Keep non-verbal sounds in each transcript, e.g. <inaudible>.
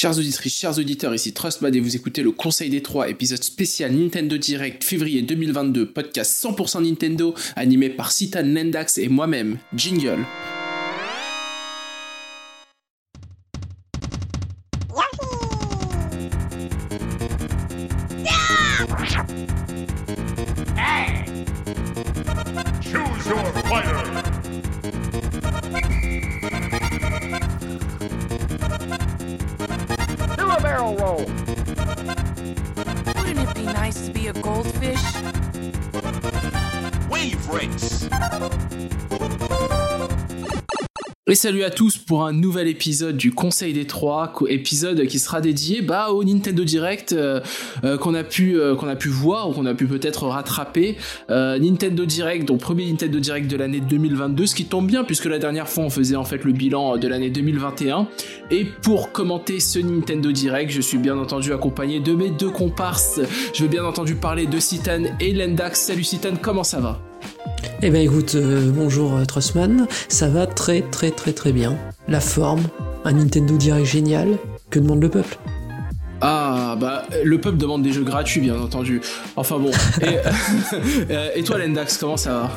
Chers auditrices, chers auditeurs, ici Trustmad et vous écoutez le Conseil des Trois, épisode spécial Nintendo Direct février 2022, podcast 100% Nintendo, animé par Citan Lendax et moi-même, Jingle. Et salut à tous pour un nouvel épisode du Conseil des Trois, épisode qui sera dédié bah, au Nintendo Direct euh, euh, qu'on a pu euh, qu'on a pu voir ou qu'on a pu peut-être rattraper. Euh, Nintendo Direct, donc premier Nintendo Direct de l'année 2022, ce qui tombe bien puisque la dernière fois on faisait en fait le bilan de l'année 2021. Et pour commenter ce Nintendo Direct, je suis bien entendu accompagné de mes deux comparses. Je vais bien entendu parler de Citan et Lendax. Salut Citan, comment ça va? Eh ben écoute, euh, bonjour euh, Trussman, ça va très très très très bien. La forme, un Nintendo Direct génial, que demande le peuple? Ah, bah, le peuple demande des jeux gratuits, bien entendu. Enfin bon. <laughs> Et, <laughs> euh, et toi, Lendax, comment ça va?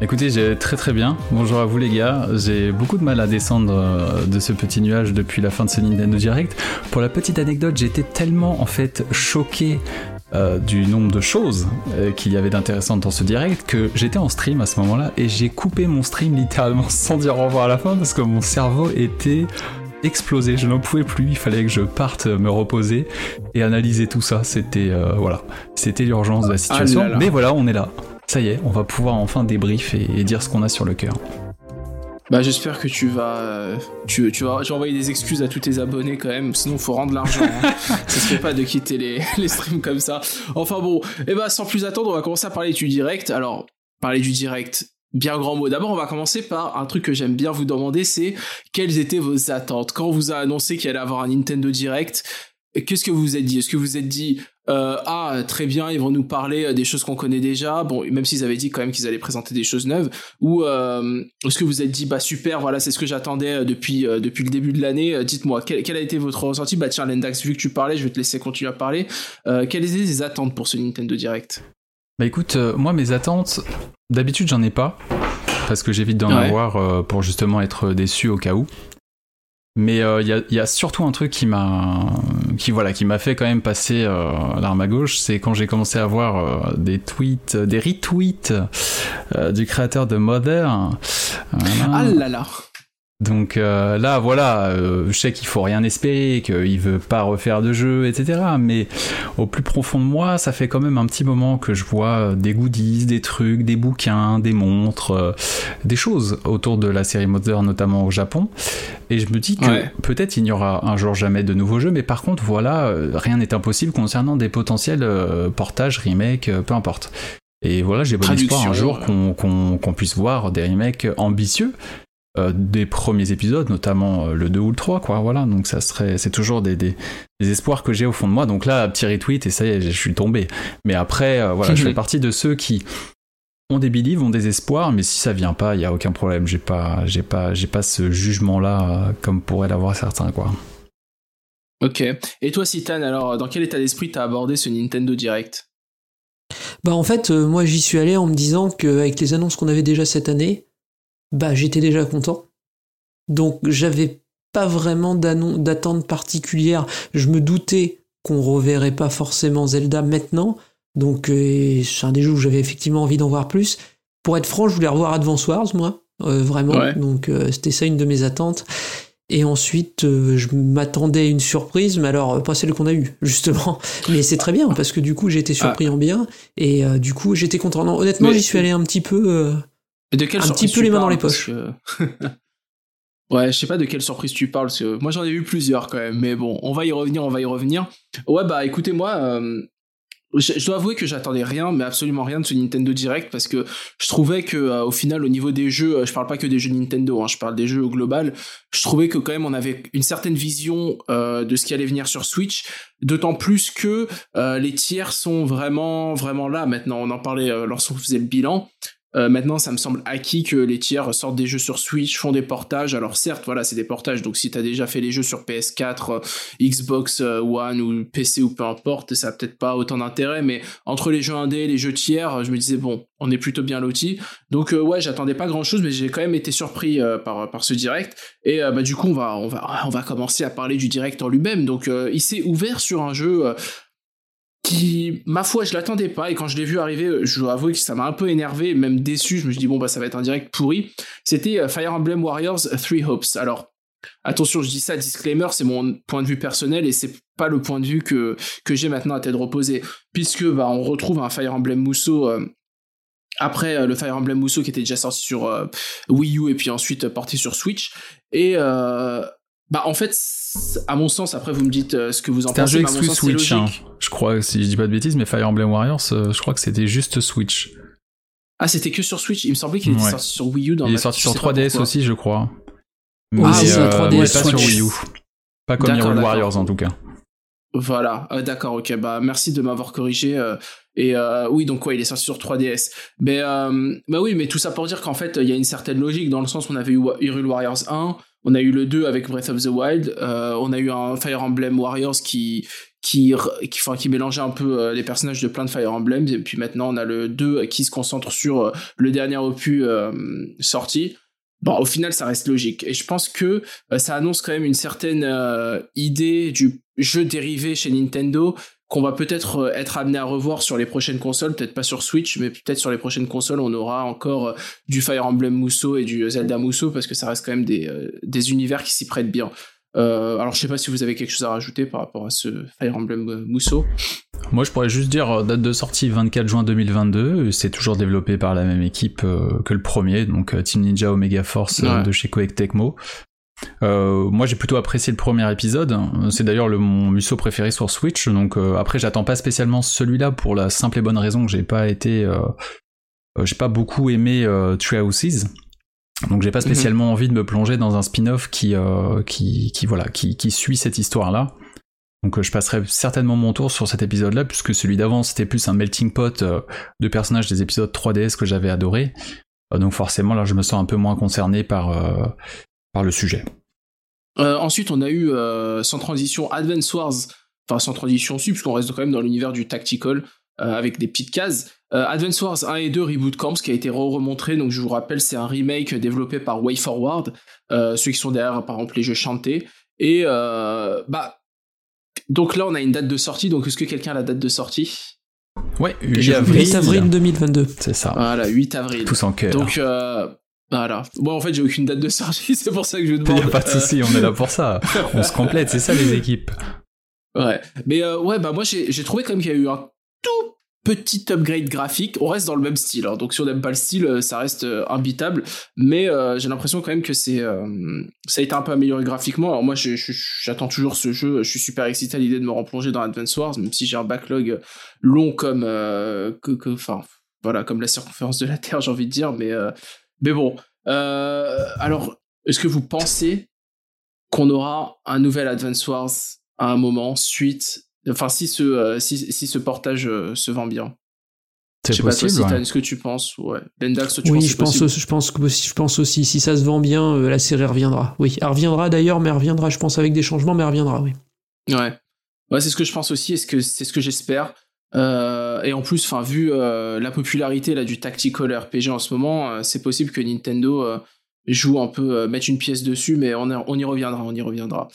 Écoutez, j'ai très très bien. Bonjour à vous les gars. J'ai beaucoup de mal à descendre de ce petit nuage depuis la fin de ce Nintendo Direct. Pour la petite anecdote, j'étais tellement en fait choqué euh, du nombre de choses euh, qu'il y avait d'intéressantes dans ce direct que j'étais en stream à ce moment-là et j'ai coupé mon stream littéralement <laughs> sans dire au revoir à la fin parce que mon cerveau était explosé, je n'en pouvais plus, il fallait que je parte me reposer et analyser tout ça, c'était euh, voilà, c'était l'urgence de la situation, Ah là là. mais voilà, on est là. Ça y est, on va pouvoir enfin débrief et, et dire ce qu'on a sur le cœur. Bah, j'espère que tu vas, euh, tu, tu vas, des excuses à tous tes abonnés quand même, sinon faut rendre l'argent. hein. <laughs> ça se fait pas de quitter les, <laughs> les streams comme ça. Enfin bon, et bah, sans plus attendre, on va commencer à parler du direct. Alors, parler du direct. Bien grand mot. D'abord, on va commencer par un truc que j'aime bien vous demander, c'est quelles étaient vos attentes? Quand on vous a annoncé qu'il allait avoir un Nintendo Direct. Qu'est-ce que vous vous êtes dit? Est-ce que vous vous êtes dit euh, ah très bien ils vont nous parler euh, des choses qu'on connaît déjà. Bon même s'ils avaient dit quand même qu'ils allaient présenter des choses neuves. Ou euh, est-ce que vous êtes dit bah super voilà c'est ce que j'attendais depuis euh, depuis le début de l'année. Dites-moi quel, quel a été votre ressenti? Bah tiens Lendax vu que tu parlais je vais te laisser continuer à parler. Quelles étaient les attentes pour ce Nintendo Direct? Bah écoute, moi mes attentes, d'habitude j'en ai pas, parce que j'évite d'en Ouais. avoir pour justement être déçu au cas où. Mais euh, il y, a, il y a surtout un truc qui m'a, qui voilà, qui m'a fait quand même passer euh, l'arme à gauche, c'est quand j'ai commencé à voir euh, des tweets, des retweets euh, du créateur de Mother. Ah là là Donc euh, là, voilà, euh, je sais qu'il faut rien espérer, qu'il veut pas refaire de jeu, etc. Mais au plus profond de moi, ça fait quand même un petit moment que je vois des goodies, des trucs, des bouquins, des montres, euh, des choses autour de la série Mother, notamment au Japon. Et je me dis que Ouais. peut-être il n'y aura un jour jamais de nouveaux jeux, mais par contre, voilà, rien n'est impossible concernant des potentiels portages, remakes, peu importe. Et voilà, j'ai bon espoir un jour qu'on puisse voir des remakes ambitieux euh, des premiers épisodes, notamment euh, le 2 ou le 3, quoi. Voilà, donc ça serait, c'est toujours des, des, des espoirs que j'ai au fond de moi. Donc là, petit retweet et ça y est, je suis tombé. Mais après, euh, voilà, je fais <laughs> partie de ceux qui ont des beliefs, ont des espoirs, mais si ça vient pas, il y a aucun problème. J'ai pas, j'ai pas, j'ai pas ce jugement-là comme pourraient l'avoir certains, quoi. ok et toi Citan alors dans quel état d'esprit t'as abordé ce Nintendo Direct? Bah en fait, euh, moi j'y suis allé en me disant qu'avec les annonces qu'on avait déjà cette année, bah j'étais déjà content. Donc j'avais pas vraiment d'attente particulière. Je me doutais qu'on reverrait pas forcément Zelda maintenant. Donc euh, c'est un des jeux où j'avais effectivement envie d'en voir plus. Pour être franc, je voulais revoir Advance Wars, moi, euh, vraiment. Ouais. Donc euh, c'était ça une de mes attentes. Et ensuite, je m'attendais à une surprise, mais alors pas celle qu'on a eue, <laughs> justement. Mais c'est très bien, parce que du coup, j'ai été surpris en bien, et du coup, j'étais content. Non, honnêtement, j'y suis allé un petit peu... Et de quelle Un petit peu les mains dans les que- <laughs> ouais, je sais pas de quelle surprise tu parles, parce que moi j'en ai vu plusieurs quand même, mais bon, on va y revenir, on va y revenir. Ouais, bah écoutez, moi, euh, je, je dois avouer que j'attendais rien, mais absolument rien de ce Nintendo Direct, parce que je trouvais que euh, au final, au niveau des jeux, euh, je parle pas que des jeux Nintendo, hein, je parle des jeux au global, je trouvais que quand même on avait une certaine vision euh, de ce qui allait venir sur Switch, d'autant plus que euh, les tiers sont vraiment, vraiment là maintenant, on en parlait lorsqu'on faisait le bilan. Euh, maintenant, ça me semble acquis que les tiers sortent des jeux sur Switch, font des portages. Alors certes, voilà, c'est des portages. Donc si t'as déjà fait les jeux sur PS4, euh, Xbox euh, One ou PC ou peu importe, ça a peut-être pas autant d'intérêt. Mais entre les jeux indés, les jeux tiers, je me disais bon, on est plutôt bien lotis. Donc ouais, j'attendais pas grand-chose, mais j'ai quand même été surpris par par ce direct. Et bah du coup, on va on va on va commencer à parler du direct en lui-même. Donc il s'est ouvert sur un jeu qui, ma foi, je l'attendais pas, et quand je l'ai vu arriver, je dois avouer que ça m'a un peu énervé, même déçu, je me suis dit, bon, bah, ça va être un direct pourri. C'était euh, Fire Emblem Warriors Three Hopes. Alors, attention, je dis ça, disclaimer, c'est mon point de vue personnel, et c'est pas le point de vue que, que j'ai maintenant à tête reposée, puisque, bah, on retrouve un Fire Emblem Musso, euh, après euh, le Fire Emblem Musso qui était déjà sorti sur Wii U et puis ensuite porté sur Switch. Et bah en fait, à mon sens, après vous me dites euh, ce que vous en pensez. C'est un jeu exclu Switch, hein. je crois, si je dis pas de bêtises, mais Fire Emblem Warriors, euh, je crois que c'était juste Switch. Ah, c'était que sur Switch. Il me semblait qu'il était sorti sur Wii U. Dans il est sorti sur 3DS aussi, je crois. Mais, ah, c'est euh, 3DS, pas sur Wii U. Pas comme Hero Warriors en tout cas. Voilà, d'accord, ok. Bah merci de m'avoir corrigé. et oui, donc ouais, il est sorti sur 3DS. Mais bah oui, mais tout ça pour dire qu'en fait, il y a une certaine logique dans le sens où on avait eu Hyrule Warriors 1. On a eu le 2 avec Breath of the Wild. Euh, on a eu un Fire Emblem Warriors qui qui qui, enfin, qui mélangeait un peu euh, les personnages de plein de Fire Emblem. Et puis maintenant, on a le 2 qui se concentre sur euh, le dernier opus sorti. Bon, au final, ça reste logique. Et je pense que ça annonce quand même une certaine idée du jeu dérivé chez Nintendo qu'on va peut-être euh, être amené à revoir sur les prochaines consoles, peut-être pas sur Switch, mais peut-être sur les prochaines consoles, on aura encore euh, du Fire Emblem Musso et du Zelda Musso, parce que ça reste quand même des, euh, des univers qui s'y prêtent bien. alors je sais pas si vous avez quelque chose à rajouter par rapport à ce Fire Emblem Musso. Moi je pourrais juste dire date de sortie 24 juin 2022, c'est toujours développé par la même équipe que le premier, donc Team Ninja Omega Force de chez Koei Tecmo. Euh, moi j'ai plutôt apprécié le premier épisode, c'est d'ailleurs mon Musso préféré sur Switch, donc euh, après j'attends pas spécialement celui-là pour la simple et bonne raison que j'ai pas été... Euh, j'ai pas beaucoup aimé Tree Houses, donc j'ai pas mhm. spécialement envie de me plonger dans un spin-off qui, qui, qui, voilà, qui, qui suit cette histoire-là. Donc je passerai certainement mon tour sur cet épisode-là, puisque celui d'avant c'était plus un melting pot de personnages des épisodes 3DS que j'avais adoré. donc forcément là je me sens un peu moins concerné par, par le sujet. Euh, ensuite, on a eu euh, sans transition Advance Wars, enfin sans transition aussi, puisqu'on reste quand même dans l'univers du tactical euh, avec des petites cases. Advance Wars 1 et 2 Reboot Camps qui a été re-remontré, donc je vous rappelle, c'est un remake développé par WayForward, ceux qui sont derrière par exemple les jeux chantés. Et bah, donc là, on a une date de sortie, donc est-ce que quelqu'un a la date de sortie? Ouais, 8 avril. 8 avril 2022. C'est ça. Voilà, 8 avril. Tous en cœur. Donc, voilà. Bon, en fait, j'ai aucune date de sortie, <laughs> c'est pour ça que je demande. Il a pas de souci, on est là pour ça. <laughs> On se complète, c'est ça les équipes. Ouais. Mais euh, ouais, bah moi j'ai trouvé quand même qu'il y a eu un tout petit upgrade graphique. On reste dans le même style, hein. donc si on n'aime pas le style, euh, ça reste euh, imbitable. Mais j'ai l'impression quand même que c'est ça a été un peu amélioré graphiquement. Alors moi, j'attends toujours ce jeu. Je suis super excité à l'idée de me replonger dans Advance Wars, même si j'ai un backlog long comme que, enfin voilà, comme la circonférence de la Terre, j'ai envie de dire. Mais mais bon, euh, alors, est-ce que vous pensez qu'on aura un nouvel Advance Wars à un moment suite, enfin si ce euh, si, si, ce portage euh, se vend bien? C'est possible. Est-ce que tu penses, ouais. Bendax, tu oui, je pense, aussi, je pense que je pense aussi, si ça se vend bien, la série reviendra. Oui, elle reviendra d'ailleurs, mais elle reviendra, je pense, avec des changements, mais elle reviendra, oui. Ouais. Ouais, c'est ce que je pense aussi, et ce que c'est ce que j'espère. Euh, et en plus, enfin, vu euh, la popularité là du tactical RPG en ce moment, euh, c'est possible que Nintendo joue un peu, mette une pièce dessus, mais on, on y reviendra, on y reviendra.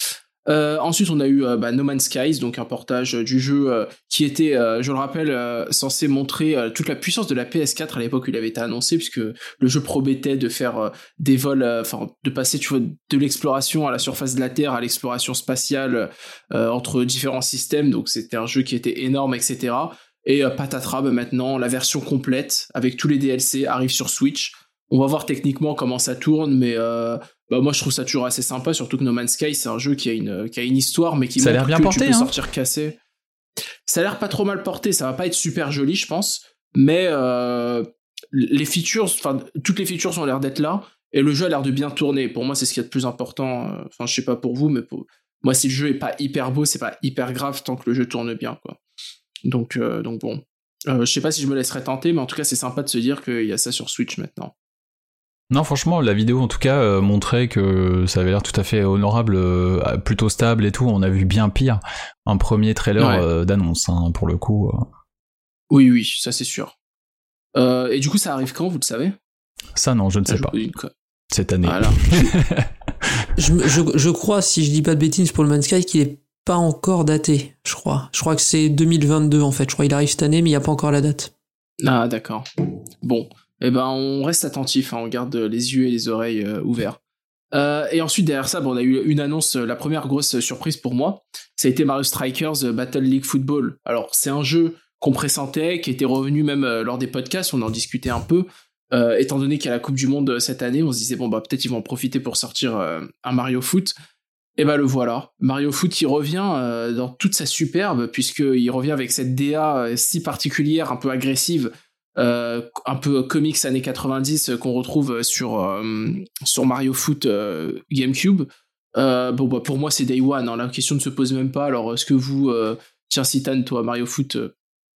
Euh, ensuite, on a eu euh, bah, No Man's Skies, donc un portage du jeu euh, qui était, je le rappelle, censé montrer toute la puissance de la PS4 à l'époque où il avait été annoncé, puisque le jeu promettait de faire des vols, enfin, de passer, de l'exploration à la surface de la Terre à l'exploration spatiale entre différents systèmes. Donc, c'était un jeu qui était énorme, etc. Et patatras, maintenant, la version complète avec tous les DLC arrive sur Switch. On va voir techniquement comment ça tourne, mais bah moi je trouve ça toujours assez sympa, surtout que No Man's Sky c'est un jeu qui a une qui a une histoire, mais qui ça a l'air bien porté, tu peux hein. sortir cassé. Ça a l'air pas trop mal porté, ça va pas être super joli je pense, mais euh, les features, enfin toutes les features ont l'air d'être là et le jeu a l'air de bien tourner. Pour moi c'est ce qui est le plus important. Euh, enfin je sais pas pour vous, mais pour moi si le jeu est pas hyper beau, c'est pas hyper grave tant que le jeu tourne bien quoi. Donc euh, donc bon. Euh, je sais pas si je me laisserai tenter, mais en tout cas, c'est sympa de se dire qu'il y a ça sur Switch maintenant. Non, franchement, la vidéo en tout cas euh, montrait que ça avait l'air tout à fait honorable, euh, plutôt stable et tout. On a vu bien pire. Un premier trailer Ouais. euh, d'annonce, hein, pour le coup. euh. Oui, oui, ça c'est sûr. Euh, et du coup, ça arrive quand, vous le savez? Ça, non, je ne sais Je pas. Cette année. Voilà. <laughs> Je, je, je crois, si je dis pas de bêtises pour le Man's Sky, qu'il est pas encore daté, je crois. Je crois que c'est 2022 en fait. Je crois qu'il arrive cette année, mais il n'y a pas encore la date. Ah, d'accord. Bon, eh ben, on reste attentif, hein, on garde les yeux et les oreilles euh, ouverts. Euh, et ensuite, derrière ça, bon, on a eu une annonce, euh, la première grosse surprise pour moi, ça a été Mario Strikers Battle League Football. Alors, c'est un jeu qu'on pressentait, qui était revenu même lors des podcasts, on en discutait un peu. Étant donné qu'il y a la Coupe du Monde cette année, on se disait, bon, bah, peut-être ils vont en profiter pour sortir un Mario Foot. Et ben le voilà. Mario Foot qui revient dans toute sa superbe, puisqu'il revient avec cette DA si particulière, un peu agressive, euh, un peu comics années 90 euh, qu'on retrouve sur, euh, sur Mario Foot GameCube. Bon, bah, pour moi, c'est Day One. hein, la question ne se pose même pas. Alors, est-ce que vous, tiens, Citan, toi, Mario Foot,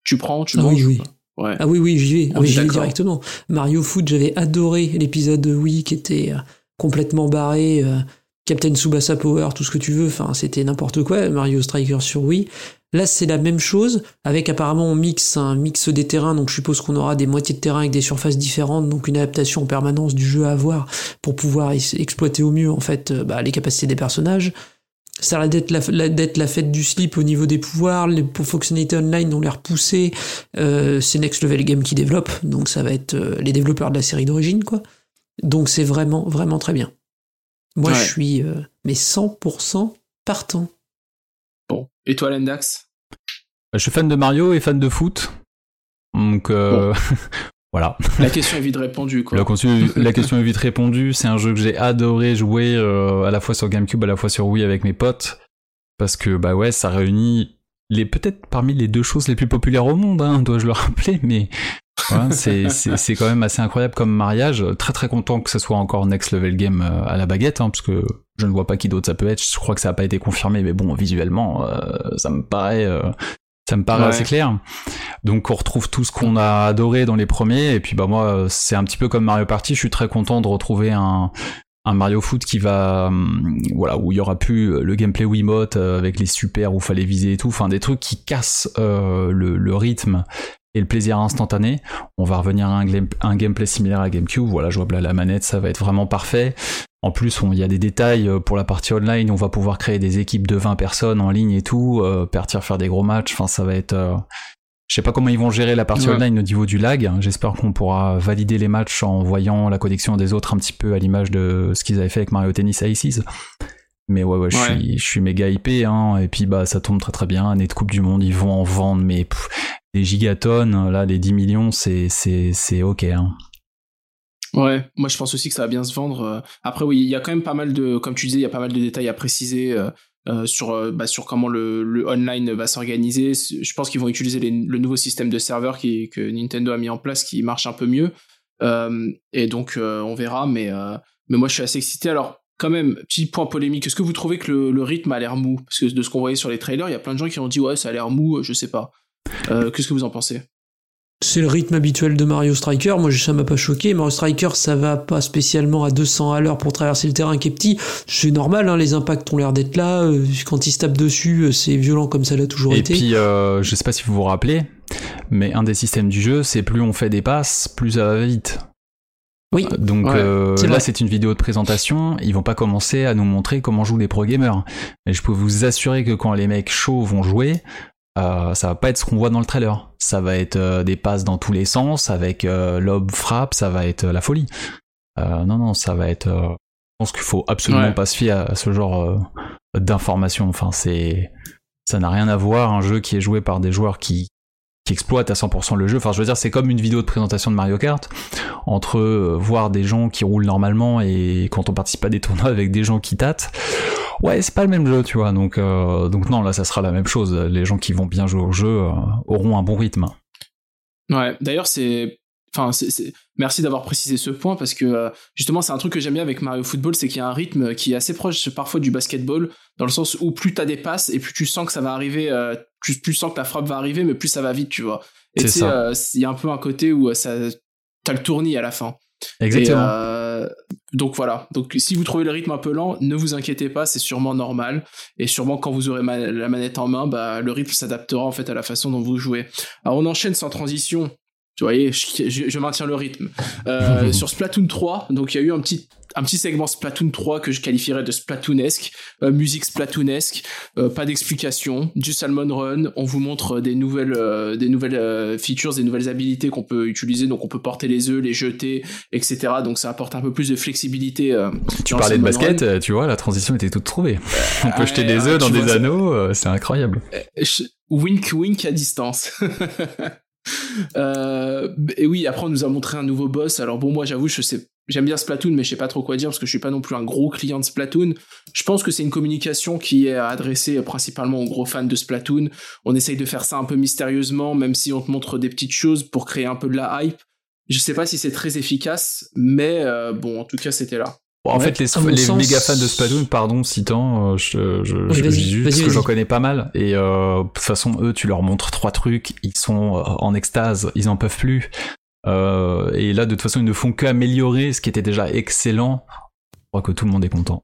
tu prends, tu Ah manges oui, oui. Ouais. Ah oui, oui, j'y vais. Ah oui, j'y vais directement. Mario Foot, j'avais adoré l'épisode Wii qui était complètement barré. euh, Captain Tsubasa Power, tout ce que tu veux. Enfin, c'était n'importe quoi. Mario Striker sur Wii. Là, c'est la même chose, avec apparemment on mixe un mix des terrains, donc je suppose qu'on aura des moitiés de terrain avec des surfaces différentes, donc une adaptation en permanence du jeu à avoir pour pouvoir ex- exploiter au mieux en fait euh, bah, les capacités des personnages. Ça a d'être la, fête du slip au niveau des pouvoirs, les fonctionnalités online ont l'air poussées, euh, c'est Next Level Game qui développe, donc ça va être euh, les développeurs de la série d'origine, quoi. Donc c'est vraiment, vraiment très bien. Moi, Ouais. je suis euh, mais 100% partant. Bon. Et toi, Lendax? Je suis fan de Mario et fan de foot. Donc, euh, <laughs> voilà. La question est vite répondue, quoi. <laughs> La question est vite répondue. C'est un jeu que j'ai adoré jouer euh, à la fois sur GameCube, à la fois sur Wii avec mes potes. Parce que, bah ouais, ça réunit les peut-être parmi les deux choses les plus populaires au monde, hein, dois-je le rappeler, mais voilà, c'est, quand même assez incroyable comme mariage. Très très content que ce soit encore Next Level Game euh, à la baguette, hein, parce que je ne vois pas qui d'autre ça peut être. Je crois que ça n'a pas été confirmé, mais bon, visuellement, euh, ça me paraît... euh, ça me paraît Ouais. assez clair. Donc on retrouve tout ce qu'on a adoré dans les premiers. Et puis bah moi, c'est un petit peu comme Mario Party. Je suis très content de retrouver un, un Mario Foot qui va, hum, voilà, où il y aura plus le gameplay Wiimote euh, avec les super où fallait viser et tout. Enfin des trucs qui cassent euh, le, le rythme et le plaisir instantané. On va revenir à un, game- un gameplay similaire à GameCube. Voilà, vois là la manette, ça va être vraiment parfait. En plus, il y a des détails euh, pour la partie online. On va pouvoir créer des équipes de 20 personnes en ligne et tout, euh, partir faire des gros matchs. Enfin, ça va être. euh, Je sais pas comment ils vont gérer la partie Ouais. online au niveau du lag. J'espère qu'on pourra valider les matchs en voyant la connexion des autres un petit peu à l'image de ce qu'ils avaient fait avec Mario Tennis Aces. Mais ouais, ouais, je Ouais. suis, je suis méga hypé, hein. Et puis bah, ça tombe très très bien. Année de Coupe du Monde, ils vont en vendre, mais pff, des gigatonnes. Là, les 10 millions, c'est, c'est, c'est ok. Hein. Ouais, moi je pense aussi que ça va bien se vendre. euh. Après oui, il y a quand même pas mal de, comme tu disais, il y a pas mal de détails à préciser euh, euh, sur, bah, sur comment le, le online va s'organiser. Je pense qu'ils vont utiliser les- le nouveau système de serveur qui, que Nintendo a mis en place qui marche un peu mieux. Euh, et donc euh, on verra, mais, mais moi je suis assez excité. Alors quand même, petit point polémique, est-ce que vous trouvez que le, le rythme a l'air mou? Parce que de ce qu'on voyait sur les trailers, il y a plein de gens qui ont dit ouais ça a l'air mou, je sais pas. Euh, Qu'est-ce que vous en pensez? C'est le rythme habituel de Mario Striker. Moi, ça m'a pas choqué. Mario Striker, ça va pas spécialement à 200 à l'heure pour traverser le terrain qui est petit. C'est normal, hein, les impacts ont l'air d'être là. Euh, Quand ils se tapent dessus, euh, c'est violent comme ça l'a toujours Et été. puis, euh, je sais pas si vous vous rappelez, mais un des systèmes du jeu, c'est plus on fait des passes, plus ça va vite. Oui. Donc Ouais, euh, c'est là, c'est une vidéo de présentation. Ils vont pas commencer à nous montrer comment jouent les pro gamers. Mais je peux vous assurer que quand les mecs chauds vont jouer, euh, ça va pas être ce qu'on voit dans le trailer. Ça va être euh, des passes dans tous les sens avec euh, lob frappe. Ça va être euh, la folie. Euh, non, non, ça va être. euh, je pense qu'il faut absolument Ouais. pas se fier à, à ce genre euh, d'informations. Enfin, c'est ça n'a rien à voir un jeu qui est joué par des joueurs qui qui exploitent à 100% le jeu. Enfin, je veux dire, c'est comme une vidéo de présentation de Mario Kart entre euh, voir des gens qui roulent normalement et quand on participe à des tournois avec des gens qui tâtent. Ouais, c'est pas le même jeu, tu vois. Donc, euh, donc non, là, ça sera la même chose. Les gens qui vont bien jouer au jeu euh, auront un bon rythme. Ouais, d'ailleurs, c'est. Enfin, merci d'avoir précisé ce point parce que justement, c'est un truc que j'aime bien avec Mario Football, c'est qu'il y a un rythme qui est assez proche parfois du basketball, dans le sens où plus t'as des passes et plus tu sens que ça va arriver plus, plus sens que la frappe va arriver, mais plus ça va vite, tu vois. Et C'est tu sais, ça. euh, il y a un peu un côté où euh, ça, t'as le tournis à la fin. Exactement. Et, euh, donc voilà. Donc si vous trouvez le rythme un peu lent, ne vous inquiétez pas, c'est sûrement normal. Et sûrement quand vous aurez la manette en main, bah le rythme s'adaptera en fait à la façon dont vous jouez. Alors on enchaîne sans transition. Tu voyez, je, je- je maintiens le rythme. Euh, <laughs> sur Splatoon 3, donc il y a eu un petit un petit segment Splatoon 3 que je qualifierais de Splatoonesque, euh, musique Splatoonesque, euh, pas d'explication, du Salmon Run, on vous montre des nouvelles euh, des nouvelles euh, features, des nouvelles habilités qu'on peut utiliser, donc on peut porter les œufs, les jeter, etc. Donc ça apporte un peu plus de flexibilité. euh, tu parlais de basket, Run. euh, tu vois, la transition était toute trouvée. <laughs> On peut jeter des œufs dans des vois, anneaux, euh, c'est incroyable. Je- Wink wink à distance. <laughs> Euh, et oui, après on nous a montré un nouveau boss. Alors bon, moi j'avoue, je sais, j'aime bien Splatoon, mais je sais pas trop quoi dire parce que je suis pas non plus un gros client de Splatoon. Je pense que c'est une communication qui est adressée principalement aux gros fans de Splatoon. On essaye de faire ça un peu mystérieusement, même si on te montre des petites choses pour créer un peu de la hype. Je sais pas si c'est très efficace, mais euh, bon, en tout cas, c'était là. Bon, en Ouais, fait, les, les sens- méga fans de Splatoon, pardon, citant, euh, je, je, Oui, je, dis juste parce que j'en connais pas mal. Et euh, de toute façon, eux, tu leur montres trois trucs, ils sont euh, en extase, ils en peuvent plus. Euh, et là, de toute façon, ils ne font qu'améliorer ce qui était déjà excellent. Je crois que tout le monde est content.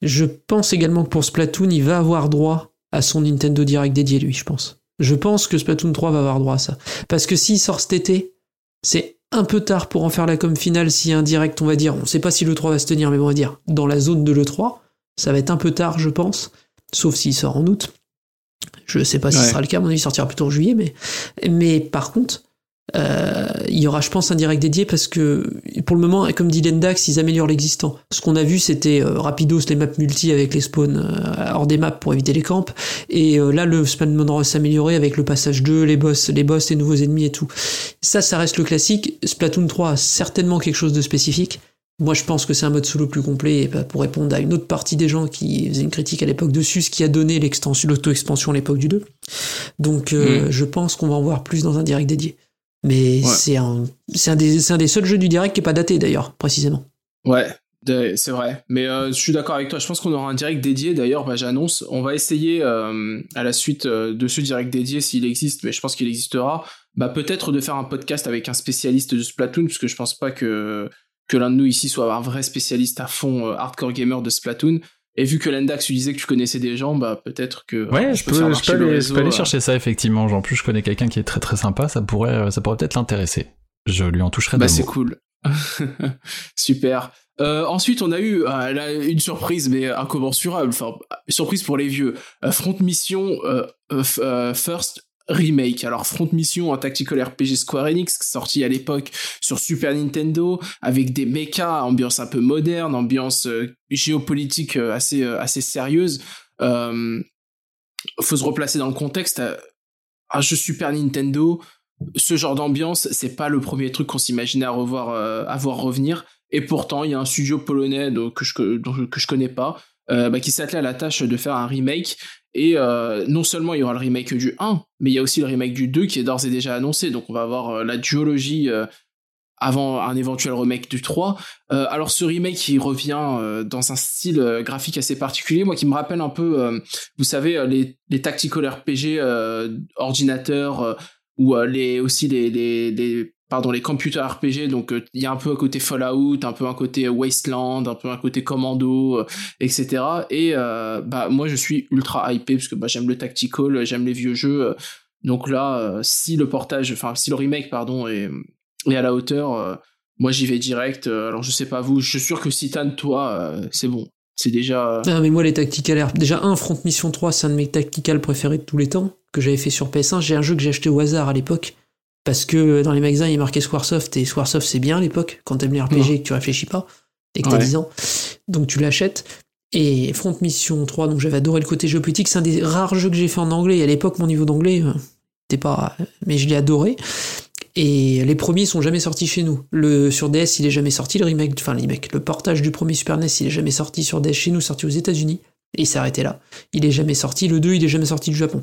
Je pense également que pour Splatoon, il va avoir droit à son Nintendo Direct dédié, lui, je pense. Je pense que Splatoon 3 va avoir droit à ça. Parce que s'il sort cet été, c'est un peu tard pour en faire la com finale s'il y a un direct, on va dire. On sait pas si le 3 va se tenir, mais on va dire dans la zone de l'E3. Ça va être un peu tard, je pense. Sauf s'il sort en août. Je sais pas si Ouais. ce sera le cas, à mon avis, il sortira plutôt en juillet, mais, mais par contre, euh, il y aura, je pense, un direct dédié parce que pour le moment, comme dit Lendax, ils améliorent l'existant. Ce qu'on a vu, c'était euh, rapidos les maps multi avec les spawns euh, hors des maps pour éviter les camps. Et euh, là, le spawn mode s'améliorer avec le passage 2, les boss, les boss, les nouveaux ennemis et tout. Ça, ça reste le classique. Splatoon 3 a certainement quelque chose de spécifique. Moi, je pense que c'est un mode solo plus complet et bah, pour répondre à une autre partie des gens qui faisaient une critique à l'époque dessus, ce qui a donné l'extension, l'auto-expansion à l'époque du 2. Donc, euh, je pense qu'on va en voir plus dans un direct dédié. Mais Ouais. c'est un, c'est un des, un des seuls jeux du direct qui est pas daté d'ailleurs, précisément. Ouais, c'est vrai. Mais euh, je suis d'accord avec toi. Je pense qu'on aura un direct dédié. D'ailleurs, bah, j'annonce, on va essayer euh, à la suite euh, de ce direct dédié, s'il existe, mais je pense qu'il existera, bah, peut-être de faire un podcast avec un spécialiste de Splatoon, puisque je pense pas que, que l'un de nous ici soit un vrai spécialiste à fond hardcore gamer de Splatoon. Et vu que Lendax, tu disais que tu connaissais des gens, bah peut-être que. euh, Ouais, je peux, je peux le aller, je réseau, peux aller euh. chercher ça, effectivement. En plus, je connais quelqu'un qui est très très sympa, ça pourrait, euh, ça pourrait peut-être l'intéresser. Je lui en toucherai Bah c'est cool. <laughs> Super. Euh, ensuite, on a eu euh, là, une surprise, mais incommensurable. Enfin, surprise pour les vieux. Euh, Front Mission First Remake. Alors, Front Mission, un tactical RPG Square Enix, sorti à l'époque sur Super Nintendo, avec des mechas, ambiance un peu moderne, ambiance euh, géopolitique euh, assez, euh, assez sérieuse. Euh, faut se replacer dans le contexte. un jeu Super Nintendo, ce genre d'ambiance, c'est pas le premier truc qu'on s'imaginait à revoir, à voir revenir. Et pourtant, il y a un studio polonais que, je, dont- que je connais pas, euh, bah, qui s'attelait à la tâche de faire un remake. Et euh, non seulement il y aura le remake du 1, mais il y a aussi le remake du 2 qui est d'ores et déjà annoncé. Donc on va avoir euh, la duologie euh, avant un éventuel remake du 3. Euh, alors ce remake il revient euh, dans un style graphique assez particulier, moi qui me rappelle un peu, vous savez, les, les tactical RPG ordinateurs euh, ou les aussi les, les, les pardon les computer RPG. Donc euh, il y a un peu un côté Fallout, un peu un côté Wasteland, un peu un côté Commando, euh, etc. Et euh, bah moi je suis ultra hypé parce que bah, j'aime le tactical, j'aime les vieux jeux. euh, donc là, euh, si le portage, enfin si le remake pardon est, est à la hauteur, euh, moi j'y vais direct. Euh, alors je sais pas vous, je suis sûr que Citan, toi, euh, c'est bon. C'est déjà. euh, Ah, mais moi, les Tactical déjà, un Front Mission 3, c'est un de mes Tactical préférés de tous les temps, que j'avais fait sur PS1. J'ai un jeu que j'ai acheté au hasard à l'époque, parce que dans les magasins, il est marqué Squaresoft, et Squaresoft, c'est bien à l'époque, quand t'aimes les RPG et que tu réfléchis pas, et que t'as Ouais. 10 ans. Donc tu l'achètes. Et Front Mission 3, donc j'avais adoré le côté géopolitique, c'est un des rares jeux que j'ai fait en anglais, et à l'époque, mon niveau d'anglais, euh, c'était pas. Mais je l'ai adoré. Et les premiers sont jamais sortis chez nous. Le sur DS, il est jamais sorti le remake, enfin le remake, le portage du premier Super NES, il est jamais sorti sur DS chez nous, sorti aux États-Unis et il s'est arrêté là. Il est jamais sorti. Le 2, il est jamais sorti du Japon.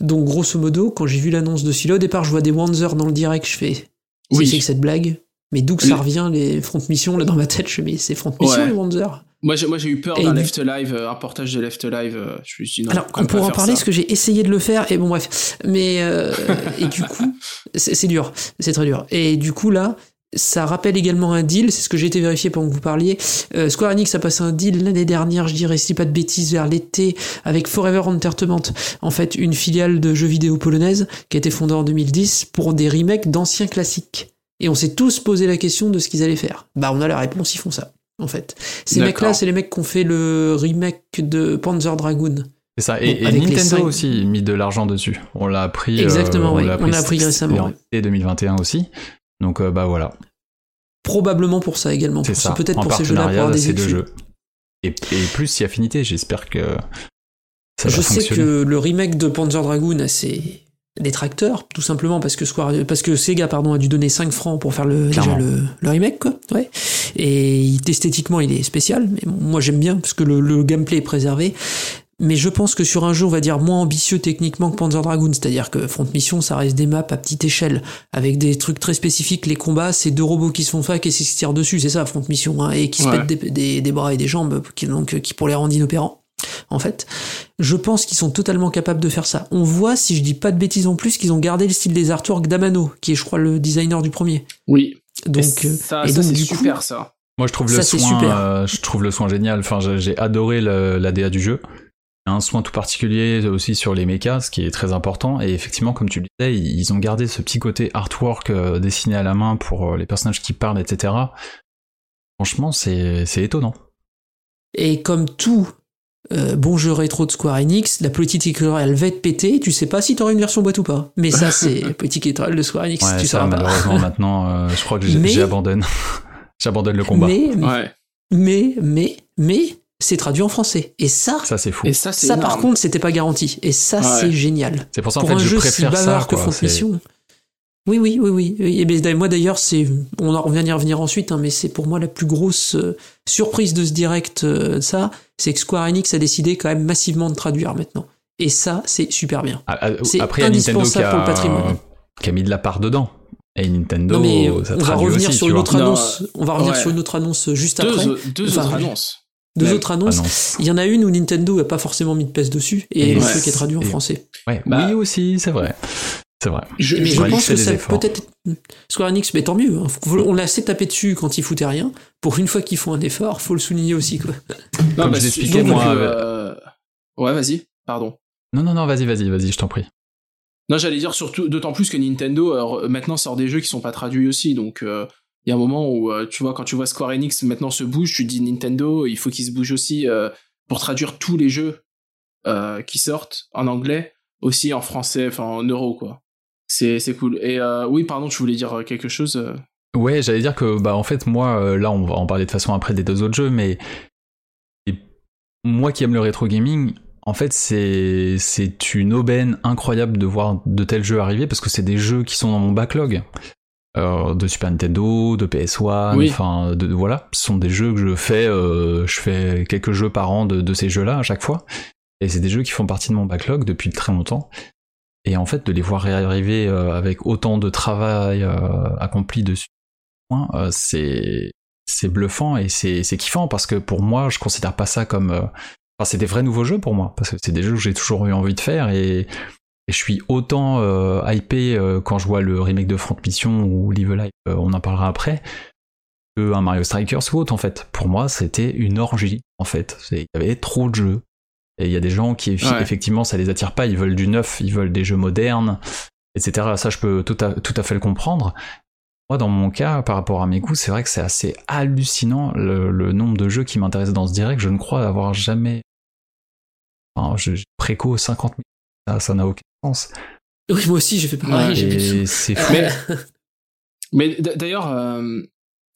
Donc grosso modo, quand j'ai vu l'annonce de celui-là, au départ, je vois des Wanzer dans le direct, je fais Oui. c'est que cette blague? Mais d'où que ça revient les front mission là dans ma tête, je fais mais c'est front mission Ouais. les. Moi, j'ai, moi, j'ai eu peur Et d'un du- Left Live, euh, un portage de Left Live. euh, je me suis dit non. Alors, on pourra en parler ça. parce que j'ai essayé de le faire et bon bref. Mais euh, et du coup, <laughs> c'est dur, c'est très dur. Et du coup là, ça rappelle également un deal. C'est ce que j'ai été vérifié pendant que vous parliez. Euh, Square Enix a passé un deal l'année dernière, je dirais, si pas de bêtises, vers l'été avec Forever Entertainment, en fait une filiale de jeux vidéo polonaise qui a été fondée en 2010 pour des remakes d'anciens classiques. Et on s'est tous posé la question de ce qu'ils allaient faire. Bah on a la réponse, ils font ça. En fait, ces mecs-là, c'est les mecs qui ont fait le remake de Panzer Dragoon. C'est ça. Bon, Et, Nintendo cinq- aussi mis de l'argent dessus. On l'a appris. euh, Exactement, on ouais. l'a On l'a appris récemment, en ouais. été 2021 aussi. Donc euh, bah voilà, Probablement pour ça également. c'est ça. Peut-être pour ces jeux-là, pour avoir de des ces deux jeux. Et, et plus si affinité, j'espère que ça Je va sais fonctionner. que le remake de Panzer Dragoon a ses détracteurs, tout simplement parce que Square, parce que Sega pardon a dû donner 5 francs pour faire le déjà Clairement. le, le remake quoi. Ouais. Et esthétiquement il est spécial, mais moi j'aime bien parce que le, le gameplay est préservé. Mais je pense que sur un jeu, on va dire, moins ambitieux techniquement que Panzer Dragoon, c'est-à-dire que Front Mission, ça reste des maps à petite échelle, avec des trucs très spécifiques. Les combats, c'est deux robots qui se font fac et qui se tirent dessus, c'est ça, Front Mission, hein, et qui se Ouais. pètent des, des- des bras et des jambes, qui, donc, qui pour les rendre inopérants. En fait, je pense qu'ils sont totalement capables de faire ça. On voit, si je dis pas de bêtises en plus, qu'ils ont gardé le style des artworks d'Amano, qui est, je crois, le designer du premier. Oui. Donc, et euh, ça, donc, c'est du coup, super ça. Moi, je trouve Ça, le soin, super. euh, je trouve le soin génial. Enfin, j'ai adoré le- la DA du jeu. Il y a Un soin tout particulier aussi sur les mechas, ce qui est très important. Et effectivement, comme tu le disais, ils ont gardé ce petit côté artwork euh, dessiné à la main pour euh, les personnages qui parlent, etc. Franchement, c'est c'est étonnant. Et comme tout euh, bon jeu rétro de Square Enix, la politique éditoriale va être pétée, tu sais pas si t'auras une version boîte ou pas. Mais ça, <laughs> c'est la politique éditoriale de Square Enix, Ouais, tu ça, sauras pas. malheureusement, <laughs> maintenant, euh, je crois que j'abandonne. <laughs> J'abandonne le combat. Mais, Ouais. mais, mais, mais, c'est traduit en français. Et ça, Ça, c'est fou. Et ça, par contre, c'était pas garanti. Et ça, Ouais. c'est génial. C'est pour ça, en Pour fait, un je jeu si préfère bavard ça. que. Front Mission. Oui, oui, oui, oui. Et ben, moi d'ailleurs, c'est, on, en- d'y revenir ensuite, hein, mais c'est pour moi la plus grosse euh, surprise de ce direct, euh, ça, c'est que Square Enix a décidé quand même massivement de traduire maintenant. Et ça, c'est super bien. Ah, ah, C'est y a indispensable pour le patrimoine. qui a mis de la part dedans. Et Nintendo, non mais ça on va revenir aussi, sur une autre Non, annonce. On va revenir ouais. sur une autre annonce juste Deux, après. deux Enfin, autres annonces. Deux même. autres annonces. Annonce. Il y en a une où Nintendo a pas forcément mis de pèse dessus et ouais. truc est traduit en Et- français. Ouais, Bah- oui aussi, c'est vrai. C'est vrai. Je, Mais pense que ça peut-être Square Enix, mais tant mieux. hein. On l'a assez tapé dessus quand ils foutaient rien. Pour une fois qu'ils font un effort, faut le souligner aussi quoi. non, Comme bah, je l'expliquais, moi, euh, Ouais, vas-y. Pardon. Non, non, non, vas-y, vas-y, vas-y, je t'en prie. Non, j'allais dire surtout, d'autant plus que Nintendo euh, maintenant sort des jeux qui sont pas traduits aussi, donc euh, il y a un moment où euh, tu vois quand tu vois Square Enix maintenant se bouge, tu dis Nintendo, il faut qu'il se bouge aussi euh, pour traduire tous les jeux euh, qui sortent en anglais, aussi en français, enfin en euro quoi. C'est cool. Et oui, pardon, tu voulais dire quelque chose. Ouais, j'allais dire que, bah, en fait, moi, là, on va en parler de façon après des deux autres jeux, mais moi qui aime le rétro gaming, en fait, c'est c'est une aubaine incroyable de voir de tels jeux arriver parce que c'est des jeux qui sont dans mon backlog. Euh, de Super Nintendo, de PS1, Oui. enfin, de, voilà, ce sont des jeux que je fais, euh, je fais quelques jeux par an de, de ces jeux-là à chaque fois, et c'est des jeux qui font partie de mon backlog depuis très longtemps. Et en fait, de les voir arriver euh, avec autant de travail euh, accompli dessus, euh, c'est c'est bluffant et c'est c'est kiffant parce que pour moi, je considère pas ça comme euh, enfin, c'est des vrais nouveaux jeux pour moi parce que c'est des jeux que j'ai toujours eu envie de faire et, et je suis autant euh, hypé euh, quand je vois le remake de Front Mission ou Live Life, euh, on en parlera après, que un Mario Strikers ou autre en fait. Pour moi, c'était une orgie en fait. Il y avait trop de jeux. Et il y a des gens qui Ouais. effectivement ça les attire pas, ils veulent du neuf, ils veulent des jeux modernes, etc. Ça je peux tout à, tout à fait le comprendre. Moi, dans mon cas, par rapport à mes goûts, c'est vrai que c'est assez hallucinant le, le nombre de jeux qui m'intéressent dans ce direct. Je ne crois avoir jamais. Enfin, je, préco 50 000. Ça, ça n'a aucun sens. Oui, moi aussi, j'ai fait pareil. Ouais, c'est fou. Mais, <laughs> d'ailleurs, euh,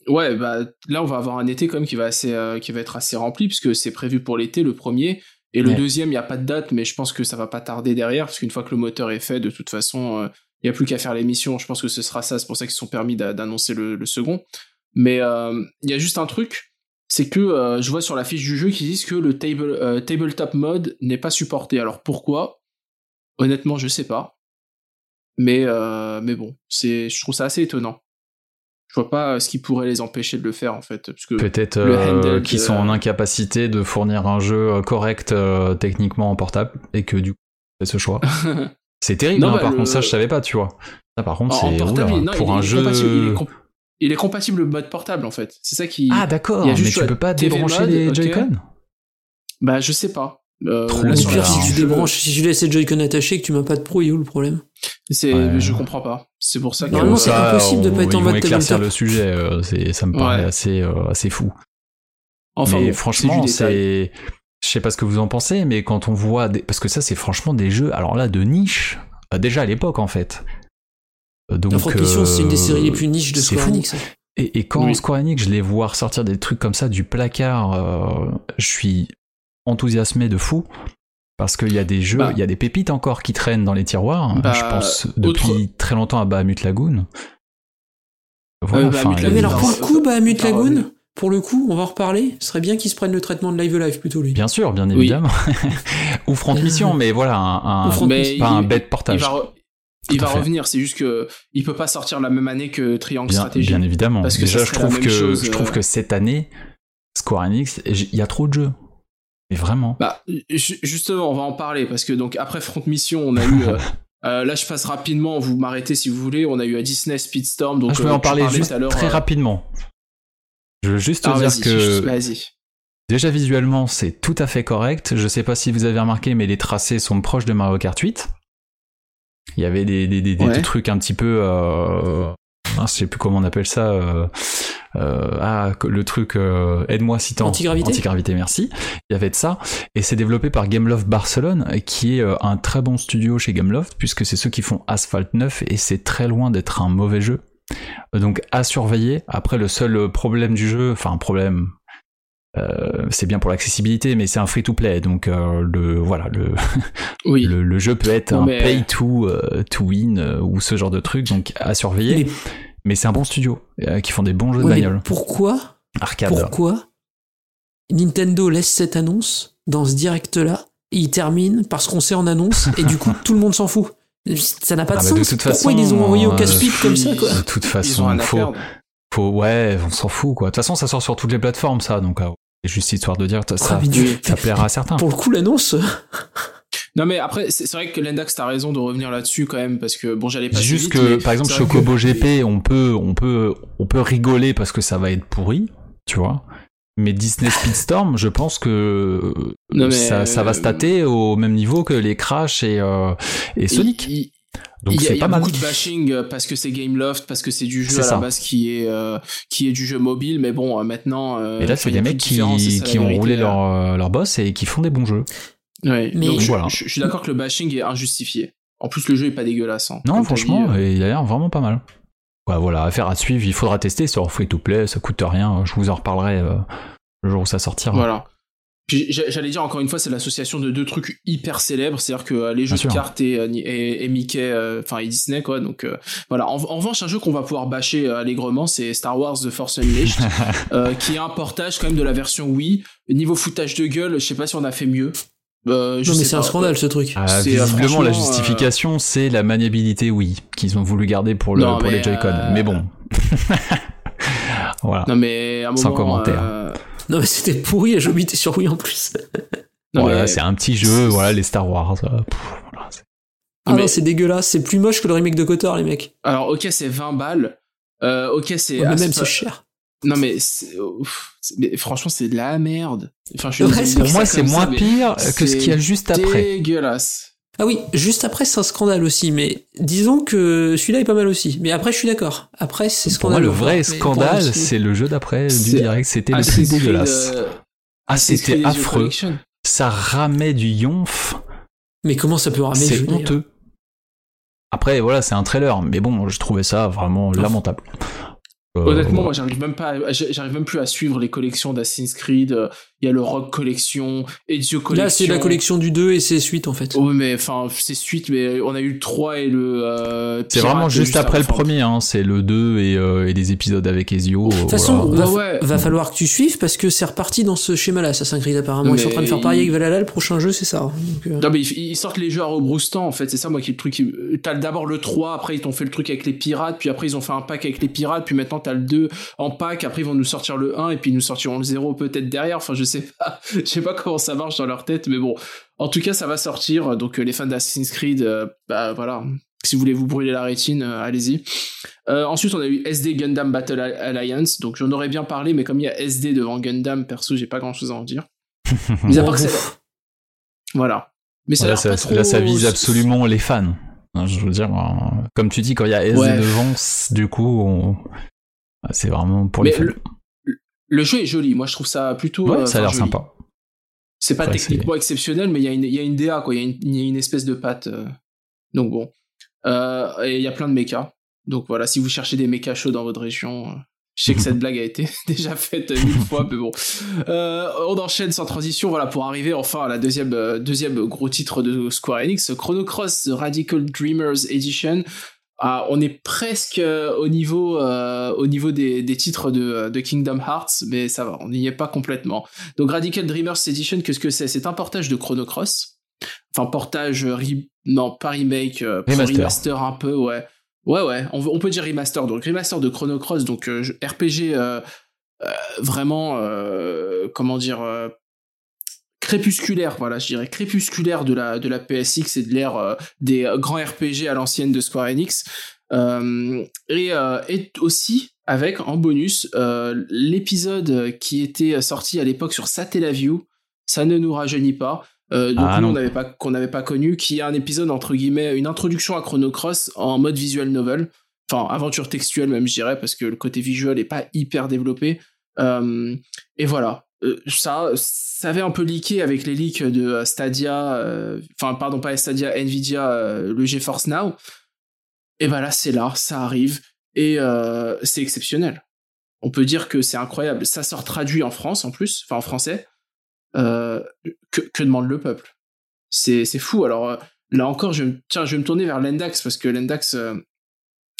ouais, bah là on va avoir un été quand même qui va assez, euh, qui va être assez rempli puisque c'est prévu pour l'été le premier et le Ouais. deuxième il y a pas de date, mais je pense que ça va pas tarder derrière parce qu'une fois que le moteur est fait, de toute façon, euh, il y a plus qu'à faire l'émission. Je pense que ce sera ça. C'est pour ça qu'ils se sont permis d'a- d'annoncer le, le second. Mais euh, il y a juste un truc, c'est que euh, je vois sur la fiche du jeu qu'ils disent que le table, euh, tabletop mode n'est pas supporté. Alors pourquoi? Honnêtement, je sais pas. Mais euh, mais bon, c'est, je trouve ça assez étonnant. Je vois pas euh, ce qui pourrait les empêcher de le faire en fait, parce que Peut-être euh, qu'ils sont en euh, incapacité de fournir un jeu correct euh, techniquement en portable et que du coup, fait ce choix. <laughs> C'est terrible, Non, hein, bah, par le- contre, ça je savais pas, tu vois. Ça par contre, c'est pour il un est jeu. il est comp- il est compatible mode portable en fait. C'est ça qui. Ah d'accord, mais tu peux pas débrancher les. Joy-Con? Bah je sais pas. Euh, là, sur la si tu débranches, si tu laisses les Joy-Con attachés et que tu m'as pas de pro, il est où le problème c'est, Ouais. je comprends pas. C'est pour ça que. Normalement, c'est impossible de pas être en mode éclaircir tabletop. le sujet, euh, c'est, ça me paraît Ouais. assez, euh, assez fou. Enfin, mais bon, franchement, c'est. Je sais pas ce que vous en pensez, mais quand on voit. Des... Parce que ça, c'est franchement des jeux, alors là, de niche, déjà à l'époque en fait. Donc, c'est une des séries les plus niches de c'est Square fou. Enix. hein. Et, et quand Oui. Square Enix, je les vois ressortir des trucs comme ça du placard, euh, je suis enthousiasmé de fou. Parce qu'il y a des jeux, Bah. il y a des pépites encore qui traînent dans les tiroirs. Bah, je pense depuis autre- très longtemps à Bahamut Lagoon. Voilà, Euh, Bahamut Lagoon, Mais des- alors, pour le coup, bah, revient. Lagoon, pour le coup, on va en reparler. Ce serait bien qu'il se prenne le traitement de Live Live plutôt, lui. Bien sûr, bien Oui. évidemment. <laughs> Ou Front Mission, mais voilà, un, Mais pas un bête Il portage. va, re- Tout il va revenir. C'est juste que il peut pas sortir la même année que Triangle Bien, Stratégie. bien évidemment. Parce que Déjà, ça je trouve que chose, je trouve euh, que cette année, Square Enix, il y a trop de jeux. Mais vraiment. Bah, ju- justement, on va en parler parce que donc après Front Mission, on a eu. euh, <laughs> euh, là, je passe rapidement. Vous m'arrêtez si vous voulez. On a eu à Disney Speedstorm. Donc Ah, je vais euh, en parler juste à très rapidement. Je veux juste te ah, dire que vas-y. déjà visuellement c'est tout à fait correct. Je sais pas si vous avez remarqué, mais les tracés sont proches de Mario Kart 8. Il y avait des, des, des, des Ouais. trucs un petit peu, euh, ah, je sais plus comment on appelle ça. euh, euh, ah, le truc, euh, aide-moi si t'en. Antigravité Antigravité, merci. Il y avait de ça. Et c'est développé par Gameloft Barcelone, qui est un très bon studio chez Gameloft, puisque c'est ceux qui font Asphalt 9, et c'est très loin d'être un mauvais jeu. Donc à surveiller. Après, le seul problème du jeu, enfin un problème, euh, c'est bien pour l'accessibilité, mais c'est un free-to-play, donc euh, le voilà, le, <laughs> Oui. le, le jeu peut être un mais- pay to, euh, to win euh, ou ce genre de truc, donc à surveiller. Mais, Mais c'est un bon studio euh, qui font des bons jeux de ouais, mais bagnole, pourquoi, arcade. pourquoi Nintendo laisse cette annonce dans ce direct-là et il termine parce qu'on sait en annonce et du coup <laughs> tout le monde s'en fout. Ça n'a pas de Ah de sens. toute Pourquoi façon, ils les ont envoyés au euh, casse-pipe comme ça quoi De toute façon, faut, faut, ouais, on s'en fout quoi. De toute façon, ça sort sur toutes les plateformes, ça, donc euh, c'est juste histoire de dire, ça, Ah, ça plaira à certains. Pour le coup, l'annonce, <laughs> Non mais après, c'est vrai que Lendax t'as raison de revenir là-dessus quand même parce que bon, j'allais pas juste vite, que, par exemple, Chocobo que- GP, on peut, on peut, on peut rigoler parce que ça va être pourri, tu vois. Mais Disney Speedstorm, je pense que Non, mais, ça, ça va euh, se tâter au même niveau que les Crash et, euh, et Sonic. Il, il- Donc il y a, c'est il y a pas mal. beaucoup de bashing euh, parce que c'est Gameloft, parce que c'est du jeu C'est à ça. la base qui est euh, qui est du jeu mobile, mais bon euh, maintenant. euh, Et là, c'est il y a des mecs qui, c'est qui ont vérité, roulé leur, leur boss et qui font des bons jeux. Ouais, Mais- donc je, Voilà. je- je suis d'accord que le bashing est injustifié. En plus, le jeu est pas dégueulasse. hein, Non, franchement, dit, euh. il a l'air vraiment pas mal. Ouais, voilà, affaire à suivre, il faudra tester sur free to play, ça coûte rien, je vous en reparlerai euh, le jour où ça sortira. Voilà. Puis j'allais dire encore une fois, c'est l'association de deux trucs hyper célèbres, c'est-à-dire que euh, les jeux Bien sûr. de cartes et, euh, et, et Mickey, euh, enfin et Disney quoi. Donc euh, voilà. En, en revanche, un jeu qu'on va pouvoir bâcher allègrement, c'est Star Wars The Force Unleashed, <laughs> euh, qui est un portage quand même de la version Wii. Niveau foutage de gueule, je sais pas si on a fait mieux. Euh, je non mais c'est un scandale ce truc. Ah, C'est, euh, visiblement, la justification, c'est la maniabilité, oui, qu'ils ont voulu garder pour, le, Non, pour les Joy-Con. euh, Mais bon. <laughs> <laughs> voilà. Non mais à un moment. Sans commentaire. Non mais c'était pourri et j'habitais sur Wii en plus. <laughs> non, Voilà, mais- c'est un petit jeu, voilà, les Star Wars. euh, pff, voilà, c'est- Ah Mais- non, c'est dégueulasse, c'est plus moche que le remake de Kotor les mecs. Alors ok, c'est 20 balles. Euh, ok, c'est. Ouais, ah, même c'est cher. Non mais, ouf, franchement c'est de la merde. Enfin, je suis Ouais, Pour moi, c'est ça, moins pire que ce qu'il y a juste après. Dégueulasse. Ah oui, juste après c'est un scandale aussi, mais disons que celui-là est pas mal aussi. Mais après je suis d'accord. Après c'est Pour moi, scandaleux. le vrai scandale, c'est- le jeu d'après du direct. C'était le plus dégueulasse. euh, Ah, c'était affreux. Ça ramait du yonf. Mais comment ça peut ramer C'est honteux. Après, voilà, c'est un trailer, mais bon, je trouvais ça vraiment lamentable. Euh, Honnêtement, moi, j'arrive même pas, à- j'arrive même plus à suivre les collections d'Assassin's Creed. Euh, Il y a le Rock Collection, Ezio Collection. Là c'est la collection du 2 et ses suites en fait. Oui, mais enfin, c'est suite, mais on a eu le 3 et le. euh, C'est vraiment juste après le premier, hein. c'est le 2 et, euh, et des épisodes avec Ezio. De toute façon, Ouais, va, ouais. va falloir que tu suives parce que c'est reparti dans ce schéma-là, Assassin's Creed apparemment. Ils sont en train de faire pareil il- avec Valhalla, le prochain jeu c'est ça. Donc, euh, Non mais ils ils sortent les jeux à rebroustant en fait, c'est ça moi qui est le truc. qui- T'as d'abord le 3, après ils t'ont fait le truc avec les pirates, puis après ils ont fait un pack avec les pirates, puis maintenant t'as le 2 en pack, après ils vont nous sortir le 1 et puis ils nous sortiront le 0 peut-être derrière. Enfin, je sais pas, <laughs> je sais pas comment ça marche dans leur tête, mais bon. En tout cas, ça va sortir. Donc, euh, les fans d'Assassin's Creed, euh, bah voilà. Si vous voulez vous brûler la rétine, euh, allez-y. Euh, ensuite, on a eu SD Gundam Battle Alliance. Donc, j'en aurais bien parlé, mais comme il y a SD devant Gundam, perso, j'ai pas grand chose à en dire. <laughs> Mais à part que c'est. Voilà. Mais ça, là, ça, pas trop- là, ça vise absolument les fans. Hein, Je veux dire, comme tu dis, quand il y a SD Ouais. devant, du coup, on- c'est vraiment pour les fans. le, le jeu est joli. Moi, je trouve ça plutôt. Ouais, euh, ça a l'air sympa. C'est pas Ouais, techniquement exceptionnel, mais il y, a une- il y a une DA, quoi. Il y, a une- il y a une espèce de patte. euh. Donc bon. Euh, et il y a plein de mechas. Donc voilà, si vous cherchez des mechas chauds dans votre région, je sais que cette <laughs> blague a été <laughs> déjà faite mille fois, mais bon. Euh, on enchaîne sans transition, voilà, pour arriver enfin à la deuxième, euh, deuxième gros titre de Square Enix, Chrono Cross The Radical Dreamers Edition. Ah, on est presque euh, au niveau, euh, au niveau des, des titres de, de Kingdom Hearts, mais ça va, on n'y est pas complètement. Donc Radical Dreamers Edition, qu'est-ce que c'est? C'est un portage de Chrono Cross. Enfin, portage, euh, re- non, pas remake, euh, Remaster. remaster un peu, ouais. Ouais, ouais, on, on peut dire remaster. Donc remaster de Chrono Cross, donc euh, RPG euh, euh, vraiment, euh, comment dire, euh, crépusculaire, voilà, je dirais crépusculaire de la, de la PSX et de l'ère euh, des euh, grands RPG à l'ancienne de Square Enix. Euh, et, euh, et aussi avec en bonus l'épisode qui était sorti à l'époque sur Satellaview, ça ne nous rajeunit pas. Euh, donc Ah, nous, on n'avait pas qu'on n'avait pas connu, qui est un épisode entre guillemets une introduction à Chrono Cross en mode visual novel, enfin aventure textuelle même je dirais parce que le côté visuel est pas hyper développé. Euh, et voilà, ça ça avait un peu leaké avec les leaks de euh, Stadia, euh, enfin pardon pas Stadia, Nvidia, euh, le GeForce Now. Et ben là c'est là, ça arrive et euh, c'est exceptionnel. On peut dire que c'est incroyable. Ça sort traduit en France en plus, enfin en français. Euh, que, demande le peuple C'est fou. Alors euh, là encore, je, tiens, je vais me tourner vers l'Endax parce que l'Endax, euh,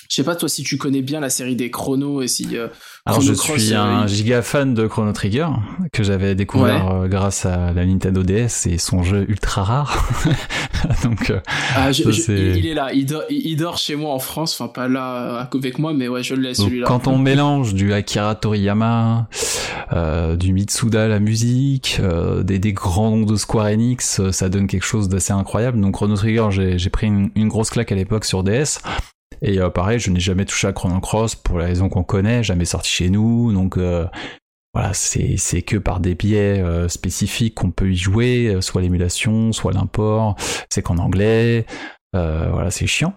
je sais pas toi si tu connais bien la série des chronos et si euh, Alors, Chrono je Cross, suis euh, un il- giga fan de Chrono Trigger, que j'avais découvert euh, grâce à la Nintendo DS et son jeu ultra rare. <laughs> Donc, euh, ah, je- ça, je- c'est- il, est là, il dort, il, dort chez moi en France, enfin pas là euh, avec moi, mais ouais, je l'ai celui-là. quand on mélange du Akira Toriyama, euh, du Mitsuda la musique, euh, des, des grands noms de Square Enix, euh, ça donne quelque chose d'assez incroyable. Donc Chrono Trigger, j'ai j'ai pris une, une grosse claque à l'époque sur DS. Et euh, pareil, je n'ai jamais touché à Chrono Cross pour la raison qu'on connaît, jamais sorti chez nous. Donc euh, voilà, c'est que par des biais euh, spécifiques qu'on peut y jouer, euh, soit l'émulation, soit l'import. C'est qu'en anglais. Euh, voilà, c'est chiant.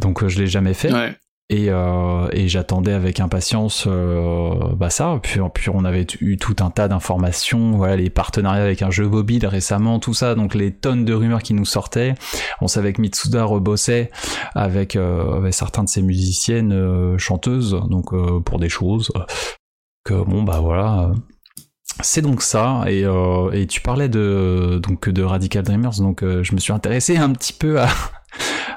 Donc euh, je l'ai jamais fait Ouais. Et, euh, et j'attendais avec impatience euh, bah ça. Puis, on avait eu tout un tas d'informations voilà les partenariats avec un jeu mobile récemment tout ça. Donc les tonnes de rumeurs qui nous sortaient. On savait que Mitsuda rebossait avec, euh, avec certains de ses musiciennes euh, chanteuses. Donc euh, pour des choses. Que bon bah voilà. C'est donc ça. Et, euh, et tu parlais de donc de Radical Dreamers. Donc je me suis intéressé un petit peu à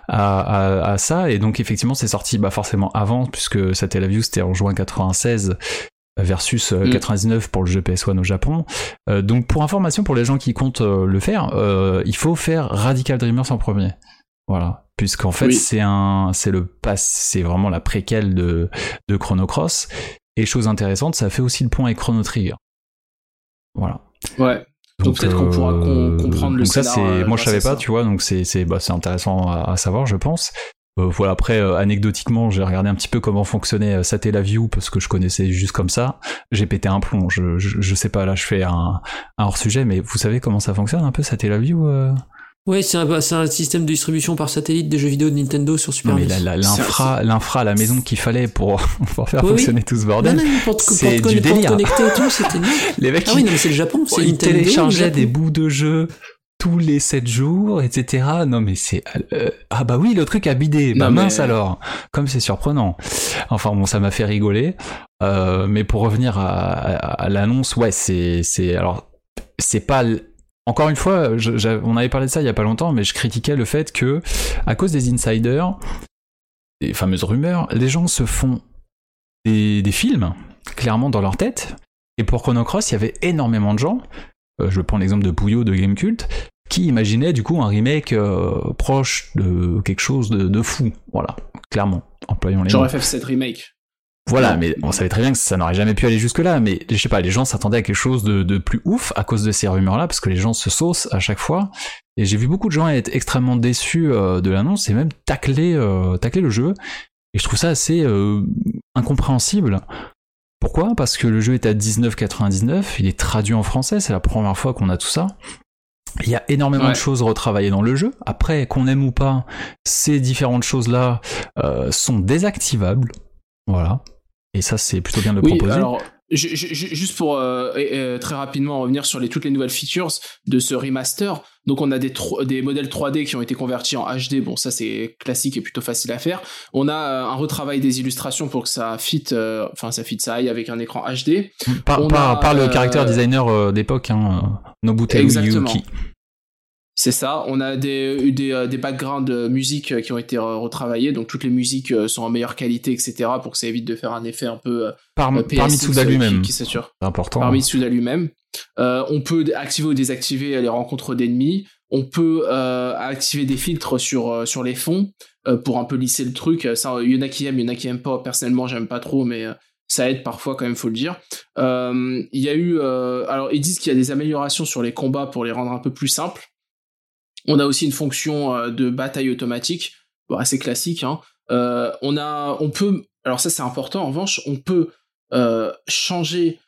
à, à, à ça et donc effectivement c'est sorti bah forcément avant puisque Satellaview c'était en juin 96 versus euh, Mm. 99 pour le jeu PS1 au Japon. Euh, donc pour information pour les gens qui comptent euh, le faire, euh, il faut faire Radical Dreamers en premier. Voilà, puisqu'en fait Oui. c'est un c'est le pass c'est vraiment la préquelle de de Chrono Cross et chose intéressante, ça fait aussi le point avec Chrono Trigger. Voilà. Ouais. Donc peut-être qu'on pourra com- comprendre le donc ça scénar, c'est euh, moi je savais pas ça. tu vois donc c'est c'est bah, c'est intéressant à, à savoir je pense. Euh, voilà après euh, anecdotiquement j'ai regardé un petit peu comment fonctionnait euh, Satellaview parce que je connaissais juste comme ça. J'ai pété un plomb je, je je sais pas là je fais un, un hors sujet mais vous savez comment ça fonctionne un peu Satellaview euh? Ouais, c'est un, c'est un système de distribution par satellite des jeux vidéo de Nintendo sur Super non mais la- l'infra l'infra la maison qu'il fallait pour <laughs> pour faire Oui, oui. fonctionner tout ce bordel non, pour te, pour c'est du délire. connecter et tout, c'était <laughs> nul. les mecs Ah ils- oui, non, mais c'est le Japon, c'est ils Nintendo. téléchargeaient le des bouts de jeu tous les 7 jours, etc. Non mais c'est... euh, ah bah oui, le truc a bidé. Bah Non, mais- mince alors. Comme c'est surprenant. Enfin bon, ça m'a fait rigoler. Euh, mais pour revenir à, à- à l'annonce, ouais, c'est... c'est alors, c'est pas... Encore une fois, je- on avait parlé de ça il y a pas longtemps, mais je critiquais le fait que, à cause des insiders, des fameuses rumeurs, les gens se font des, des films, clairement dans leur tête. Et pour Chrono Cross, il y avait énormément de gens, euh, je prends l'exemple de Bouillot de Gamecult, qui imaginaient du coup un remake euh, proche de quelque chose de, de fou. Voilà, clairement, employons les Genre mots. FF7 Remake. Voilà, mais on savait très bien que ça n'aurait jamais pu aller jusque là, mais je sais pas, les gens s'attendaient à quelque chose de, de plus ouf à cause de ces rumeurs là, parce que les gens se saucent à chaque fois. Et j'ai vu beaucoup de gens être extrêmement déçus euh, de l'annonce et même tacler, euh, tacler le jeu. Et je trouve ça assez euh, incompréhensible. Pourquoi? Parce que le jeu est à 19,99, il est traduit en français, c'est la première fois qu'on a tout ça. Il y a énormément Ouais. de choses retravaillées dans le jeu. Après, qu'on aime ou pas, ces différentes choses-là sont désactivables. Voilà. Et ça, c'est plutôt bien de le Oui, proposer. alors ju- ju- ju- juste pour euh, très rapidement revenir sur les, toutes les nouvelles features de ce remaster. Donc on a des, modèles 3D qui ont été convertis en HD. Bon, ça c'est classique et plutôt facile à faire. On a euh, un retravail des illustrations pour que ça fit, euh, enfin ça fit, ça aille avec un écran HD. par, on par- a, par le character designer d'époque, hein, Nobuteru. Yuki. C'est ça. On a des, des, euh, des backgrounds de musique euh, qui ont été euh, retravaillés. Donc toutes les musiques sont en meilleure qualité, etc. Pour que ça évite de faire un effet un peu Par, PSX, par Mitsuda qui- lui-même. qui. C'est important. par Mitsuda lui-même. Euh, on peut activer ou désactiver les rencontres d'ennemis. On peut euh, activer des filtres sur, sur les fonds euh, pour un peu lisser le truc. Ça, il y en a qui aiment, il y en a qui aiment pas. Personnellement, j'aime pas trop, mais ça aide parfois quand même, faut le dire. Euh, Il y a eu, euh, alors ils disent qu'il y a des améliorations sur les combats pour les rendre un peu plus simples. On a aussi une fonction euh, de bataille automatique, assez classique. Hein. Euh, on a, on peut, alors ça c'est important. En revanche, on peut euh, changer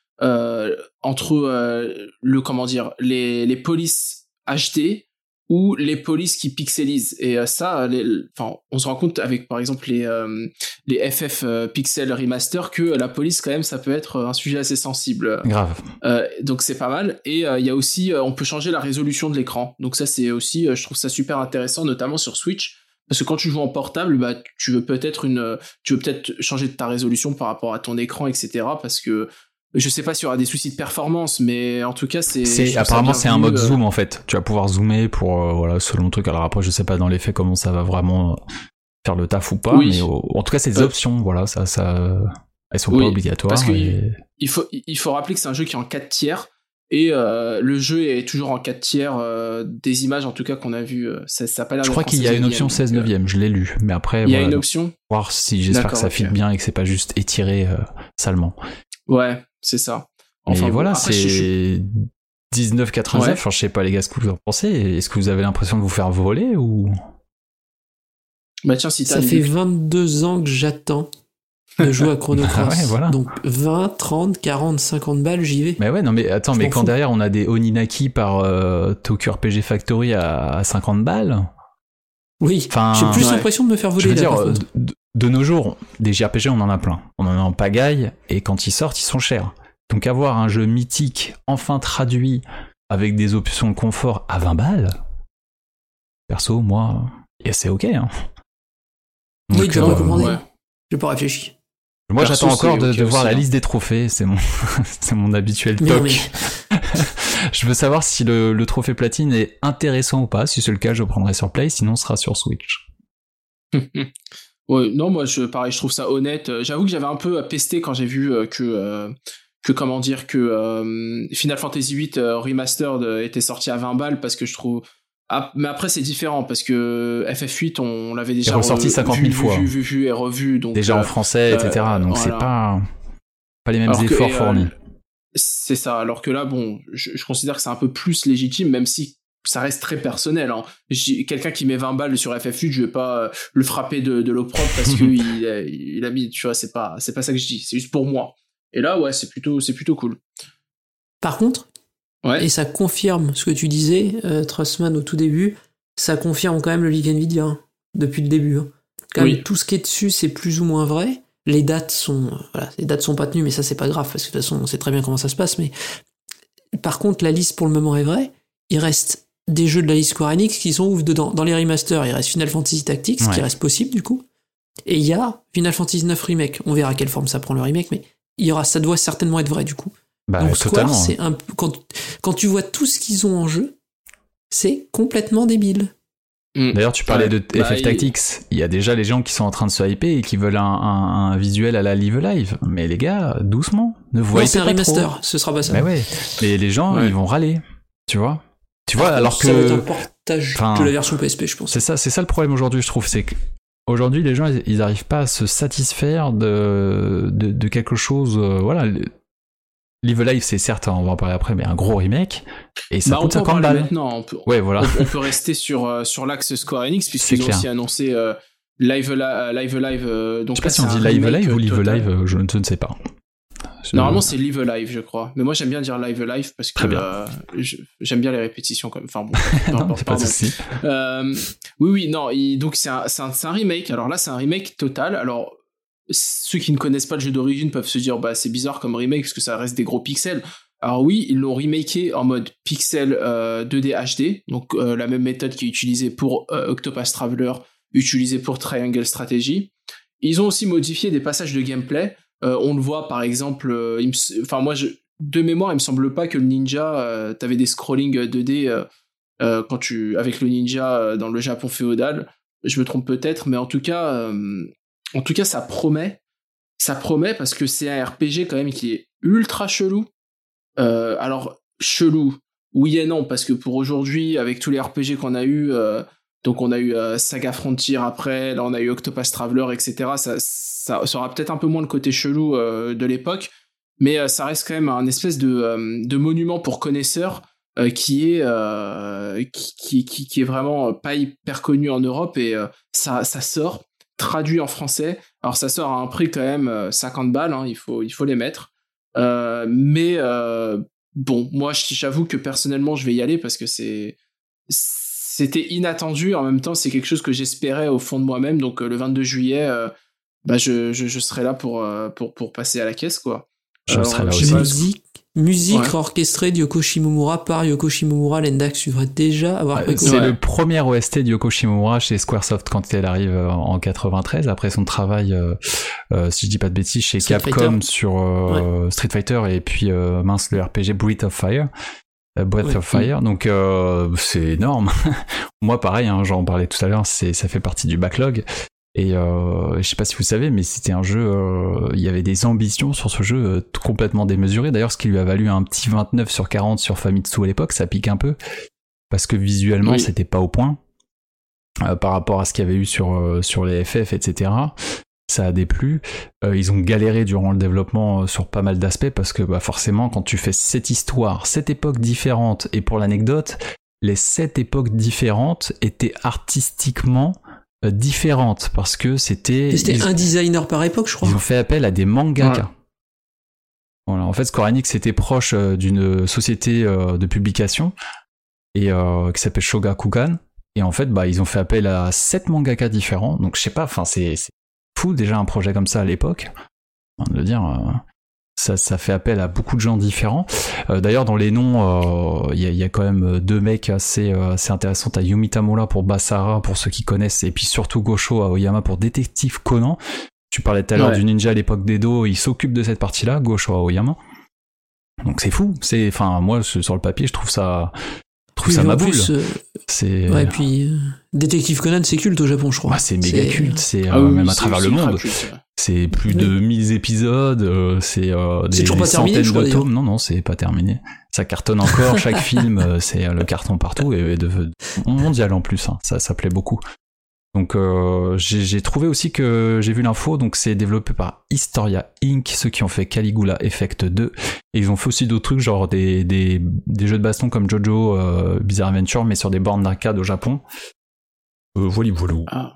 entre le comment dire les, les polices HD ou les polices qui pixelisent et euh, ça les, enfin on se rend compte avec par exemple les euh, les FF euh, pixel remaster que la police quand même ça peut être un sujet assez sensible Grave. euh, donc c'est pas mal. Et euh, il y a aussi, euh, on peut changer la résolution de l'écran. Donc ça c'est aussi, euh, je trouve ça super intéressant, notamment sur Switch, parce que quand tu joues en portable, bah tu veux peut-être une, euh, tu veux peut-être changer ta résolution par rapport à ton écran, etc. Parce que je sais pas s'il y aura des soucis de performance, mais en tout cas c'est. apparemment c'est un mode euh, zoom en fait. Tu vas pouvoir zoomer pour euh, voilà selon le truc. Alors après je sais pas dans les faits comment ça va vraiment faire le taf ou pas, Oui. mais au- en tout cas c'est des Euh, options. Voilà ça ça elles sont Oui, pas obligatoires. parce que- et- il faut, il faut rappeler que c'est un jeu qui est en 4 tiers. Et euh, le jeu est toujours en 4 tiers des images en tout cas qu'on a vu ça, ça a pas Je crois qu'il y a une 16e, option donc, 16 euh, neuvième. Je l'ai lu, mais après Il y a voilà, une option voir si j'espère que ça fit ok. bien et que c'est pas juste étiré salement. Ouais, c'est ça. Mais bon, voilà, après, je- je- c'est 19,99. Ouais. Enfin, je sais pas les gars ce que vous en pensez. Est-ce que vous avez l'impression de vous faire voler ou? Bah tiens, si t'as Ça fait 22 ans que j'attends de jouer à <laughs> Chrono Cross. Ah ouais, voilà. Donc 20, 30, 40, 50 balles, j'y vais. Mais ouais, non mais attends, Je mais quand fous. derrière on a des Oninaki par euh, Tokyo RPG Factory à, à 50 balles. Oui, Enfin, j'ai plus ouais. l'impression de me faire Je voler veux là, dire, de, de nos jours, des JRPG on en a plein. On en a en pagaille et quand ils sortent, ils sont chers. Donc avoir un jeu mythique enfin traduit avec des options de confort à 20 balles, perso, moi, c'est ok. Hein. Oui, tu euh, recommander. ouais. J'ai pas réfléchi. Moi, j'attends encore de, voir aussi, la hein. liste des trophées. C'est mon, <laughs> c'est mon habituel toc. mais- <laughs> je veux savoir si le, le trophée platine est intéressant ou pas. Si c'est le cas, je le prendrai sur Play. Sinon, ce sera sur Switch. <laughs> Ouais, non, moi, je, pareil, je trouve ça honnête. Euh, J'avoue que j'avais un peu pesté quand j'ai vu euh, que, euh, que, comment dire, que euh, Final Fantasy VIII Remastered était sorti à 20 balles parce que je trouve. Ah, mais après, c'est différent parce que FF8, on, l'avait déjà ressorti re- 50 000 vu, fois. Vu, vu, vu et revu. Donc, Déjà euh, en français, euh, etc. Donc c'est voilà. pas pas les mêmes Alors efforts fournis. C'est ça. Alors que là, bon, je, je considère que c'est un peu plus légitime, même si ça reste très personnel. Hein. Quelqu'un qui met 20 balles sur FF8, je vais pas euh, le frapper de, de l'opprobre parce que <laughs> il, a- il a mis, tu vois, c'est pas, c'est pas ça que je dis. C'est juste pour moi. Et là, ouais, c'est plutôt, c'est plutôt cool. Par contre, Ouais. et ça confirme ce que tu disais, euh, Trussman, au tout début, ça confirme quand même le leak Nvidia hein, depuis le début. hein. Quand Oui. même, tout ce qui est dessus, c'est plus ou moins vrai. Les dates sont, euh, voilà, les dates sont pas tenues, mais ça c'est pas grave parce que de toute façon on sait très bien comment ça se passe. Mais par contre, la liste pour le moment est vraie. Il reste des jeux de la liste Square Enix qui sont ouf dedans. Dans les remasters, il reste Final Fantasy Tactics, Ouais. qui reste possible du coup. Et il y a Final Fantasy 9 Remake. On verra quelle forme ça prend le remake, mais il y aura, ça doit certainement être vrai du coup. Bah, Donc Square, totalement. c'est un peu- quand, quand tu vois tout ce qu'ils ont en jeu, c'est complètement débile. Mm. D'ailleurs, tu parlais de Bah, FF il- Tactics. Il y a déjà les gens qui sont en train de se hyper et qui veulent un, un- un visuel à la Live Live. Mais les gars, doucement. Ne Non, hypez c'est un pas remaster, trop. ce sera pas ça. Bah ouais. Mais les gens, Ouais. ils vont râler. Tu vois? Tu vois, Par alors contre, ça va être un que portage Enfin, de la version PSP, je pense. c'est ça, c'est ça le problème aujourd'hui, je trouve, c'est que aujourd'hui, les gens, ils, ils arrivent pas à se satisfaire de, de, de quelque chose. euh, voilà. Live Alive, c'est certes, on va en parler après, mais un gros remake. Et ça Bah, on coûte peut en 50 parler balles. maintenant. On peut, Ouais, voilà. on, on peut rester sur, euh, sur l'axe Square Enix, puisqu'ils ont aussi annoncé euh, Live, Li- Live Live. euh, donc Je sais pas si on dit Live Alive ou euh, Live. Live, je, ne- je ne sais pas. Normalement, c'est Live Alive, je crois. Mais moi, j'aime bien dire Live Alive parce que euh, j'aime bien les répétitions. Comme... Enfin bon, <laughs> Non, c'est pas de souci. Euh, oui, oui, non. il- donc c'est un, un remake. Alors là, c'est un remake total. Alors ceux qui ne connaissent pas le jeu d'origine peuvent se dire, bah c'est bizarre comme remake parce que ça reste des gros pixels. Alors oui, ils l'ont remaké en mode pixel euh, 2D HD, donc euh, la même méthode qui est utilisée pour euh, Octopath Traveler, utilisée pour Triangle Strategy. Ils ont aussi modifié des passages de gameplay. Euh, on le voit par exemple, euh, enfin moi de mémoire, il me semble pas que le ninja, euh, t'avais des scrolling 2D euh, euh, quand tu avec le ninja euh, dans le Japon féodal. Je me trompe peut-être, mais en tout cas, euh, en tout cas, ça promet. Ça promet parce que c'est un RPG quand même qui est ultra chelou. Euh, alors chelou, oui et non, parce que pour aujourd'hui, avec tous les RPG qu'on a eu, euh, donc on a eu euh, Saga Frontier après, là on a eu Octopath Traveler, etc. Ça, ça, aura peut-être un peu moins le côté chelou de l'époque, mais ça reste quand même un espèce de, monument pour connaisseurs qui est qui, est vraiment pas hyper connu en Europe et ça sort traduit en français. Alors ça sort à un prix quand même euh, 50 balles, hein, il faut il faut les mettre. Euh, mais euh, bon, moi j'avoue que personnellement je vais y aller parce que c'est c'était inattendu. En même temps, c'est quelque chose que j'espérais au fond de moi-même. Donc euh, le 22 juillet, euh, bah je, je, je serai là pour, euh, pour pour passer à la caisse quoi. Je serai là aussi. Musique, musique Ouais. orchestrée de Yoko Shimomura par Yoko Shimomura. Lendax, tu devrais déjà avoir Ouais. C'est le premier OST de Yoko Shimomura chez Squaresoft quand elle arrive euh, en 93 après son travail, euh, euh, si je dis pas de bêtises, chez Street Capcom Fighter. sur euh, Street Fighter et puis euh, mince le RPG Breath of Fire. Breath Ouais. of Fire, donc euh, c'est énorme. <laughs> Moi, pareil, hein, j'en parlais tout à l'heure, c'est ça fait partie du backlog. Et euh, je sais pas si vous savez, mais c'était un jeu. euh, Il y avait des ambitions sur ce jeu euh, complètement démesurées. D'ailleurs, ce qui lui a valu un petit 29 sur 40 sur Famitsu à l'époque, ça pique un peu parce que visuellement, Oui. c'était pas au point euh, par rapport à ce qu'il y avait eu sur euh, sur les FF, etc. Ça a déplu. Euh, ils ont galéré durant le développement euh, sur pas mal d'aspects parce que bah, forcément, quand tu fais cette histoire, cette époque différente, et pour l'anecdote, les sept époques différentes étaient artistiquement euh, différentes parce que c'était C'était un designer par époque, je crois. ils ont fait appel à des mangaka. Voilà, en fait, Square Enix était proche euh, d'une société euh, de publication et euh, qui s'appelle Shogakukan. Et en fait, bah, ils ont fait appel à sept mangaka différents. Donc, je sais pas, enfin, c'est fou déjà un projet comme ça à l'époque. De le dire, euh, ça, ça fait appel à beaucoup de gens différents. Euh, D'ailleurs, dans les noms, euh, il y, a- il y a quand même deux mecs assez, euh, assez intéressants. T'as Yumi Tamura pour Basara, pour ceux qui connaissent, et puis surtout Gosho Aoyama pour Détective Conan. Tu parlais tout à l'heure Ouais. du ninja à l'époque d'Edo, il s'occupe de cette partie-là, Gosho Aoyama. Donc c'est fou. C'est, enfin, moi, sur le papier, je trouve ça, je trouve ça ma boule. plus, euh, C'est, ouais, puis euh, Détective Conan, c'est culte au Japon, je crois. bah, c'est méga culte. C'est Ah euh, oui, même à travers c'est le monde. culte. C'est plus de 1000 épisodes, euh, c'est euh, des, C'est toujours des pas terminé, centaines je crois, de tomes. Non, non, c'est pas terminé. Ça cartonne encore, chaque <laughs> film, c'est euh, le carton partout, et de, de- mondial en plus, hein, ça, ça plaît beaucoup. Donc euh, j'ai trouvé aussi que j'ai vu l'info, donc c'est développé par Historia Inc., ceux qui ont fait Caligula Effect 2, et ils ont fait aussi d'autres trucs, genre des, des, des jeux de baston comme Jojo euh, Bizarre Adventure, mais sur des bornes d'arcade au Japon. Euh, voilà, voilà. Ah.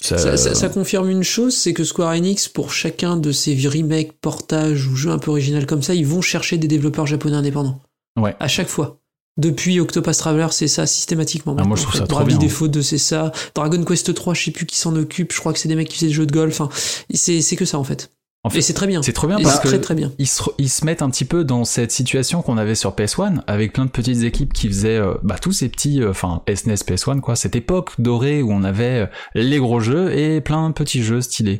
Ça, ça- ça confirme une chose, c'est que Square Enix, pour chacun de ces remakes, portages ou jeux un peu originaux comme ça, ils vont chercher des développeurs japonais indépendants. Ouais. À chaque fois. Depuis Octopath Traveler, c'est ça systématiquement. Ah, moi, je trouve en ça trop bien. Default 2, c'est ça. Dragon Quest 3, je sais plus qui s'en occupe. Je crois que c'est des mecs qui faisaient des jeux de golf. Enfin, c'est c'est que ça en fait. En fait, Et c'est très bien. c'est trop bien Et parce que très très bien. ils se, ils se mettent un petit peu dans cette situation qu'on avait sur PS1 avec plein de petites équipes qui faisaient euh, bah, tous ces petits euh, enfin SNES PS1 quoi cette époque dorée où on avait euh, les gros jeux et plein de petits jeux stylés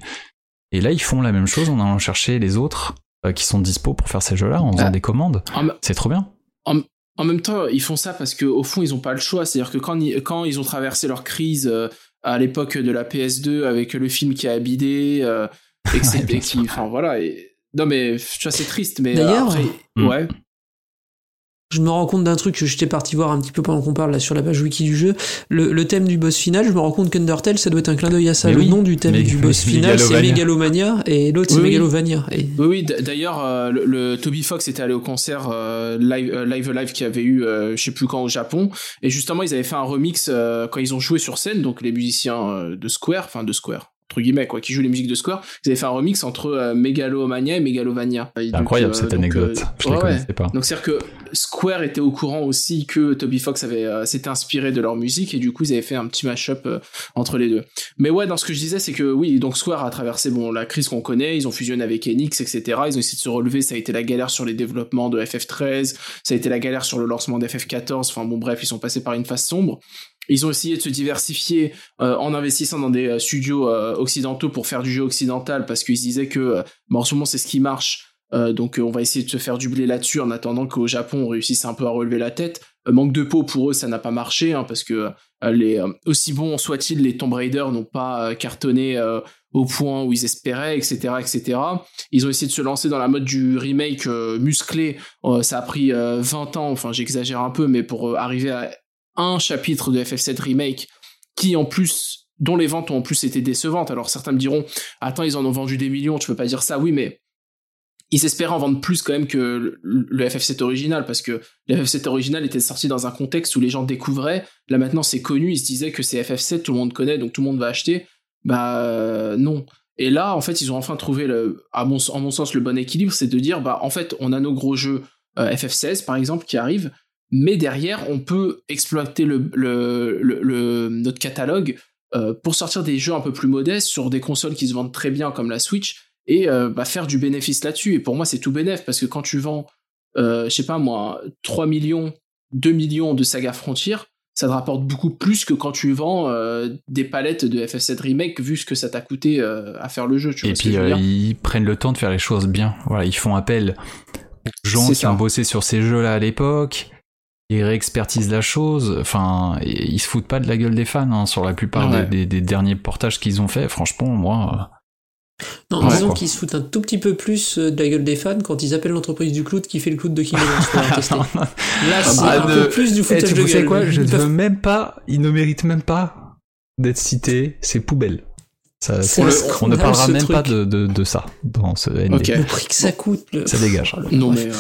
et là ils font la même chose en allant chercher les autres euh, qui sont dispo pour faire ces jeux là en faisant Ah. des commandes m- c'est trop bien en même temps, ils font ça parce qu'au fond, ils ont pas le choix. C'est-à-dire que quand, ils- quand ils ont traversé leur crise euh, à l'époque de la PS2 avec le film qui a bidé, euh, et que c'est- <laughs> Ouais, bien et qui, enfin voilà. et- non mais tu vois, c'est triste, mais D'ailleurs- après, Mm. ouais. Je me rends compte d'un truc que j'étais parti voir un petit peu pendant qu'on parle là sur la page wiki du jeu. Le, le thème du boss final, je me rends compte qu'Undertale, ça doit être un clin d'œil à ça. Mais le oui, nom du thème mais- du boss final, c'est Megalovania. Megalomania et l'autre c'est Oui, oui. Megalovania. Et Oui, oui. D'ailleurs, euh, le, le Toby Fox était allé au concert euh, live, euh, live live qui avait eu, euh, je sais plus quand au Japon, et justement ils avaient fait un remix euh, quand ils ont joué sur scène, donc les musiciens euh, de Square, enfin de Square entre guillemets quoi, qui jouent les musiques de Square, ils avaient fait un remix entre euh, Megalomania et Megalovania. Et donc, incroyable euh, cette anecdote. euh, je les ouais, connaissais pas. Donc c'est-à-dire que Square était au courant aussi que Toby Fox avait euh, s'était inspiré de leur musique et du coup ils avaient fait un petit mashup entre les deux. Mais ouais, dans ce que je disais, c'est que oui, donc Square a traversé bon la crise qu'on connaît, ils ont fusionné avec Enix, etc. Ils ont essayé de se relever, ça a été la galère sur les développements de FF13, ça a été la galère sur le lancement d'FF14. Enfin bon bref, ils sont passés par une phase sombre. Ils ont essayé de se diversifier euh, en investissant dans des euh, studios euh, occidentaux pour faire du jeu occidental parce qu'ils se disaient que bah, en ce moment c'est ce qui marche. Donc on va essayer de se faire du blé là-dessus en attendant qu'au Japon on réussisse un peu à relever la tête. Manque de peau pour eux ça n'a pas marché hein, parce que les aussi bons soient-ils les Tomb Raider n'ont pas cartonné au point où ils espéraient etc etc. Ils ont essayé de se lancer dans la mode du remake euh, musclé. Euh, ça a pris euh, 20 ans enfin j'exagère un peu mais pour arriver à un chapitre de FF7 remake qui en plus dont les ventes ont en plus été décevantes. Alors certains me diront attends ils en ont vendu des millions tu peux pas dire ça oui mais ils espéraient en vendre plus quand même que le- le FF7 original parce que le FF7 original était sorti dans un contexte où les gens découvraient. Là maintenant c'est connu, ils se disaient que c'est FF7, tout le monde connaît donc tout le monde va acheter. Bah euh, non. Et là en fait ils ont enfin trouvé le, à mon, en mon sens le bon équilibre, c'est de dire bah en fait on a nos gros jeux euh, FF16 par exemple qui arrivent, mais derrière on peut exploiter le, le, le- le- notre catalogue euh, pour sortir des jeux un peu plus modestes sur des consoles qui se vendent très bien comme la Switch et euh, bah, faire du bénéfice là-dessus. Et pour moi, c'est tout bénéf parce que quand tu vends, euh, je sais pas moi, 3 millions, 2 millions de Saga Frontier, ça te rapporte beaucoup plus que quand tu vends euh, des palettes de FF7 Remake vu ce que ça t'a coûté à faire le jeu. Tu Et vois puis je ils prennent le temps de faire les choses bien. Voilà, ils font appel aux gens qui ça. ont bossé sur ces jeux-là à l'époque. Ils réexpertisent la chose. Enfin, ils se foutent pas de la gueule des fans hein, sur la plupart Ouais. des, des- des derniers portages qu'ils ont fait. Franchement, moi, non, Ouais, disons qu'ils se foutent un tout petit peu plus euh, de la gueule des fans quand ils appellent l'entreprise du cloud qui fait le cloud de Kingdom Hearts. <laughs> Là, c'est Ah, un ne- peu plus du Eh, foutage tu de sais gueule. quoi? Je Ils ne peuvent- veux même pas. Ils ne méritent même pas d'être cités. C'est poubelle. Ça, on ne parlera même truc. pas de, de, de ça dans ce ND. Ok. Le prix que ça coûte. le- Ça dégage. Oh, Non mais euh,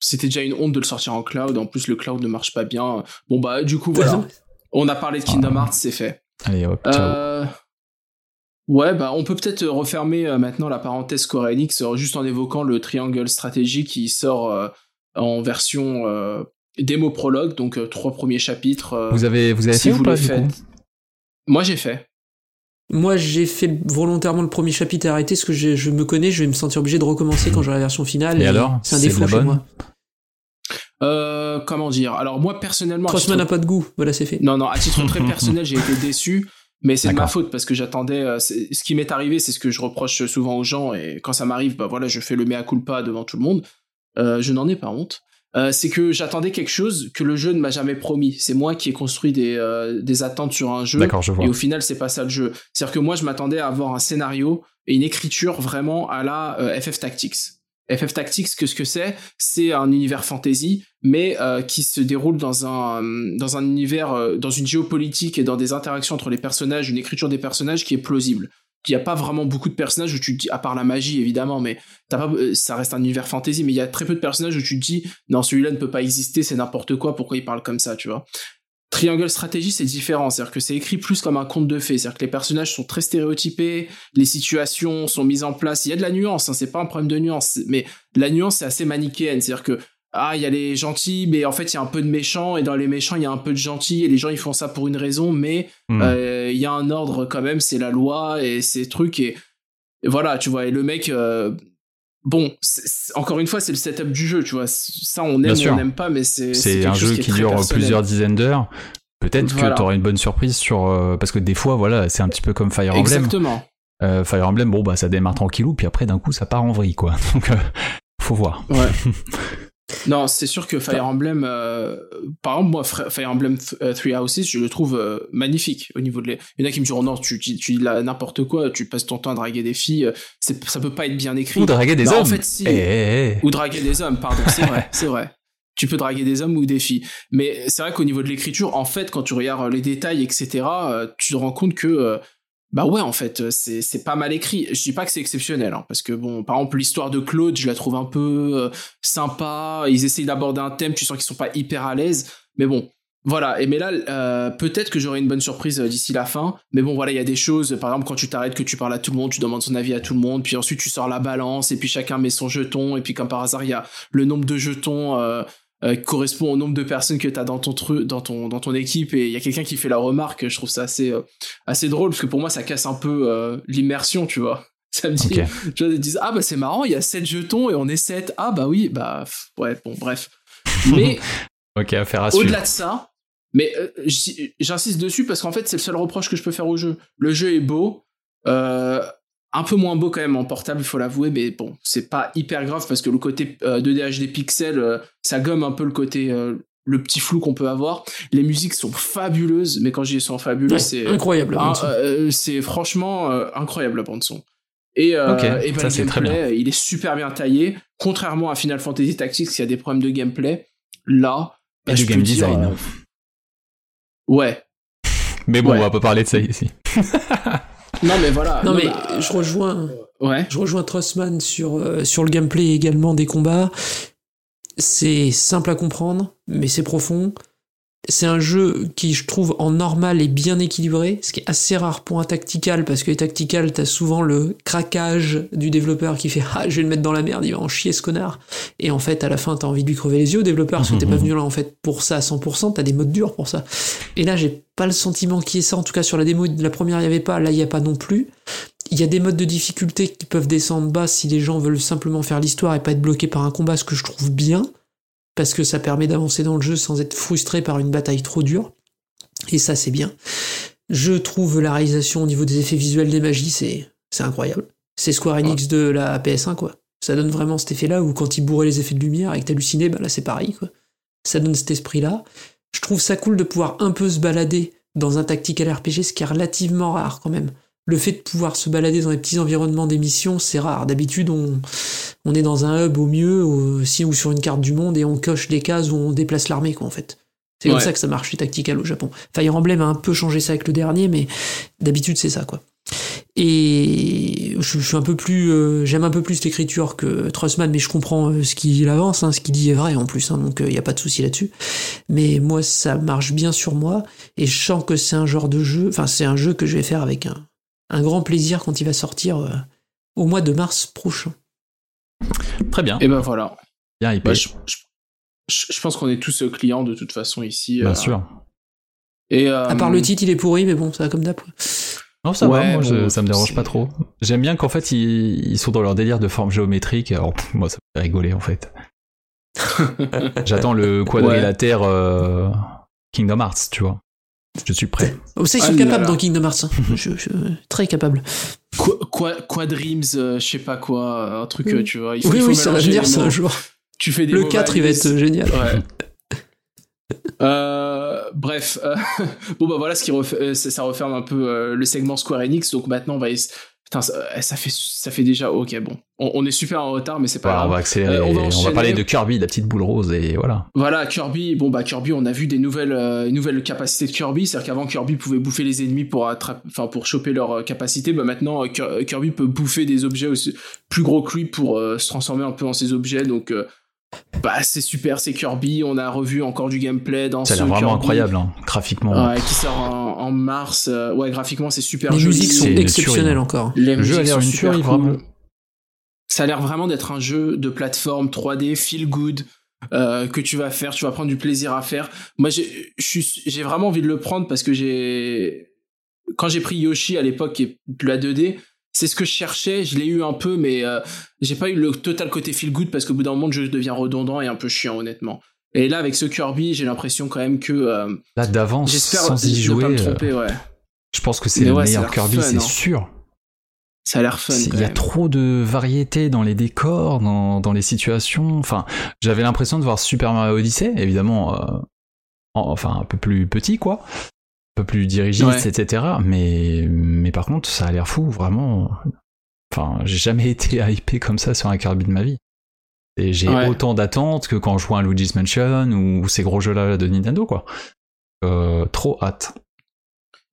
c'était déjà une honte de le sortir en cloud. En plus, le cloud ne marche pas bien. Bon bah du coup voilà. <laughs> On a parlé de Kingdom Ah. Hearts, c'est fait. Allez, hop, ciao. Euh, Ouais, bah on peut peut-être refermer euh, maintenant la parenthèse Square Enix euh, juste en évoquant le Triangle Strategy qui sort euh, en version euh, démo prologue, donc euh, trois premiers chapitres. euh, vous avez, vous avez si fait vous ou pas le faites. Moi j'ai fait. Moi, j'ai fait volontairement le premier chapitre et arrêté parce que je, je me connais, je vais me sentir obligé de recommencer quand j'aurai la version finale. Et alors, C'est un défaut chez moi. Euh, comment dire? Alors moi personnellement, Crossman titre- n'a pas de goût. Voilà, c'est fait. Non, non, à titre très <laughs> personnel, j'ai été déçu, mais c'est de ma faute parce que j'attendais. euh, ce qui m'est arrivé, c'est ce que je reproche souvent aux gens, et quand ça m'arrive, bah voilà, je fais le mea culpa devant tout le monde. Euh, je n'en ai pas honte. Euh, c'est que j'attendais quelque chose que le jeu ne m'a jamais promis. C'est moi qui ai construit des, euh, des attentes sur un jeu. D'accord, je vois. Et au final, c'est pas ça le jeu. C'est-à-dire que moi, je m'attendais à avoir un scénario et une écriture vraiment à la euh, FF Tactics. FF Tactics, que ce que c'est, c'est un univers fantasy, mais euh, qui se déroule dans un dans un univers, euh, dans une géopolitique et dans des interactions entre les personnages, une écriture des personnages qui est plausible. Il n'y a pas vraiment beaucoup de personnages où tu te dis, à part la magie évidemment, mais t'as pas, euh, ça reste un univers fantasy, mais il y a très peu de personnages où tu te dis, non, celui-là ne peut pas exister, c'est n'importe quoi, pourquoi il parle comme ça, tu vois. Triangle Strategy, c'est différent, c'est-à-dire que c'est écrit plus comme un conte de fées, c'est-à-dire que les personnages sont très stéréotypés, les situations sont mises en place, il y a de la nuance, hein, c'est pas un problème de nuance, mais la nuance c'est assez manichéenne, c'est-à-dire que ah il y a les gentils, mais en fait il y a un peu de méchants, et dans les méchants il y a un peu de gentils, et les gens ils font ça pour une raison, mais Hmm. euh, il y a un ordre quand même, c'est la loi et ces trucs et, et voilà, tu vois. Et le mec, euh, bon, encore une fois, c'est le setup du jeu, tu vois. Ça, on aime ou on n'aime pas, mais c'est C'est un jeu qui dure personnel. plusieurs dizaines d'heures. Peut-être Voilà. que tu auras une bonne surprise sur euh, parce que des fois voilà c'est un petit peu comme Fire Emblem. Exactement. Fire Emblem bon bah ça démarre tranquillou puis après d'un coup ça part en vrille quoi. <laughs> Donc faut voir. Ouais. <laughs> non, c'est sûr que Fire Emblem, euh, par exemple, moi, Fire Emblem euh, Three Houses, je le trouve euh, magnifique au niveau de les. Il y en a qui me diront non, tu, tu, tu dis n'importe quoi, tu passes ton temps à draguer des filles, euh, ça peut pas être bien écrit. Ou draguer des Non, hommes. en fait, si. Eh, eh, eh. Ou draguer des hommes, pardon, c'est vrai, <laughs> c'est vrai. tu peux draguer des hommes ou des filles. Mais c'est vrai qu'au niveau de l'écriture, en fait, quand tu regardes les détails, etc., tu te rends compte que euh, bah ouais, en fait, c'est c'est pas mal écrit. Je dis pas que c'est exceptionnel, hein, parce que bon, par exemple, l'histoire de Claude, je la trouve un peu euh, sympa. Ils essayent d'aborder un thème, tu sens qu'ils sont pas hyper à l'aise, mais bon. Voilà, et mais là, euh, peut-être que j'aurai une bonne surprise euh, d'ici la fin. Mais bon, voilà, il y a des choses, par exemple, quand tu t'arrêtes, que tu parles à tout le monde, tu demandes son avis à tout le monde, puis ensuite tu sors la balance, et puis chacun met son jeton, et puis comme par hasard, il y a le nombre de jetons euh, qui correspond au nombre de personnes que tu as dans ton, tru- dans, ton, dans ton équipe, et il y a quelqu'un qui fait la remarque, je trouve ça assez, euh, assez drôle, parce que pour moi, ça casse un peu euh, l'immersion, tu vois. <laughs> Ça me dit, Ok. tu vois, ils disent, ah bah c'est marrant, il y a 7 jetons, et on est 7. Ah bah oui, bah, ouais, bon, bref. <laughs> Mais Ok, à au-delà de ça, mais j'insiste dessus parce qu'en fait, c'est le seul reproche que je peux faire au jeu. Le jeu est beau, euh, un peu moins beau quand même en portable, il faut l'avouer, mais bon, c'est pas hyper grave parce que le côté euh, 2D HD pixels, euh, ça gomme un peu le côté, euh, le petit flou qu'on peut avoir. Les musiques sont fabuleuses, mais quand je dis sont fabuleuses, Ouais, c'est incroyable. la ah, euh, c'est franchement euh, incroyable la bande son. Et, euh, ben, ça, le c'est très gameplay, il est super bien taillé. Contrairement à Final Fantasy Tactics, qui a des problèmes de gameplay, là, Et bah, je du game dire, design. euh, ouais. Mais bon, Ouais. on va pas parler de ça ici. <laughs> Non mais voilà. Non, mais bah, je rejoins, ouais. je rejoins Trossman sur, euh, sur le gameplay également des combats. C'est simple à comprendre, mais c'est profond. C'est un jeu qui, je trouve, en normal est bien équilibré, ce qui est assez rare pour un tactical, parce que les tactical, t'as souvent le craquage du développeur qui fait <laughs> Ah, je vais le mettre dans la merde, il va en chier ce connard. Et en fait, à la fin, t'as envie de lui crever les yeux, développeur, parce que t'es pas venu là, en fait, pour ça à 100%, t'as des modes durs pour ça. Et là, j'ai pas le sentiment qu'il y ait ça, en tout cas sur la démo, de la première, il y avait pas, là, il y a pas non plus. Il y a des modes de difficulté qui peuvent descendre bas si les gens veulent simplement faire l'histoire et pas être bloqués par un combat, ce que je trouve bien, parce que ça permet d'avancer dans le jeu sans être frustré par une bataille trop dure. Et ça, c'est bien. Je trouve la réalisation au niveau des effets visuels des magies, c'est, c'est incroyable. C'est Square Enix de la PS1, quoi. Ça donne vraiment cet effet-là où quand ils bourraient les effets de lumière et que t'hallucinais, bah là, c'est pareil, quoi. Ça donne cet esprit-là. Je trouve ça cool de pouvoir un peu se balader dans un tactical RPG, ce qui est relativement rare quand même. Le fait de pouvoir se balader dans les petits environnements d'émissions, c'est rare. D'habitude, on, on est dans un hub au mieux, aussi ou sur une carte du monde, et on coche des cases où on déplace l'armée, quoi, en fait. C'est comme ça que ça marche, les tactical au Japon. Fire Emblem a un peu changé ça avec le dernier, mais d'habitude, c'est ça, quoi. Et je, je suis un peu plus, euh, j'aime un peu plus l'écriture que Trussman, mais je comprends euh, ce qu'il avance, hein, ce qu'il dit est vrai en plus, hein, donc il n'y a pas de souci là-dessus. Mais moi, ça marche bien sur moi, et je sens que c'est un genre de jeu, enfin, c'est un jeu que je vais faire avec un, un grand plaisir quand il va sortir euh, au mois de mars prochain. Très bien. Et ben voilà. Bien hypé. Bah, je, je- je- je pense qu'on est tous euh, clients de toute façon ici. Bien euh, sûr. Et euh, À part le titre, il est pourri, mais bon, ça va comme d'hab. quoi. Non, ça Ouais, va, moi, je- ça me dérange pas trop. J'aime bien qu'en fait, ils, ils sont dans leur délire de forme géométrique. Alors, pff, moi, ça me fait rigoler, en fait. <laughs> J'attends le quadrilatère euh, Kingdom Hearts, tu vois. Je suis prêt. Oh, ça, ils sont Ah capables là. dans Kingdom Hearts. hein. <laughs> Je- je- très capables. Quoi, quoi, Quadreams, euh, je sais pas quoi, un truc, euh, tu vois. Il faut, Oui, il faut oui, ça va venir ça un jour. Tu fais des Le mots 4, il va être génial. Ouais. <laughs> Euh, bref, euh, <laughs> bon bah voilà ce qui refait, euh, ça, ça referme un peu euh, le segment Square Enix. Donc maintenant on va, putain ça, ça fait ça fait déjà ok bon, on, on est super en retard mais c'est pas Voilà, on grave. va accélérer. Euh, on va on va parler de Kirby, la petite boule rose, et voilà. Voilà Kirby, bon bah Kirby on a vu des nouvelles euh, nouvelles capacités de Kirby, c'est-à-dire qu'avant Kirby pouvait bouffer les ennemis pour attraper, enfin pour choper leur euh, capacité, bah maintenant Kir- Kirby peut bouffer des objets aussi plus gros que lui pour euh, se transformer un peu en ces objets donc. Bah c'est super, c'est Kirby. On a revu encore du gameplay dans Ça a ce l'air vraiment Kirby. incroyable, hein, graphiquement. Ouais, qui sort en, en mars. euh, ouais, graphiquement, c'est super Les joli. musiques sont exceptionnelles tuerie. encore. Les Le jeu a l'air sont une super tuerie, cool. vraiment. Ça a l'air vraiment d'être un jeu de plateforme 3D, feel good, euh, que tu vas faire, tu vas prendre du plaisir à faire. Moi, j'ai vraiment envie de le prendre parce que j'ai. Quand j'ai pris Yoshi à l'époque, qui est de la 2D, c'est ce que je cherchais, je l'ai eu un peu, mais euh, j'ai pas eu le total côté feel good parce qu'au bout d'un moment, le jeu devient redondant et un peu chiant, honnêtement. Et là, avec ce Kirby, j'ai l'impression quand même que. euh, Là, d'avance, J'espère sans y jouer, pas me euh, tromper, ouais. je pense que c'est le ouais, meilleur Kirby, c'est hein. sûr. Ça a l'air fun. Il y a trop de variété dans les décors, dans, dans les situations. Enfin, j'avais l'impression de voir Super Mario Odyssey, évidemment, euh, en- enfin un peu plus petit, quoi, peu plus dirigiste, Ouais. etc. Mais, mais par contre, ça a l'air fou, vraiment. Enfin, j'ai jamais <laughs> été hypé comme ça sur un Kirby de ma vie. Et j'ai Ouais. autant d'attentes que quand je joue à un Luigi's Mansion ou ces gros jeux-là de Nintendo, quoi. Euh, trop hâte.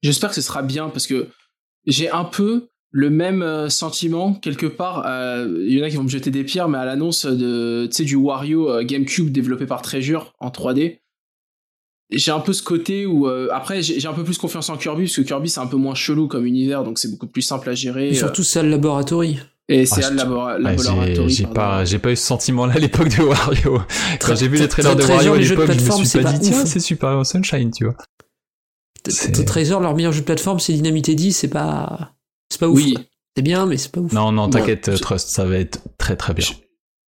J'espère que ce sera bien parce que j'ai un peu le même euh, sentiment quelque part. euh, Il y en a qui vont me jeter des pierres, mais à l'annonce de, tu sais, du Wario GameCube développé par Treasure en 3D, j'ai un peu ce côté où euh, après j'ai un peu plus confiance en Kirby parce que Kirby c'est un peu moins chelou comme univers, donc c'est beaucoup plus simple à gérer. Et surtout, c'est le laboratory. et c'est Ah, à je- Labora- Laboratory. j'ai pas, j'ai pas eu ce sentiment-là à l'époque de Wario. Quand j'ai vu les trailers de Wario à les jeux de l'époque, je me plateforme, suis c'est pas pas dit, tiens, c'est Super Sunshine, tu vois. C'est- Tracer, leur meilleur jeu de plateforme, c'est Dynamite Eddy, c'est pas. C'est pas ouf. Oui. C'est bien, mais c'est pas ouf. Non, non, t'inquiète, Trust, ça va être très très bien.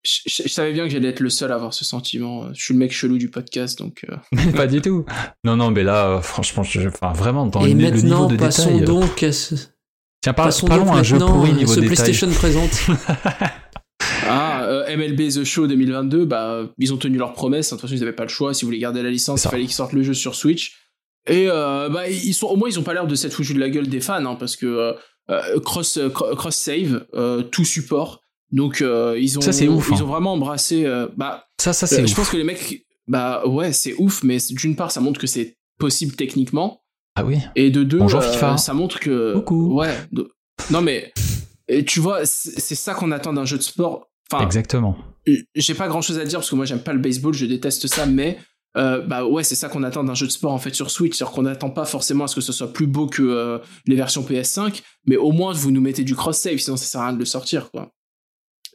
Je, je- je savais bien que j'allais être le seul à avoir ce sentiment. Je suis le mec chelou du podcast, donc. euh, <laughs> pas du tout. Non, non, mais là, euh, franchement, je, enfin, vraiment, dans Et le, le niveau maintenant, de passons détail. euh, donc à ce. Tiens, par- Passons parlons donc à un jeu pourri niveau ce détail. PlayStation présente. <laughs> Ah, euh, MLB The Show 2022, bah, ils ont tenu leur promesse. De toute façon, ils n'avaient pas le choix. Si vous voulez garder la licence, il fallait qu'ils sortent le jeu sur Switch. Et euh, bah, ils sont, au moins, ils ont pas l'air de s'être foutus de la gueule des fans, hein, parce que cross, cro- cross save, euh, tout support. Donc, euh, ils ont, Ça, c'est ouf, ils hein. ont vraiment embrassé. euh, bah, Ça, ça, euh, c'est je pense que les mecs, bah ouais, c'est ouf, mais d'une part, ça montre que c'est possible techniquement. Ah oui. Et de deux, Bonjour, FIFA. ça montre que. Coucou. Ouais. de- Non, mais. Et tu vois, c'est ça qu'on attend d'un jeu de sport. Enfin, Exactement. j'ai pas grand chose à dire parce que moi j'aime pas le baseball, je déteste ça, mais euh, bah ouais, c'est ça qu'on attend d'un jeu de sport en fait sur Switch, c'est-à-dire qu'on n'attend pas forcément à ce que ce soit plus beau que euh, les versions PS5, mais au moins vous nous mettez du cross-save, sinon ça sert à rien de le sortir quoi.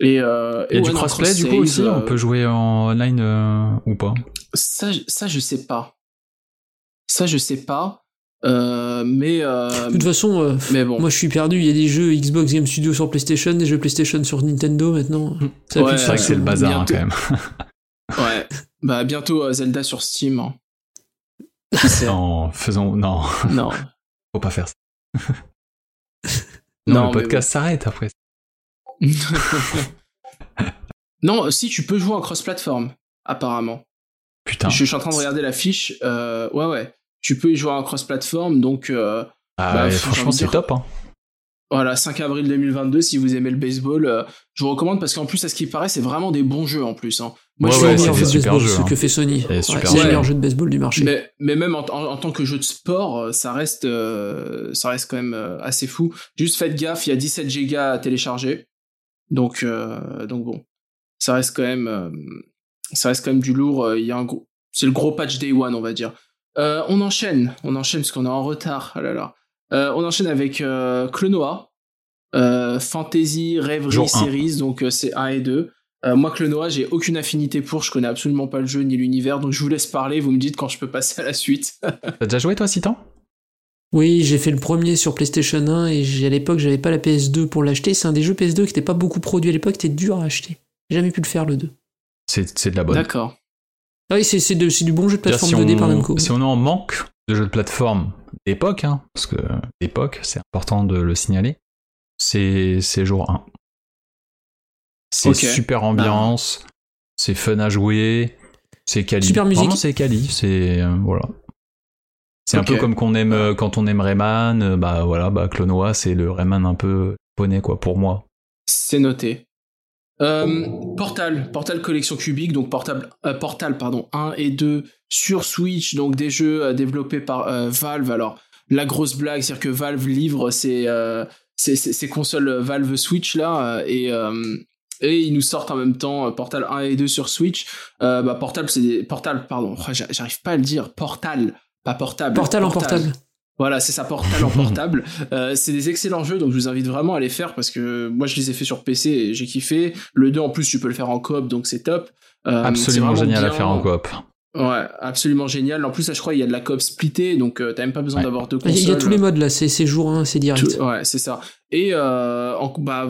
Et, euh, et du non, crossplay du coup aussi On euh, peut jouer en online euh, ou pas? Ça, ça je sais pas. Ça je sais pas. Euh, mais euh, De toute façon, euh, mais bon. moi je suis perdu. Il y a des jeux Xbox Game Studio sur PlayStation, des jeux PlayStation sur Nintendo maintenant. Ça Ouais, de C'est vrai que c'est le bazar hein, quand même. <laughs> Ouais. Bah bientôt euh, Zelda sur Steam. hein. Non, faisons. Non, non. <laughs> faut pas faire ça. <laughs> Non, Non, le podcast s'arrête après. <laughs> non, si tu peux jouer en cross-platform, apparemment. Putain. Je suis en train de regarder la fiche. euh, ouais, ouais. Tu peux y jouer en cross-platform, donc euh, Ah, bah, franchement, c'est top. Hein. voilà, 5 avril 2022, si vous aimez le baseball, euh, je vous recommande parce qu'en plus, à ce qui paraît, c'est vraiment des bons jeux en plus. Hein. Moi, Ouais, je ouais, meilleur jeu de super baseball, jeux, ce hein. que fait Sony. C'est Ouais, super c'est le meilleur jeu de baseball du marché. Mais, mais même en, en- en tant que jeu de sport, ça reste, euh, ça reste quand même euh, assez fou. Juste faites gaffe, il y a 17 gigas à télécharger. Donc, euh, donc bon, ça reste quand même, euh, ça reste quand même du lourd. euh, Il y a un gros, c'est le gros patch day one, on va dire. On enchaîne, on enchaîne parce qu'on est en retard. Ah là là. Euh, on enchaîne avec Clonoa, Fantasy Rêverie. Series, donc c'est 1 et 2. Euh, moi, Clonoa, j'ai aucune affinité pour, je connais absolument pas le jeu ni l'univers, donc je vous laisse parler, vous me dites quand je peux passer à la suite. T'as déjà joué toi, Citan Oui, j'ai fait le premier sur PlayStation 1 et j'ai- à l'époque j'avais pas la PS2 pour l'acheter. C'est un des jeux PS2 qui était pas beaucoup produit à l'époque, c'était dur à acheter. J'ai jamais pu le faire le 2. C'est c'est de la bonne. D'accord. Ah oui, c'est du bon jeu de plateforme si 2D par Namco. si on est en manque de jeux de plateforme d'époque, hein, parce que d'époque, c'est important de le signaler, c'est c'est jour 1. C'est super ambiance, c'est fun à jouer, c'est quali. Super musique. C'est quali, c'est euh, voilà. C'est un peu comme qu'on aime euh, quand on aime Rayman, euh, bah voilà, bah Clonoa, c'est le Rayman un peu poney quoi pour moi. C'est noté. Euh, Portal, Portal Collection Cubique, donc Portable, euh, Portal pardon, 1 et 2 sur Switch, donc des jeux euh, développés par euh, Valve. Alors, la grosse blague, c'est-à-dire que Valve livre ses, euh, ses, ses- ses consoles Valve Switch là, et, euh, et ils nous sortent en même temps euh, Portal 1 et 2 sur Switch. Euh, bah, Portal, c'est des- Portal, pardon, oh, j'a- j'arrive pas à le dire, Portal, pas portable. Portal en portable. Voilà, c'est ça, Portal en <laughs> portable. Euh, c'est des excellents jeux, donc je vous invite vraiment à les faire parce que moi je les ai fait sur PC et j'ai kiffé. Le 2 en plus, tu peux le faire en coop, donc c'est top. Euh, Absolument génial à faire en coop. Ouais, absolument génial. En plus, là, je crois il y a de la coop splittée, donc euh, t'as même pas besoin Ouais. d'avoir deux Il y a- consoles. il y a tous les modes là, c'est jour 1, c'est direct. Tout- ouais, c'est ça. Et euh, en- bah,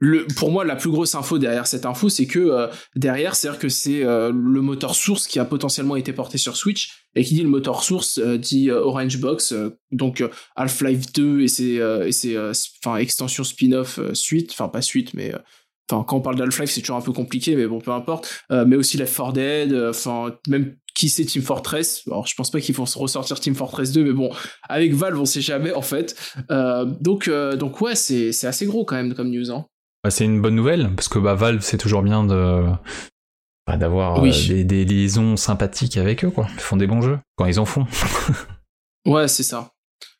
le, pour moi, la plus grosse info derrière cette info, c'est que euh, derrière, c'est-à-dire que c'est euh, le moteur source qui a potentiellement été porté sur Switch. Et qui dit le moteur source euh, dit euh, Orange Box, euh, donc euh, Half-Life 2 et ses, et ses enfin, extensions spin-off suite, enfin pas suite, mais enfin quand on parle d'Half-Life, c'est toujours un peu compliqué, mais bon, peu importe. Mais aussi Left 4 Dead, enfin même qui c'est Team Fortress. Alors je pense pas qu'ils vont ressortir Team Fortress 2, mais bon, avec Valve, on sait jamais en fait. Euh, donc, euh, donc ouais, c'est assez gros quand même comme news. Hein. Bah, c'est une bonne nouvelle parce que bah, Valve c'est toujours bien de bah, d'avoir Oui. euh, des, des liaisons sympathiques avec eux quoi. Ils font des bons jeux quand ils en font. <laughs> Ouais, c'est ça.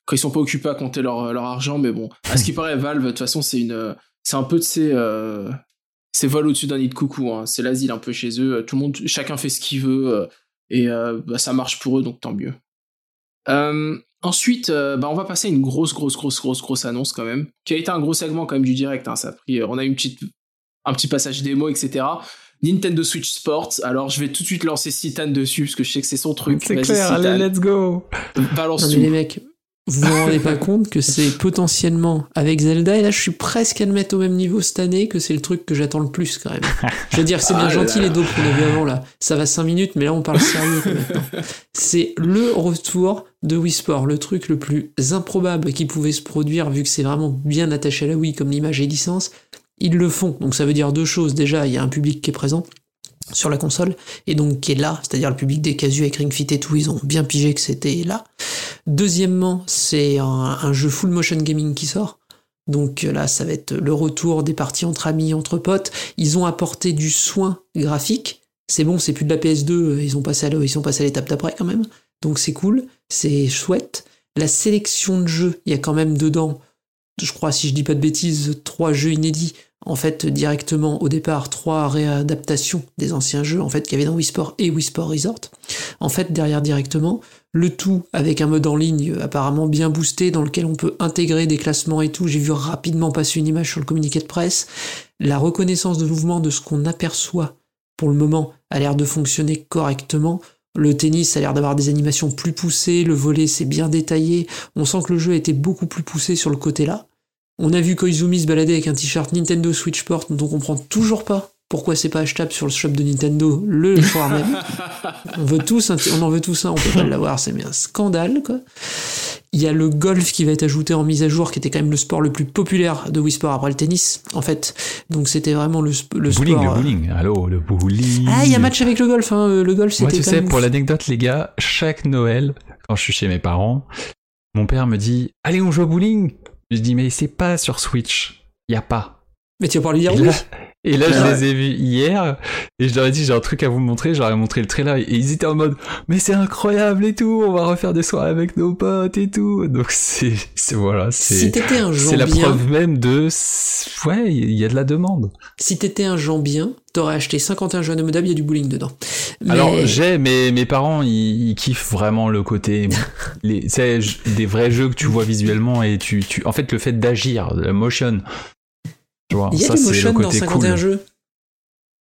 Quand ils sont pas occupés à compter leur, leur argent, mais bon. À ce qui paraît, Valve, de toute façon, c'est une, c'est un peu de ces, euh, c'est vol au-dessus d'un nid de coucou. Hein. C'est l'asile un peu chez eux. Tout le monde, chacun fait ce qu'il veut euh, et euh, bah, ça marche pour eux, donc tant mieux. Euh, ensuite, euh, bah, on va passer à une grosse, grosse, grosse, grosse, grosse annonce quand même, qui a été un gros segment quand même du direct. Hein. Ça a pris, on a eu une petite, un petit passage démo, etc. Nintendo Switch Sports. Alors, je vais tout de suite lancer Citan dessus parce que je sais que c'est son truc. C'est clair, Citan. allez, let's go. Balance Non, mais les mecs, vous vous rendez pas compte que c'est potentiellement avec Zelda, et là je suis presque à le mettre au même niveau cette année, que c'est le truc que j'attends le plus quand même. Je veux dire, c'est bien Ah gentil là. les dopes qu'on a vu avant là. Ça va 5 minutes, mais là on parle sérieux maintenant. C'est le retour de Wii Sport, le truc le plus improbable qui pouvait se produire vu que c'est vraiment bien attaché à la Wii comme l'image et licence. Ils le font, donc ça veut dire deux choses. Déjà, il y a un public qui est présent sur la console et donc qui est là, c'est-à-dire le public des casus avec Ring Fit et tout, ils ont bien pigé que c'était là. Deuxièmement, c'est un, jeu full motion gaming qui sort. Donc euh, là, ça va être le retour des parties entre amis, entre potes. Ils ont apporté du soin graphique. C'est bon, c'est plus de la PS2, euh, ils ont passé ils sont passés à l'étape d'après quand même. Donc c'est cool, c'est chouette. La sélection de jeux, il y a quand même dedans, je crois, si je dis pas de bêtises, trois jeux inédits. En fait, directement au départ, trois réadaptations des anciens jeux, en fait, qu'il y avait dans Wii Sport et Wii Sport Resort. En fait, derrière directement, le tout avec un mode en ligne euh, apparemment bien boosté dans lequel on peut intégrer des classements et tout. J'ai vu rapidement passer une image sur le communiqué de presse. La reconnaissance de mouvement de ce qu'on aperçoit pour le moment a l'air de fonctionner correctement. Le tennis a l'air d'avoir des animations plus poussées, le volet c'est bien détaillé. On sent que le jeu a été beaucoup plus poussé sur le côté là. On a vu Koizumi se balader avec un t-shirt Nintendo Switch Sport dont on comprend toujours pas pourquoi c'est pas achetable sur le shop de Nintendo le <laughs> soir même. On veut tous, on en veut tous un, on peut pas l'avoir, c'est un scandale quoi. Il y a le golf qui va être ajouté en mise à jour, qui était quand même le sport le plus populaire de Wii Sport après le tennis, en fait. Donc c'était vraiment le, sp- le bowling, sport. le bowling. Allô, le bowling. Ah, il y a match avec le golf, hein. euh, Le golf, c'était Moi, tu sais, même pour l'anecdote, les gars, chaque Noël, quand je suis chez mes parents, mon père me dit Allez, on joue au bowling. Je dis Mais c'est pas sur Switch. Y a pas. Mais tu vas pas lui dire oui. Et là, je les ai vus hier et je leur ai dit j'ai un truc à vous montrer. Je leur ai montré le trailer et ils étaient en mode mais c'est incroyable et tout. On va refaire des soirées avec nos potes et tout. Donc c'est c'est voilà Si c'est t'étais un c'est la preuve même de ouais il y a de la demande. si t'étais un jambien, t'aurais acheté 51 jeux modable, il y a du bowling dedans. Mais- Alors j'ai mais mes parents ils, ils kiffent vraiment le côté <laughs> les des vrais jeux que tu vois visuellement et tu tu en fait le fait d'agir la motion. Tu vois, il y a ça du motion dans côté 51 cool. jeux.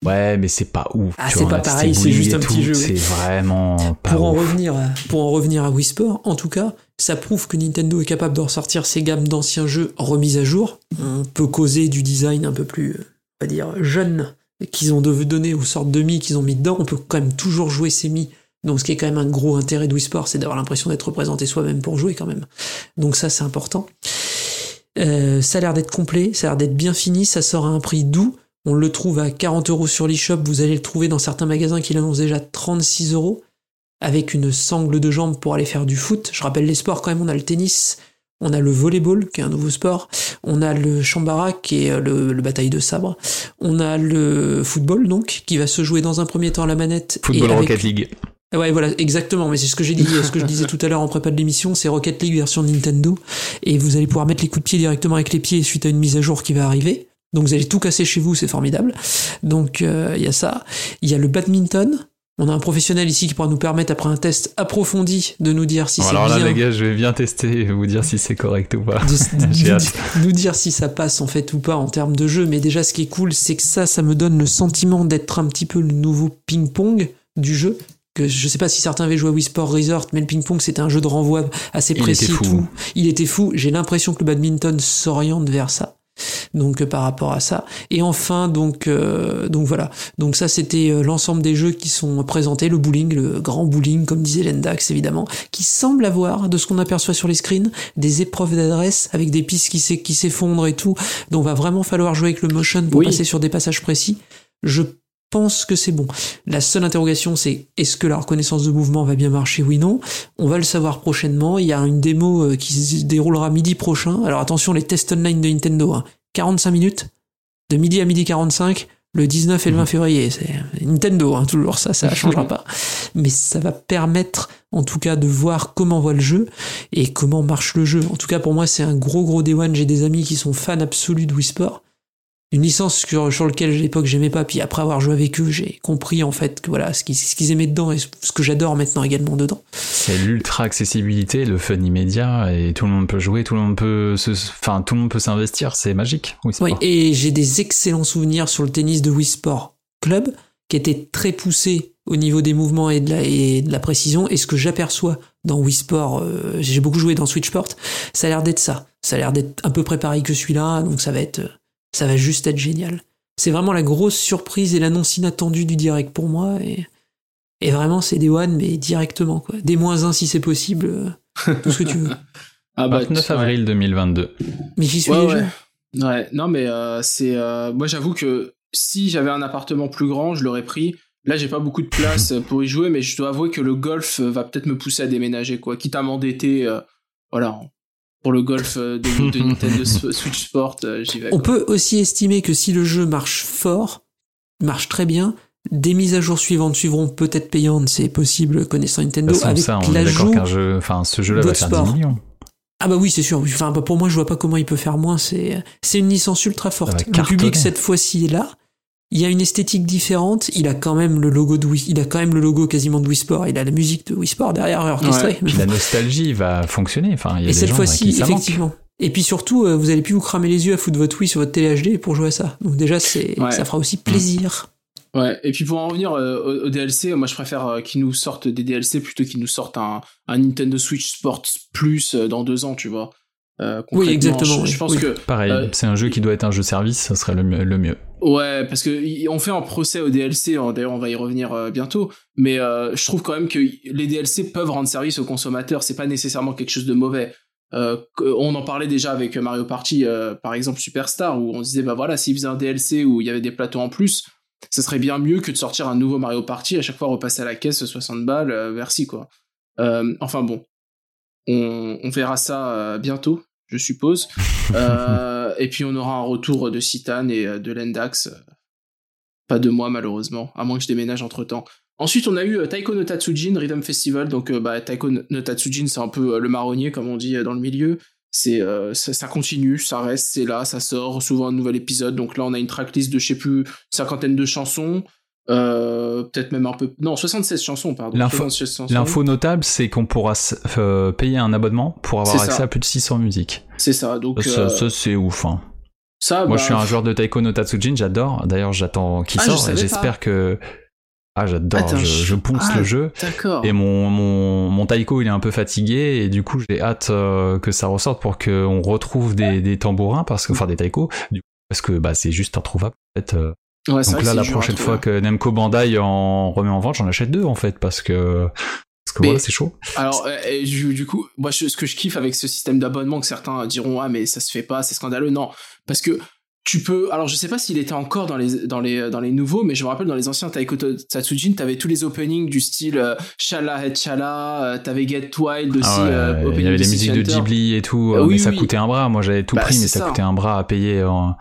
Ouais, mais c'est pas ouf. Ah, c'est pas pareil, c'est juste un petit jeu. C'est vraiment pas Pour en revenir, à, pour en revenir à Wii Sport, en tout cas, ça prouve que Nintendo est capable de ressortir ses gammes d'anciens jeux remises à jour. On peut causer du design un peu plus, on va dire, jeune qu'ils ont donné aux sortes de Mi qu'ils ont mis dedans. On peut quand même toujours jouer ces Mi. Donc, ce qui est quand même un gros intérêt de Wii Sport, c'est d'avoir l'impression d'être représenté soi-même pour jouer quand même. Donc ça, c'est important. Euh, ça a l'air d'être complet, ça a l'air d'être bien fini, ça sort à un prix doux. On le trouve à 40 euros sur l'eShop, vous allez le trouver dans certains magasins qui l'annoncent déjà 36 euros, avec une sangle de jambes pour aller faire du foot. Je rappelle les sports quand même, on a le tennis, on a le volleyball, qui est un nouveau sport, on a le chambara, qui est euh, le, le bataille de sabre, on a le football, donc, qui va se jouer dans un premier temps à la manette. Football et avec- Rocket League. Ouais, voilà, exactement. Mais c'est ce que j'ai dit, <laughs> ce que je disais tout à l'heure en prépa de l'émission, c'est Rocket League version Nintendo. Et vous allez pouvoir mettre les coups de pied directement avec les pieds suite à une mise à jour qui va arriver. Donc vous allez tout casser chez vous, c'est formidable. Donc euh, il y a ça. Il y a le badminton. On a un professionnel ici qui pourra nous permettre, après un test approfondi, de nous dire si Bon, c'est alors là, les gars, je vais bien tester et vous dire si c'est correct ou pas. de- <laughs> de- J'ai nous, nous dire si ça passe en fait ou pas en termes de jeu. Mais déjà, ce qui est cool, c'est que ça, ça me donne le sentiment d'être un petit peu le nouveau ping-pong du jeu. Que je sais pas si certains avaient joué à Wii Sport Resort, mais le ping-pong c'était un jeu de renvoi assez Il précis était et fou. tout. Il était fou. J'ai l'impression que le badminton s'oriente vers ça. Donc euh, par rapport à ça. Et enfin donc euh, donc voilà. Donc ça c'était euh, l'ensemble des jeux qui sont présentés. Le bowling, le grand bowling comme disait Lendax évidemment, qui semble avoir de ce qu'on aperçoit sur les screens des épreuves d'adresse avec des pistes qui s'e- qui s'effondrent et tout. Donc va vraiment falloir jouer avec le motion pour Oui. passer sur des passages précis. Je pense que c'est bon. La seule interrogation, c'est est-ce que la reconnaissance de mouvement va bien marcher Oui, non. On va le savoir prochainement. Il y a une démo euh, qui se déroulera midi prochain. Alors attention, les tests online de Nintendo, hein. 45 minutes. de midi à midi 45 le 19 et le 20 Mhm. février. C'est Nintendo, hein, toujours ça, ça <laughs> changera pas. Mais ça va permettre, en tout cas, de voir comment voit le jeu et comment marche le jeu. En tout cas, pour moi, c'est un gros gros Day One. J'ai des amis qui sont fans absolus de Wii Sport. Une licence sur, sur laquelle à l'époque j'aimais pas, puis après avoir joué avec eux, j'ai compris en fait que voilà ce qu'ils ce qu'ils aimaient dedans et ce que j'adore maintenant également dedans. C'est l'ultra accessibilité, le fun immédiat, et tout le monde peut jouer, tout le monde peut se, enfin, tout le monde peut s'investir, c'est magique. Oui, et j'ai des excellents souvenirs sur le tennis de Wii Sport Club, qui était très poussé au niveau des mouvements et de la, et de la précision. Et ce que j'aperçois dans Wii Sport, euh, j'ai beaucoup joué dans Switch Sport, ça a l'air d'être ça. Ça a l'air d'être un peu préparé que celui-là, donc ça va être, ça va juste être génial. C'est vraiment la grosse surprise et l'annonce inattendue du direct pour moi. Et, et vraiment, c'est des one, mais directement, quoi. Des moins 1 si c'est possible, euh, <laughs> tout ce que tu veux. Ah bah, 29 ouais. avril 2022. Mais j'y suis Ouais, déjà. ouais. Ouais, non, mais euh, c'est. euh, moi, j'avoue que si j'avais un appartement plus grand, je l'aurais pris. Là, j'ai pas beaucoup de place <laughs> pour y jouer, mais je dois avouer que le golf va peut-être me pousser à déménager, quoi. Quitte à m'endetter, euh, voilà, pour le golf euh, de, de <laughs> Nintendo Switch Sport, euh, j'y vais. On quoi. peut aussi estimer que si le jeu marche fort, marche très bien, des mises à jour suivantes suivront peut-être payantes, c'est possible connaissant Nintendo, façon, avec ça, on est d'accord l'ajout. qu'un jeu, enfin, ce jeu-là va faire sports. 10 millions. Ah bah oui, c'est sûr. Enfin, bah, pour moi, je vois pas comment il peut faire moins. C'est c'est une licence ultra forte. Le public cette fois-ci est là. Il y a une esthétique différente. Il a quand même le logo de Wii. Il a quand même le logo quasiment de Wii Sport. Il a la musique de Wii Sport derrière orchestrée. Ouais. Puis la nostalgie va fonctionner. Enfin, il y a Et des cette fois-ci, effectivement. Et puis surtout, euh, vous allez plus vous cramer les yeux à foutre votre Wii sur votre télé HD pour jouer à ça. Donc déjà, c'est Ouais. ça fera aussi plaisir. Ouais, et puis pour en revenir euh, au, DLC, moi je préfère euh, qu'ils nous sortent des DLC plutôt qu'ils nous sortent un, un Nintendo Switch Sports Plus euh, dans deux ans, tu vois. Euh, Oui, exactement, Je, pense Oui. que Pareil, Euh, c'est un jeu qui doit être un jeu service, ça serait le mieux. Le mieux. Ouais, parce que on fait un procès au DLC, d'ailleurs on va y revenir euh, bientôt, mais euh, je trouve quand même que les DLC peuvent rendre service aux consommateurs, c'est pas nécessairement quelque chose de mauvais. Euh, on en parlait déjà avec Mario Party, par exemple Superstar, où on disait bah voilà, s'ils faisaient un DLC où il y avait des plateaux en plus, ça serait bien mieux que de sortir un nouveau Mario Party à chaque fois repasser à la caisse 60 balles, merci quoi. Enfin bon, on, on verra ça bientôt, je suppose. <laughs> Euh, et puis on aura un retour de Citan et euh, de Lendax. euh, Pas de moi malheureusement, à moins que je déménage entre temps. Ensuite, on a eu euh, Taiko no Tatsujin Rhythm Festival. Donc, euh, bah, Taiko no Tatsujin, c'est un peu euh, le marronnier, comme on dit euh, dans le milieu. C'est, euh, ça, continue, ça reste, c'est là, ça sort souvent un nouvel épisode. Donc là, on a une tracklist de, je sais plus, cinquantaine de chansons. Euh, peut-être même un peu. Non, 76 chansons, pardon. L'info- 76 chansons. L'info notable, c'est qu'on pourra euh, payer un abonnement pour avoir C'est ça. accès à plus de 600 musiques. C'est ça. Donc, Ça, euh, ça, c'est ouf. hein. ça, Moi, bah, je suis un joueur de Taiko no Tatsujin, j'adore. D'ailleurs, j'attends qu'il Ah, sorte j'espère que. Ah, j'adore, je, pousse Ah, le jeu. D'accord. Et mon, mon, mon Taiko, il est un peu fatigué, et du coup, j'ai hâte que ça ressorte pour qu'on retrouve des, des tambourins, parce que, enfin, des taiko, du coup, parce que bah, c'est juste introuvable. En fait. Ouais, Donc là, la prochaine fois trouver. que Namco Bandai en remet en vente, j'en achète deux, en fait, parce que, parce que Mais- voilà, c'est chaud. Alors, euh, et du, coup, moi, je- ce que je kiffe avec ce système d'abonnement, que certains diront, ah, mais ça se fait pas, c'est scandaleux. Non, parce que tu peux. Alors, je sais pas s'il était encore dans les, dans les, dans les nouveaux, mais je me rappelle dans les anciens Taiko Tatsujin, t'avais tous les openings du style euh, Shala Head Shala, euh, t'avais Get Wild aussi, Ah ouais, euh, il y avait les musiques de. Ghibli et tout, Euh, euh, oui, mais ça oui. coûtait un bras. Moi, j'avais tout Bah, pris, mais ça, ça. coûtait un bras à payer. en-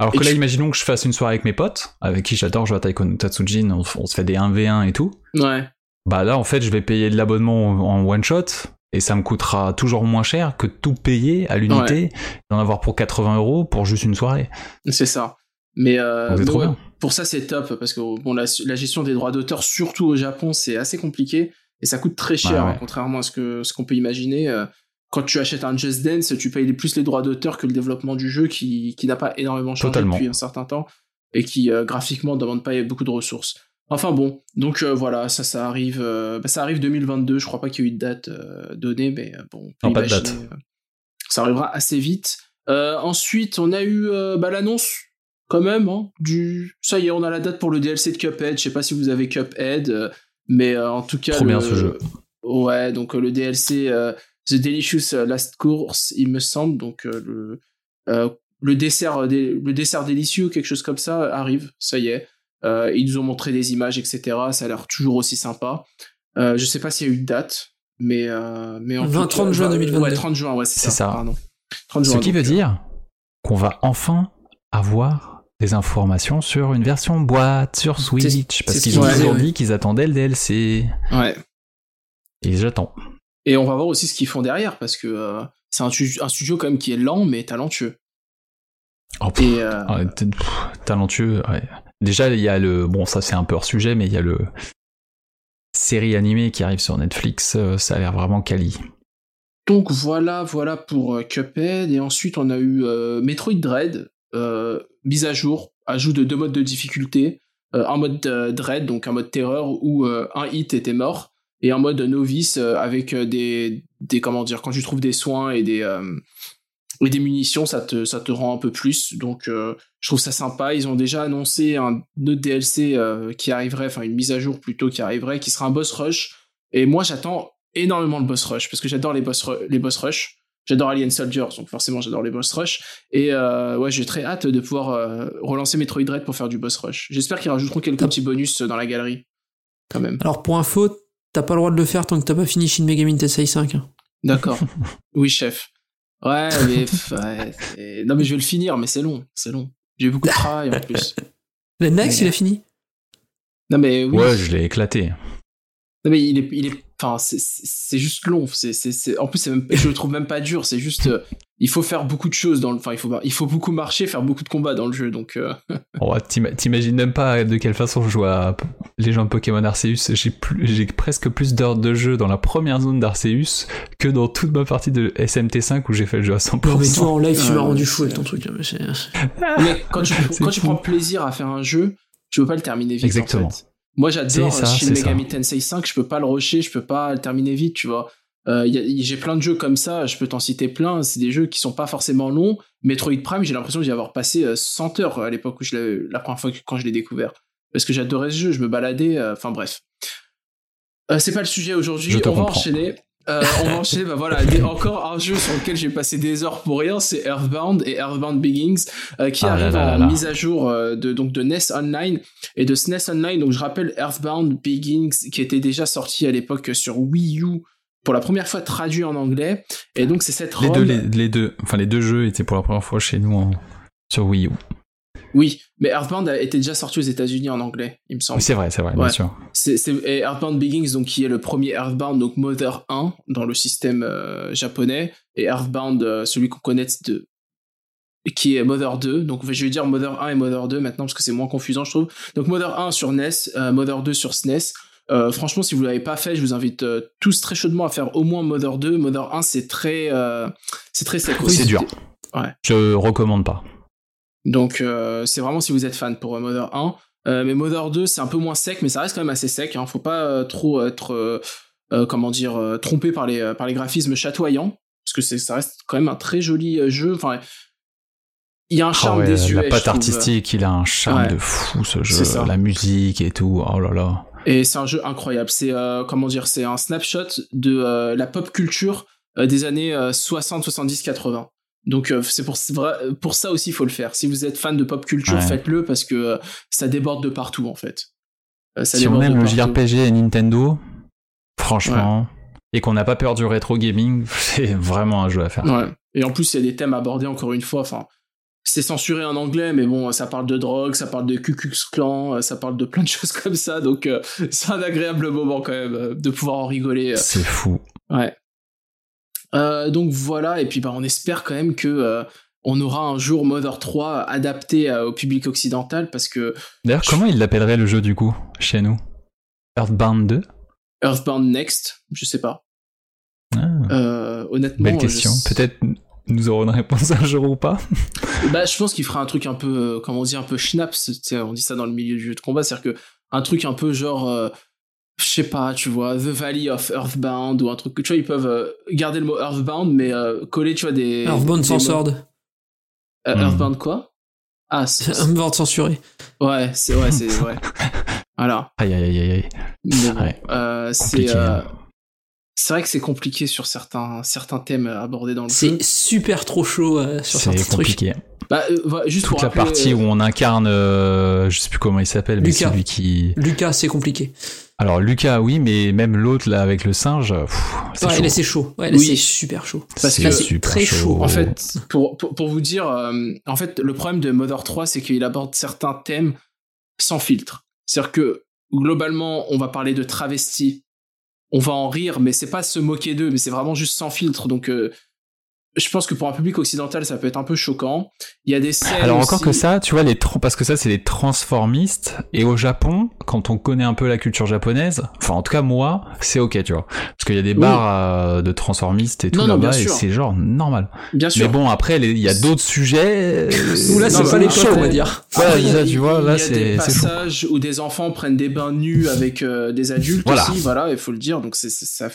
Alors Et que là, tu- imaginons que je fasse une soirée avec mes potes, avec qui j'adore jouer à Taiko no Tatsujin, on, on se fait des 1v1 et tout. Ouais. Bah là, en fait, je vais payer de l'abonnement en one shot et ça me coûtera toujours moins cher que tout payer à l'unité, d'en avoir pour 80 euros pour juste une soirée. C'est ça. Mais, euh, mais ouais, pour ça, c'est top parce que bon, la, la gestion des droits d'auteur, surtout au Japon, c'est assez compliqué et ça coûte très cher, Ouais, hein, contrairement à ce que ce qu'on peut imaginer. euh, Quand tu achètes un Just Dance, tu payes plus les droits d'auteur que le développement du jeu qui, qui n'a pas énormément changé Totalement. depuis un certain temps et qui euh, graphiquement demande pas beaucoup de ressources. Enfin bon, donc euh, voilà, ça, ça arrive, euh, bah, ça arrive 2022. Je crois pas qu'il y ait eu de date donnée, mais bon, Non, pas de date. ça arrivera assez vite. Ensuite, on a eu bah, l'annonce quand même hein, du. Ça y est, on a la date pour le DLC de Cuphead. Je sais pas si vous avez Cuphead, mais en tout cas. Trop le- bien, ce jeu. Ouais, donc le DLC The Delicious Last Course, il me semble, donc euh, le euh, le dessert euh, le dessert délicieux, quelque chose comme ça arrive. Ça y est. Euh, ils nous ont montré des images, etc. Ça a l'air toujours aussi sympa. Euh, je sais pas s'il y a eu de date, mais mais, mais en 20, tout 30 cas- juin 2022. Ouais, 30 juin, ouais, c'est C'est ça. ça. Pardon. 30 Ce juin, qui veut donc, dire qu'on va enfin avoir des informations sur une version boîte sur Switch parce c'est qu'ils ce ont toujours dit qu'ils attendaient le DLC Ouais. et j'attends. Et on va voir aussi ce qu'ils font derrière, parce que euh, c'est un, tu- un studio quand même qui est lent mais talentueux. Oh, pff, Et euh, ah, pff, talentueux. ouais. Déjà il y a le bon ça c'est un peu hors sujet mais il y a le série animée qui arrive sur Netflix. euh, ça a l'air vraiment quali. donc voilà, voilà pour Cuphead. Et ensuite on a eu euh, Metroid Dread, mise à jour, ajout de deux modes de difficulté. Un mode Dread, donc un mode terreur où un hit était mort, et un mode novice euh, avec euh, des, des comment dire, quand tu trouves des soins et des euh, et des munitions, ça te, ça te rend un peu plus. Donc, euh, je trouve ça sympa. Ils ont déjà annoncé un autre DLC euh, qui arriverait, enfin une mise à jour plutôt qui arriverait, qui sera un boss rush. Et moi, j'attends énormément le boss rush parce que j'adore les boss, les boss rush. J'adore Alien Soldiers, donc forcément j'adore les boss rush. Et euh, ouais, j'ai très hâte de pouvoir euh, relancer Metroid Dread pour faire du boss rush. J'espère qu'ils rajouteront quelques petits bonus dans la galerie, quand même. Alors pour info, t'as pas le droit de le faire tant que t'as pas fini Shin Megami Tensei 5. hein. D'accord. <laughs> oui, chef. Ouais, mais ouais, non mais je vais le finir, mais c'est long, c'est long. J'ai eu beaucoup de travail en plus. <laughs> Le Next, Ouais. il a fini? Non mais oui. Ouais, je l'ai éclaté. Non mais il est, il est, enfin c'est, juste long. C'est, en plus c'est même, je le trouve même pas dur. C'est juste, euh, il faut faire beaucoup de choses dans le, enfin il faut, il faut beaucoup marcher, faire beaucoup de combats dans le jeu. Donc euh, <laughs> Oh, t'ima- T'imagines même pas de quelle façon je joue à les gens de Pokémon Arceus. J'ai plus- j'ai presque plus d'heures de jeu dans la première zone d'Arceus que dans toute ma partie de SMT5 où j'ai fait le jeu à 100%. Non mais toi en live tu m'as rendu fou avec ton truc. là, mais mais quand tu, <laughs> prends plaisir à faire un jeu, tu peux pas le terminer vite. Exactement. En fait. Moi j'adore Shin. Megami Tensei 5. Je peux pas le rusher, je peux pas le terminer vite. Tu vois. Euh, j'ai plein de jeux comme ça, je peux t'en citer plein. C'est des jeux qui sont pas forcément longs. Metroid Prime, j'ai l'impression d'y avoir passé euh, 100 heures à l'époque où je l'ai, la première fois que, quand je l'ai découvert. Parce que j'adorais ce jeu, je me baladais, euh, enfin bref. Euh, c'est pas le sujet aujourd'hui, on va comprends. enchaîner. Euh, on va enchaîner, bah voilà, des- encore un jeu sur lequel j'ai passé des heures pour rien, c'est Earthbound et Earthbound Beginnings, euh, qui Ah arrive là là en là. mise à jour euh, de, donc de NES Online et de SNES Online. Donc je rappelle Earthbound Beginnings qui était déjà sorti à l'époque sur Wii U pour la première fois traduit en anglais. Et donc c'est cette Les ROM- deux, les, les deux, enfin les deux jeux étaient pour la première fois chez nous en- sur Wii U. Oui, mais Earthbound a été déjà sorti aux États-Unis en anglais, il me semble. Oui, c'est vrai, c'est vrai, bien sûr. C'est c'est- et Earthbound Beginnings, donc qui est le premier Earthbound, donc Mother 1 dans le système euh, japonais, et Earthbound, euh, celui qu'on connaît de qui est Mother 2. Donc je vais dire Mother 1 et Mother 2 maintenant parce que c'est moins confusant je trouve. Donc Mother 1 sur NES, euh, Mother 2 sur SNES. Euh, franchement, si vous l'avez pas fait, je vous invite euh, tous très chaudement à faire au moins Mother 2. Mother 1, c'est très, c'est très sec. Oui, c'est dur. Ouais. Je recommande pas. Donc euh, c'est vraiment si vous êtes fan pour euh, Mother 1. Euh, mais Mother 2 c'est un peu moins sec, mais ça reste quand même assez sec. Hein. Faut pas trop être, comment dire, trompé par les, par les graphismes chatoyants, parce que c'est, ça reste quand même un très joli jeu. Enfin, il y a un Ah charme ouais, désuet. la je patte artistique, il a un charme Ouais. de fou ce jeu, la musique et tout. Oh là là. Et c'est un jeu incroyable. C'est euh, comment dire, c'est un snapshot de euh, la pop culture euh, des années euh, 60, 70, 80. Donc euh, c'est pour, vrai- pour ça aussi il faut le faire. Si vous êtes fan de pop culture, Ouais. faites-le parce que euh, ça déborde de partout en fait. Euh, ça si on aime le. JRPG et Nintendo, franchement, et qu'on n'a pas peur du rétro gaming, <laughs> c'est vraiment un jeu à faire. Ouais. Et en plus, il y a des thèmes abordés encore une fois. Enfin, c'est censuré en anglais, mais bon, ça parle de drogue, ça parle de Ku Klux Klan, euh, ça parle de plein de <laughs> choses comme ça. Donc, euh, c'est un agréable moment quand même euh, de pouvoir en rigoler. euh. C'est fou. Ouais. Euh, donc voilà. Et puis, bah, on espère quand même que euh, on aura un jour Mother 3 adapté euh, au public occidental parce que D'ailleurs, comment il l'appellerait le jeu du coup, chez nous? Earthbound 2 Earthbound Next, je sais pas. Ah, honnêtement, Belle je- question. Peut-être nous aurons une réponse un jour ou pas. <laughs> Bah, je pense qu'il fera un truc un peu, comment on dit, un peu schnaps. On dit ça dans le milieu du jeu de combat, c'est-à-dire que un truc un peu genre, je sais pas, tu vois, The Valley of Earthbound ou un truc que tu vois, ils peuvent euh, garder le mot Earthbound, mais euh, coller, tu vois, des. Earthbound des sans sword. Euh, Hmm. Earthbound quoi? Ah, <laughs> c'est- Earthbound censuré. ouais, c'est ouais, c'est ouais. <laughs> Voilà. Aïe aïe aïe aïe. bon, Ouais. euh, c'est hein. c'est vrai que c'est compliqué sur certains certains thèmes abordés dans le jeu. C'est super trop chaud euh, sur C'est certains trucs. compliqué. Bah, euh, voilà, juste Toute pour la rappeler, partie euh, où on incarne, euh, je sais plus comment il s'appelle, mais Lucas. c'est lui qui. Lucas, c'est compliqué. Alors Lucas, oui, mais même l'autre là avec le singe, pff, c'est Ouais, chaud. là, c'est chaud. Ouais, là, Oui. c'est super chaud. parce C'est que- très chaud. En fait, pour, pour, pour vous dire, euh, en fait, le problème de Mother 3, c'est qu'il aborde certains thèmes sans filtre. C'est-à-dire que, globalement, on va parler de travestis, on va en rire, mais c'est pas se moquer d'eux, mais c'est vraiment juste sans filtre. Donc, euh, je pense que pour un public occidental, ça peut être un peu choquant. Il y a des scènes. Alors encore aussi- que ça, tu vois les parce que ça c'est les transformistes et au Japon, quand on connaît un peu la culture japonaise, enfin en tout cas moi, c'est ok, tu vois, parce qu'il y a des bars euh, de transformistes et tout là-bas et c'est genre normal. Bien sûr. Mais bon après les- il y a d'autres sujets. euh, Ou là, c'est bah, pas l'époque, chaud. on va dire. Voilà, ça, tu vois, il y là, a c'est- des chaud. passages où des enfants prennent des bains nus avec euh, des adultes Voilà. aussi, voilà, il faut le dire. Donc ça,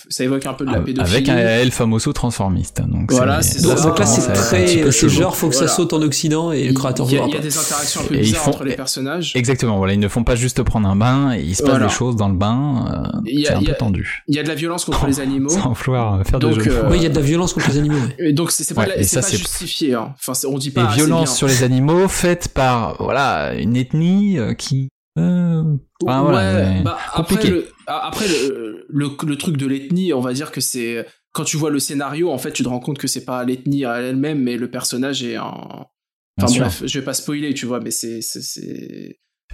ça évoque un peu de la Ah, pédophilie. avec un El Famoso transformiste. Donc Voilà, c'est Donc, ça. donc là, c'est très. C'est genre, faut que Voilà. ça saute en Occident et le créateur il y, il y a des interactions un peu Et ils bizarres font- entre les personnages. Exactement, voilà, ils ne font pas juste prendre un bain, et il se passe Voilà. des choses dans le bain, euh, y c'est un y peu tendu. Il y a de la violence contre les animaux. Sans vouloir faire Donc, de euh. Oui, il y a de la violence contre les animaux. ouais. Et donc c'est pas, Ouais, pas c'est- justifié. Hein. Enfin, on dit pas. assez violence bien. sur les animaux faite par voilà une ethnie euh, qui euh, enfin, voilà, ouais, mais bah, après, compliqué. le, a- après le, le, le truc de l'ethnie, on va dire que c'est quand tu vois le scénario, en fait, tu te rends compte que c'est pas l'ethnie à elle-même, mais le personnage est un. Bien Enfin sûr. bref, je vais pas spoiler, tu vois, mais c'est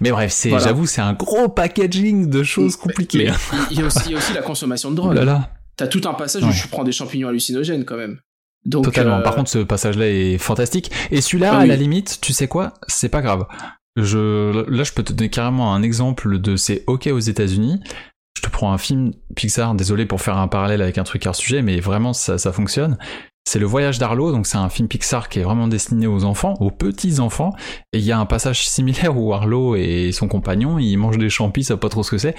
mais bref c'est Voilà. j'avoue c'est un gros packaging de choses compliquées <laughs> il y, a aussi, il y a aussi la consommation de oh drogue. là là T'as tout un passage où tu prends des champignons hallucinogènes quand même. Donc, totalement euh, par contre ce passage là est fantastique et celui-là Ah à la limite tu sais quoi? C'est pas grave je là je peux te donner carrément un exemple de c'est ok aux États-Unis te prends un film Pixar désolé pour faire un parallèle avec un truc hors sujet mais vraiment ça ça fonctionne c'est le voyage d'Arlo, donc c'est un film Pixar qui est vraiment destiné aux enfants, aux petits enfants, et il y a un passage similaire où Arlo et son compagnon, ils mangent des champis, ça pas trop ce que c'est,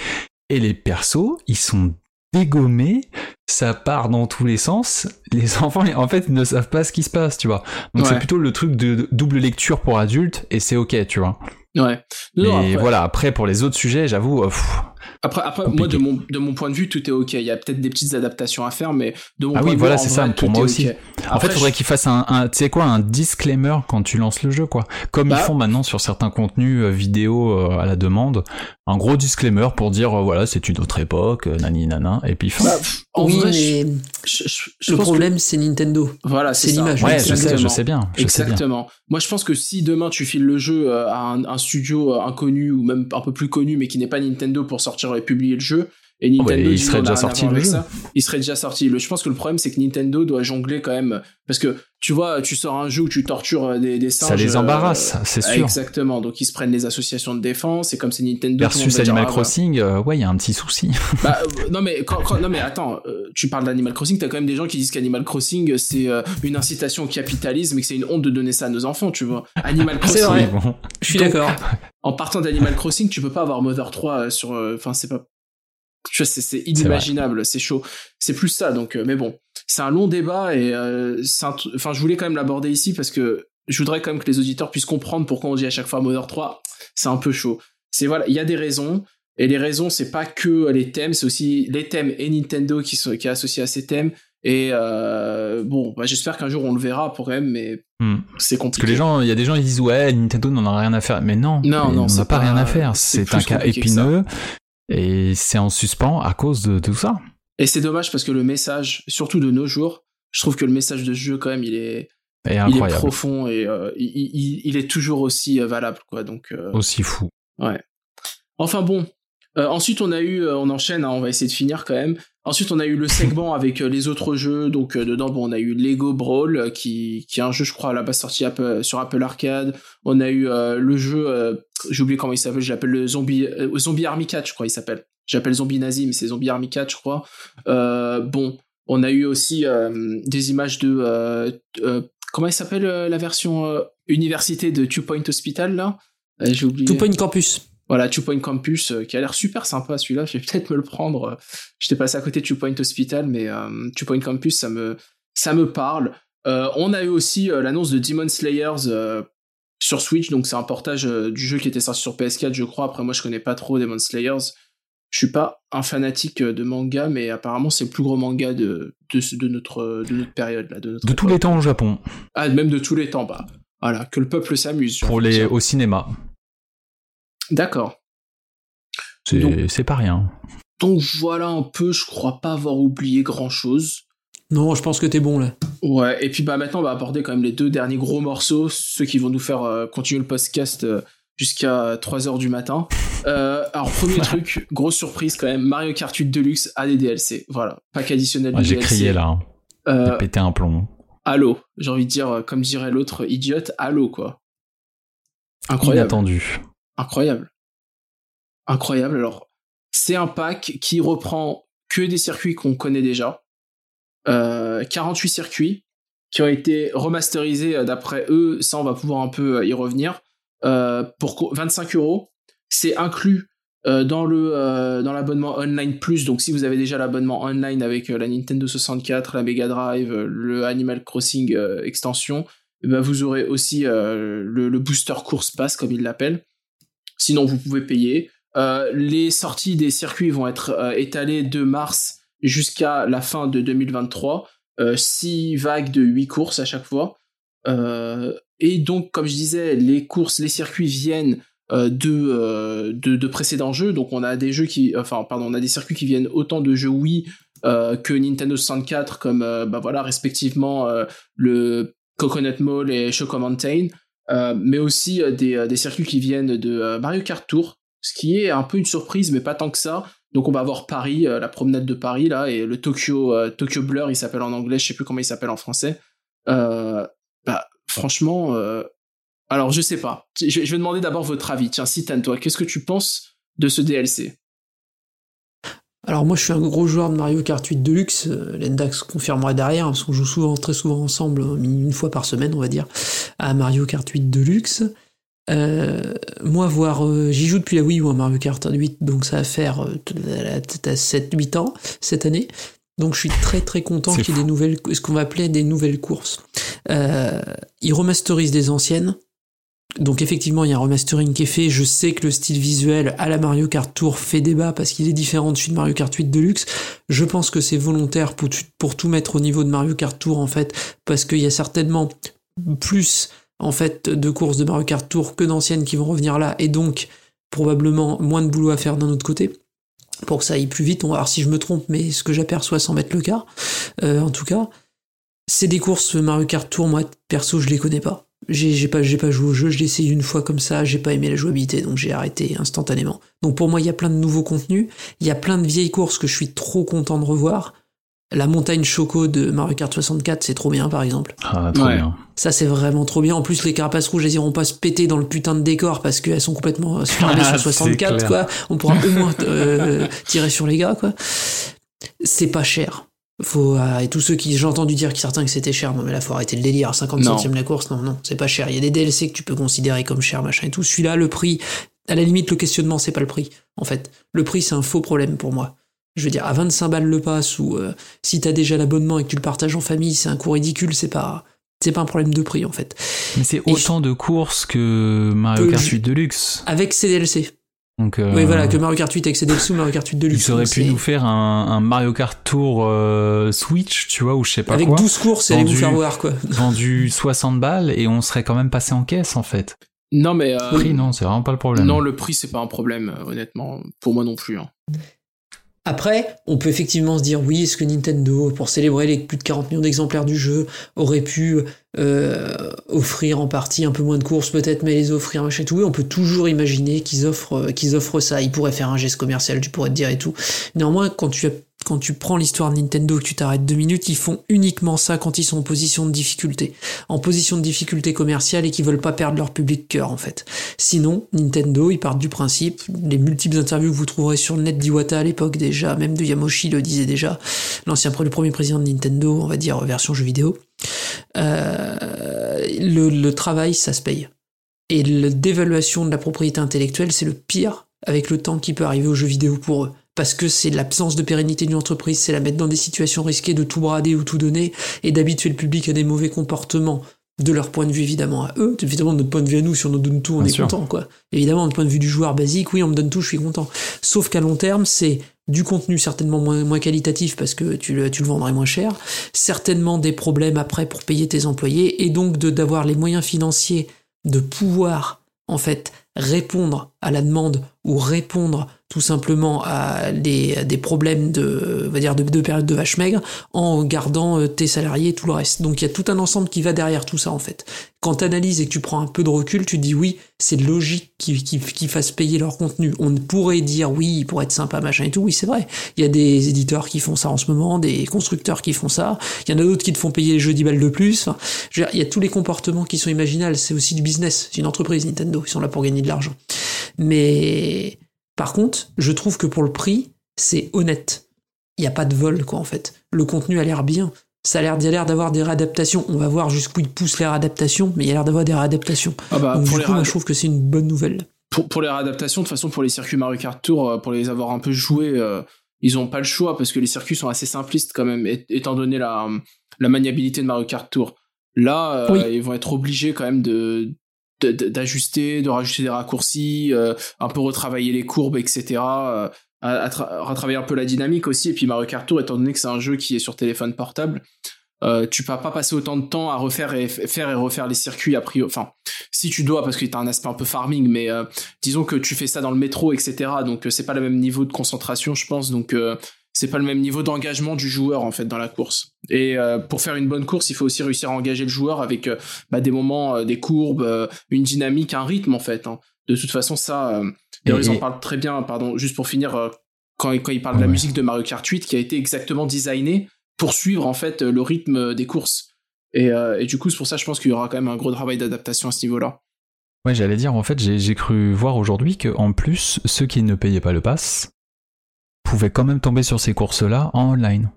et les persos, ils sont dégommés, ça part dans tous les sens, les <laughs> enfants, en fait, ils ne savent pas ce qui se passe, tu vois. Donc Ouais. c'est plutôt le truc de double lecture pour adultes, et c'est ok, tu vois. Ouais. Non, non, et après- voilà, après, pour les autres sujets, j'avoue, pff, Après, après Compliqué. moi, de mon, de mon point de vue, tout est ok. Il y a peut-être des petites adaptations à faire, mais de mon Ah point oui, de voilà, c'est ça, vrai, pour tout moi est aussi. ok. En fait, il faudrait qu'ils fassent un, un tu sais quoi, un disclaimer quand tu lances le jeu, quoi. Comme Bah. ils font maintenant sur certains contenus euh, vidéo euh, à la demande. Un gros disclaimer pour dire, euh, voilà, c'est une autre époque, nani nana, et puis fin. bah, en oui, vrai, mais je, je- je- je le que- problème, c'est Nintendo. voilà, c'est l'image, ouais, je sais, je sais bien, je sais bien. Exactement. Moi, je pense que si demain tu files le jeu à un, un studio inconnu ou même un peu plus connu, mais qui n'est pas Nintendo pour sortir et publier le jeu, et Nintendo Oh, bah, il serait déjà sorti, le jeu. ça, il serait déjà sorti. Le- Je pense que le problème, c'est que Nintendo doit jongler quand même, parce que tu vois, tu sors un jeu où tu tortures euh, des, des singes. Ça les euh, embarrasse, c'est sûr. Exactement. Donc ils se prennent les associations de défense, et comme c'est Nintendo. Versus dire, Animal ah, Crossing, euh, ouais, il y a un petit souci. <laughs> bah, euh, non mais quand, quand- non mais attends, tu parles d'Animal Crossing, t'as quand même des gens qui disent qu'Animal Crossing c'est une incitation au capitalisme et que c'est une honte de donner ça à nos enfants, tu vois. Animal <laughs> C'est Crossing. vrai. Bon. Je suis d'accord. <laughs> En partant d'Animal Crossing, tu peux pas avoir Mother 3 euh, sur, enfin c'est pas, tu vois, c'est inimaginable, c'est chaud. C'est plus ça, donc euh, mais bon, c'est un long débat et euh, enfin je voulais quand même l'aborder ici parce que je voudrais quand même que les auditeurs puissent comprendre pourquoi on dit à chaque fois Mother 3, c'est un peu chaud. C'est voilà, il y a des raisons. Et les raisons, c'est pas que les thèmes, c'est aussi les thèmes et Nintendo qui sont qui est associé à ces thèmes. Et euh, bon, bah, j'espère qu'un jour on le verra pour quand même, mais Hmm. c'est Parce compliqué. que les gens, il y a des gens qui disent ouais, Nintendo n'en a rien à faire. Mais non, Non, non, on n'a pas rien à faire. c'est un cas épineux et c'est en suspens à cause de tout ça. Et c'est dommage parce que le message, surtout de nos jours, je trouve que le message de ce jeu quand même, il est, Et il est incroyable, profond et euh, il, il- il est toujours aussi euh, valable, quoi. Donc, euh, aussi fou. enfin bon. Euh, ensuite, on a eu, on enchaîne, hein, on va essayer de finir quand même. Ensuite, on a eu le segment <laughs> avec euh, les autres jeux. Donc, euh, dedans, bon, on a eu Lego Brawl, euh, qui, qui est un jeu, je crois, à la base sorti Apple- sur Apple Arcade. On a eu euh, le jeu, euh, j'ai oublié comment il s'appelle, je l'appelle le Zombie, euh, Zombie Army 4, je crois, il s'appelle. J'appelle Zombie Nazi, mais c'est Zombie Army 4, je crois. Bon, on a eu aussi des images de... comment il s'appelle la version université de Two Point Hospital, là? J'ai oublié. Tout Point Campus. Voilà, Two Point Campus, euh, qui a l'air super sympa celui-là. Je vais <laughs> peut-être me le prendre. euh, J'étais passé à côté de Two Point Hospital, mais euh, Two Point Campus, ça me, ça me parle. On a eu aussi l'annonce de Demon Slayers sur Switch, donc c'est un portage du jeu qui était sorti sur PS4, je crois. Après, moi, je connais pas trop Demon Slayers. Je suis pas un fanatique de manga, mais apparemment, c'est le plus gros manga de, de, de notre, de notre période, là, de, notre De tous les temps au Japon. Ah, même de tous les temps, bah. Voilà, que le peuple s'amuse. Pour les au cinéma. D'accord. C'est pas rien. Donc voilà un peu, je crois pas avoir oublié grand chose. Non, je pense que t'es bon là. Ouais, et puis bah maintenant on va aborder quand même les deux derniers gros morceaux, ceux qui vont nous faire euh, continuer le podcast euh, jusqu'à 3h du matin. Euh, alors premier <laughs> truc, grosse surprise quand même, Mario Kart 8 Deluxe a des DLC. Voilà, pack additionnel de Ouais, J'ai DLC. crié là. hein. Euh, J'ai pété un plomb. Allô, j'ai envie de dire, comme dirait l'autre idiote, allô quoi. Incroyable. Inattendu. Incroyable. Incroyable. Alors, c'est un pack qui reprend que des circuits qu'on connaît déjà. Euh, 48 circuits qui ont été remasterisés euh, d'après eux. Ça, on va pouvoir un peu euh, y revenir. Euh, pour co- 25 euros. C'est inclus euh, dans euh, l'abonnement online plus. Donc, si vous avez déjà l'abonnement online avec euh, la Nintendo 64, la Mega Drive, euh, le Animal Crossing euh, extension, eh ben, vous aurez aussi euh, le booster course pass comme ils l'appellent. Sinon, vous pouvez payer. Euh, les sorties des circuits vont être euh, étalées de mars jusqu'à la fin de 2023. Euh, six vagues de 8 courses à chaque fois. Euh, et donc, comme je disais, les courses, les circuits viennent euh, de, de, de précédents jeux. Donc, on a des jeux qui, enfin, pardon, on a des circuits qui viennent autant de jeux Wii que Nintendo 64, comme, bah voilà, respectivement le Coconut Mall et Choco Mountain. Euh, mais aussi euh, des, euh, des circuits qui viennent de Mario Kart Tour, ce qui est un peu une surprise, mais pas tant que ça. Donc on va avoir Paris, la promenade de Paris là, et le Tokyo, Tokyo Blur, il s'appelle en anglais, je sais plus comment il s'appelle en français. Bah franchement, alors je sais pas. Je vais demander d'abord votre avis. Tiens, Citan, toi, qu'est-ce que tu penses de ce DLC Alors moi je suis un gros joueur de Mario Kart 8 Deluxe, euh, Lendax confirmera derrière, parce qu'on joue souvent, très souvent ensemble, euh, une fois par semaine on va dire, à Mario Kart 8 Deluxe. Euh, moi voir, euh, j'y joue depuis la Wii U à Mario Kart 8, donc ça va faire euh, peut-être à 7-8 ans cette année. Donc je suis très très content qu'il y ait des nouvelles, ce qu'on va appeler des nouvelles courses. Euh, ils remasterisent des anciennes. Donc effectivement, il y a un remastering qui est fait. Je sais que le style visuel à la Mario Kart Tour fait débat parce qu'il est différent de celui de Mario Kart 8 Deluxe. Je pense que c'est volontaire pour, tout mettre au niveau de Mario Kart Tour en fait, parce qu'il y a certainement plus en fait de courses de Mario Kart Tour que d'anciennes qui vont revenir là, et donc probablement moins de boulot à faire d'un autre côté. Pour que ça aille plus vite, on va voir si je me trompe, mais ce que j'aperçois sans mettre le quart, euh, en tout cas, c'est des courses Mario Kart Tour, moi perso je les connais pas. J'ai j'ai pas, j'ai pas joué au jeu, je l'ai essayé une fois comme ça, j'ai pas aimé la jouabilité, donc j'ai arrêté instantanément. Donc pour moi, il y a plein de nouveaux contenus, il y a plein de vieilles courses que je suis trop content de revoir. La montagne Choco de Mario Kart 64, c'est trop bien par exemple. Ah, trop Ouais. bien. Ça c'est vraiment trop bien. En plus, les carapaces rouges, elles iront pas se péter dans le putain de décor parce qu'elles sont complètement <laughs> fermées Ah, sur c'est 64, clair. quoi. On pourra au moins euh, tirer sur les gars, quoi. C'est pas cher. Faut, euh, et tous ceux qui, j'ai entendu dire que certains que c'était cher, non mais là faut arrêter le délire, 50 Non. centimes la course, non, non, c'est pas cher. Il y a des DLC que tu peux considérer comme cher, machin et tout. Celui-là, le prix, à la limite, le questionnement, c'est pas le prix. En fait, le prix, c'est un faux problème pour moi. Je veux dire, à 25 balles le pass, ou euh, si t'as déjà l'abonnement et que tu le partages en famille, c'est un coût ridicule, c'est pas, c'est pas un problème de prix, en fait. Mais c'est autant de courses que Mario Kart je- 8 Deluxe. Avec ces DLC. Donc, euh, Oui, voilà, que Mario Kart 8 avec ses DLC ou Mario Kart 8 Deluxe. Ils auraient pu nous faire un, un Mario Kart Tour euh, Switch, tu vois, ou je sais pas Avec quoi. 12 courses, allez vous faire voir, quoi. Vendu 60 balles et on serait quand même passé en caisse en fait. Non, mais euh, Prix, non, c'est vraiment pas le problème. non, le prix c'est pas un problème, euh, honnêtement, pour moi non plus. hein. Après, on peut effectivement se dire oui, est-ce que Nintendo, pour célébrer les plus de 40 millions d'exemplaires du jeu, aurait pu euh, offrir en partie un peu moins de courses peut-être, mais les offrir machin tout. Oui, on peut toujours imaginer qu'ils offrent, euh, qu'ils offrent ça. Ils pourraient faire un geste commercial, tu pourrais te dire et tout. Néanmoins, quand tu as quand tu prends l'histoire de Nintendo, que tu t'arrêtes deux minutes, ils font uniquement ça quand ils sont en position de difficulté. En position de difficulté commerciale et qu'ils veulent pas perdre leur public cœur, en fait. Sinon, Nintendo, ils partent du principe, les multiples interviews que vous trouverez sur le net d'Iwata à l'époque déjà, même de Yamoshi le disait déjà, l'ancien, le premier président de Nintendo, on va dire, version jeu vidéo. Euh, le, le travail, ça se paye. Et la dévaluation de la propriété intellectuelle, c'est le pire avec le temps qui peut arriver aux jeux vidéo pour eux. Parce que c'est l'absence de pérennité d'une entreprise, c'est la mettre dans des situations risquées de tout brader ou tout donner, et d'habituer le public à des mauvais comportements, de leur point de vue évidemment à eux, évidemment de notre point de vue à nous, si on nous donne tout, on Bien est sûr. content quoi. Évidemment, du point de vue du joueur basique, oui, on me donne tout, je suis content. Sauf qu'à long terme, c'est du contenu certainement moins, moins qualitatif parce que tu le, tu le vendrais moins cher, certainement des problèmes après pour payer tes employés, et donc de d'avoir les moyens financiers de pouvoir en fait répondre à la demande ou répondre tout simplement à des, des problèmes de, on va dire, de, de période de vache maigre en gardant euh, tes salariés et tout le reste. Donc il y a tout un ensemble qui va derrière tout ça en fait. Quand tu analyses et que tu prends un peu de recul, tu dis oui, c'est logique qu'ils qu'ils fassent payer leur contenu. On pourrait dire oui, pour être sympa, machin et tout, oui c'est vrai. Il y a des éditeurs qui font ça en ce moment, des constructeurs qui font ça, il y en a d'autres qui te font payer les jeux 10 balles de plus. Enfin, dire, il y a tous les comportements qui sont imaginables, c'est aussi du business, c'est une entreprise Nintendo, ils sont là pour gagner de l'argent. Mais par contre, je trouve que pour le prix, c'est honnête. Il n'y a pas de vol, quoi, en fait. Le contenu a l'air bien. Ça a l'air, d'avoir des réadaptations. On va voir jusqu'où ils poussent les réadaptations, mais il y a l'air d'avoir des réadaptations. Ah bah, Donc, pour, du les coup, moi, je trouve que c'est une bonne nouvelle. pour, pour les réadaptations, de toute façon, pour les circuits Mario Kart Tour, euh, pour les avoir un peu joués, euh, ils ont pas le choix parce que les circuits sont assez simplistes quand même, étant donné la, la maniabilité de Mario Kart Tour. Là, euh, Oui. ils vont être obligés quand même de d'ajuster, de, rajouter des raccourcis, euh, un peu retravailler les courbes, etc. euh, à, à tra- retravailler un peu la dynamique aussi. Et puis Mario Kart Tour, étant donné que c'est un jeu qui est sur téléphone portable, euh, tu peux pas passer autant de temps à refaire et faire et refaire les circuits a priori. Enfin, si tu dois, parce que t'as un aspect un peu farming, mais euh, disons que tu fais ça dans le métro, etc. Donc euh, c'est pas le même niveau de concentration, je pense. Donc euh, c'est pas le même niveau d'engagement du joueur en fait dans la course. Et euh, pour faire une bonne course, il faut aussi réussir à engager le joueur avec euh, bah, des moments, euh, des courbes, une dynamique, un rythme en fait. hein. De toute façon, ça, d'ailleurs, ils en parlent très bien. Pardon, juste pour finir, quand, quand ils parlent de la musique de Mario Kart 8, qui a été exactement designée pour suivre en fait le rythme des courses. Et, et du coup, c'est pour ça, je pense qu'il y aura quand même un gros travail d'adaptation à ce niveau-là. Ouais, j'allais dire, en fait, j'ai cru voir aujourd'hui que en plus, ceux qui ne payaient pas le pass pouvaient quand même tomber sur ces courses-là en online.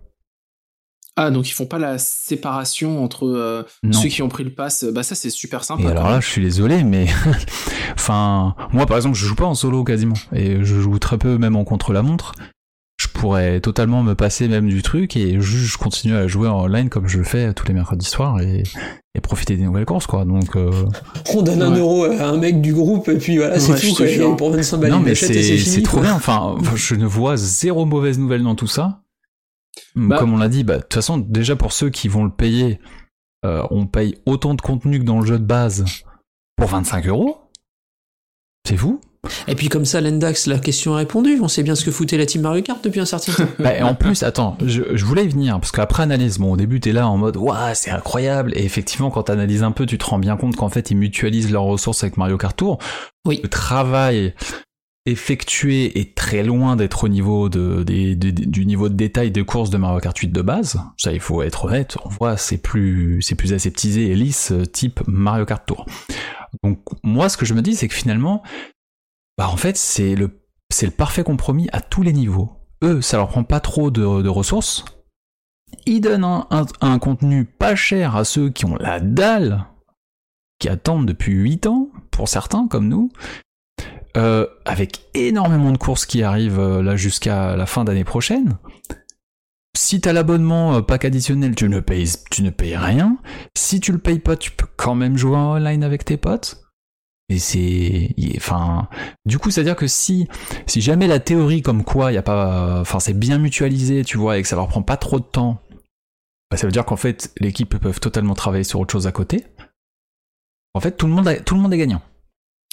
Ah, donc ils font pas la séparation entre euh, ceux qui ont pris le pass. Bah ça, c'est super sympa. Et alors même. là, je suis désolé, mais <laughs> enfin, moi par exemple, je joue pas en solo quasiment, et je joue très peu même en contre-la-montre. Je pourrais totalement me passer même du truc et juste je continue à jouer en online comme je le fais tous les mercredis soirs et, et profiter des nouvelles courses quoi. Donc euh, On donne un euro à un mec du groupe, et puis voilà, c'est Ouais, je tout. quoi. Et Pour 25 balles, non mais c'est trop bien. Enfin, je ne vois zéro mauvaise nouvelle dans tout ça. Bah- Comme on l'a dit, bah, de toute façon, déjà pour ceux qui vont le payer, euh, on paye autant de contenu que dans le jeu de base pour 25 euros. C'est fou. Et puis comme ça, Lendax, la question est répondue. On sait bien ce que foutait la team Mario Kart depuis un certain temps. <laughs> Bah, et en plus, attends, je, je voulais y venir, parce qu'après analyse, bon, au début, t'es là en mode, waouh, c'est incroyable, et effectivement, quand t'analyses un peu, tu te rends bien compte qu'en fait, ils mutualisent leurs ressources avec Mario Kart Tour. Oui. Le travail effectué est très loin d'être au niveau de, des- des- du niveau de détail des courses de Mario Kart 8 de base. Ça, il faut être honnête, on voit, c'est plus, c'est plus aseptisé et lisse, euh, type Mario Kart Tour. Donc, moi, ce que je me dis, c'est que finalement, bah, en fait, c'est le, c'est le parfait compromis à tous les niveaux eux, ça leur prend pas trop de, ressources. Ils donnent un, un- un contenu pas cher à ceux qui ont la dalle, qui attendent depuis 8 ans, pour certains comme nous, euh, avec énormément de courses qui arrivent euh, là jusqu'à la fin d'année prochaine. Si t'as l'abonnement euh, pack additionnel, tu ne payes, tu ne payes rien. Si tu le payes pas, tu peux quand même jouer en online avec tes potes. Et c'est, enfin, du coup, c'est à dire que si si jamais la théorie comme quoi il y a pas enfin c'est bien mutualisé tu vois et que ça leur prend pas trop de temps bah, ça veut dire qu'en fait l'équipe peuvent totalement travailler sur autre chose à côté. En fait tout le monde a- tout le monde est gagnant.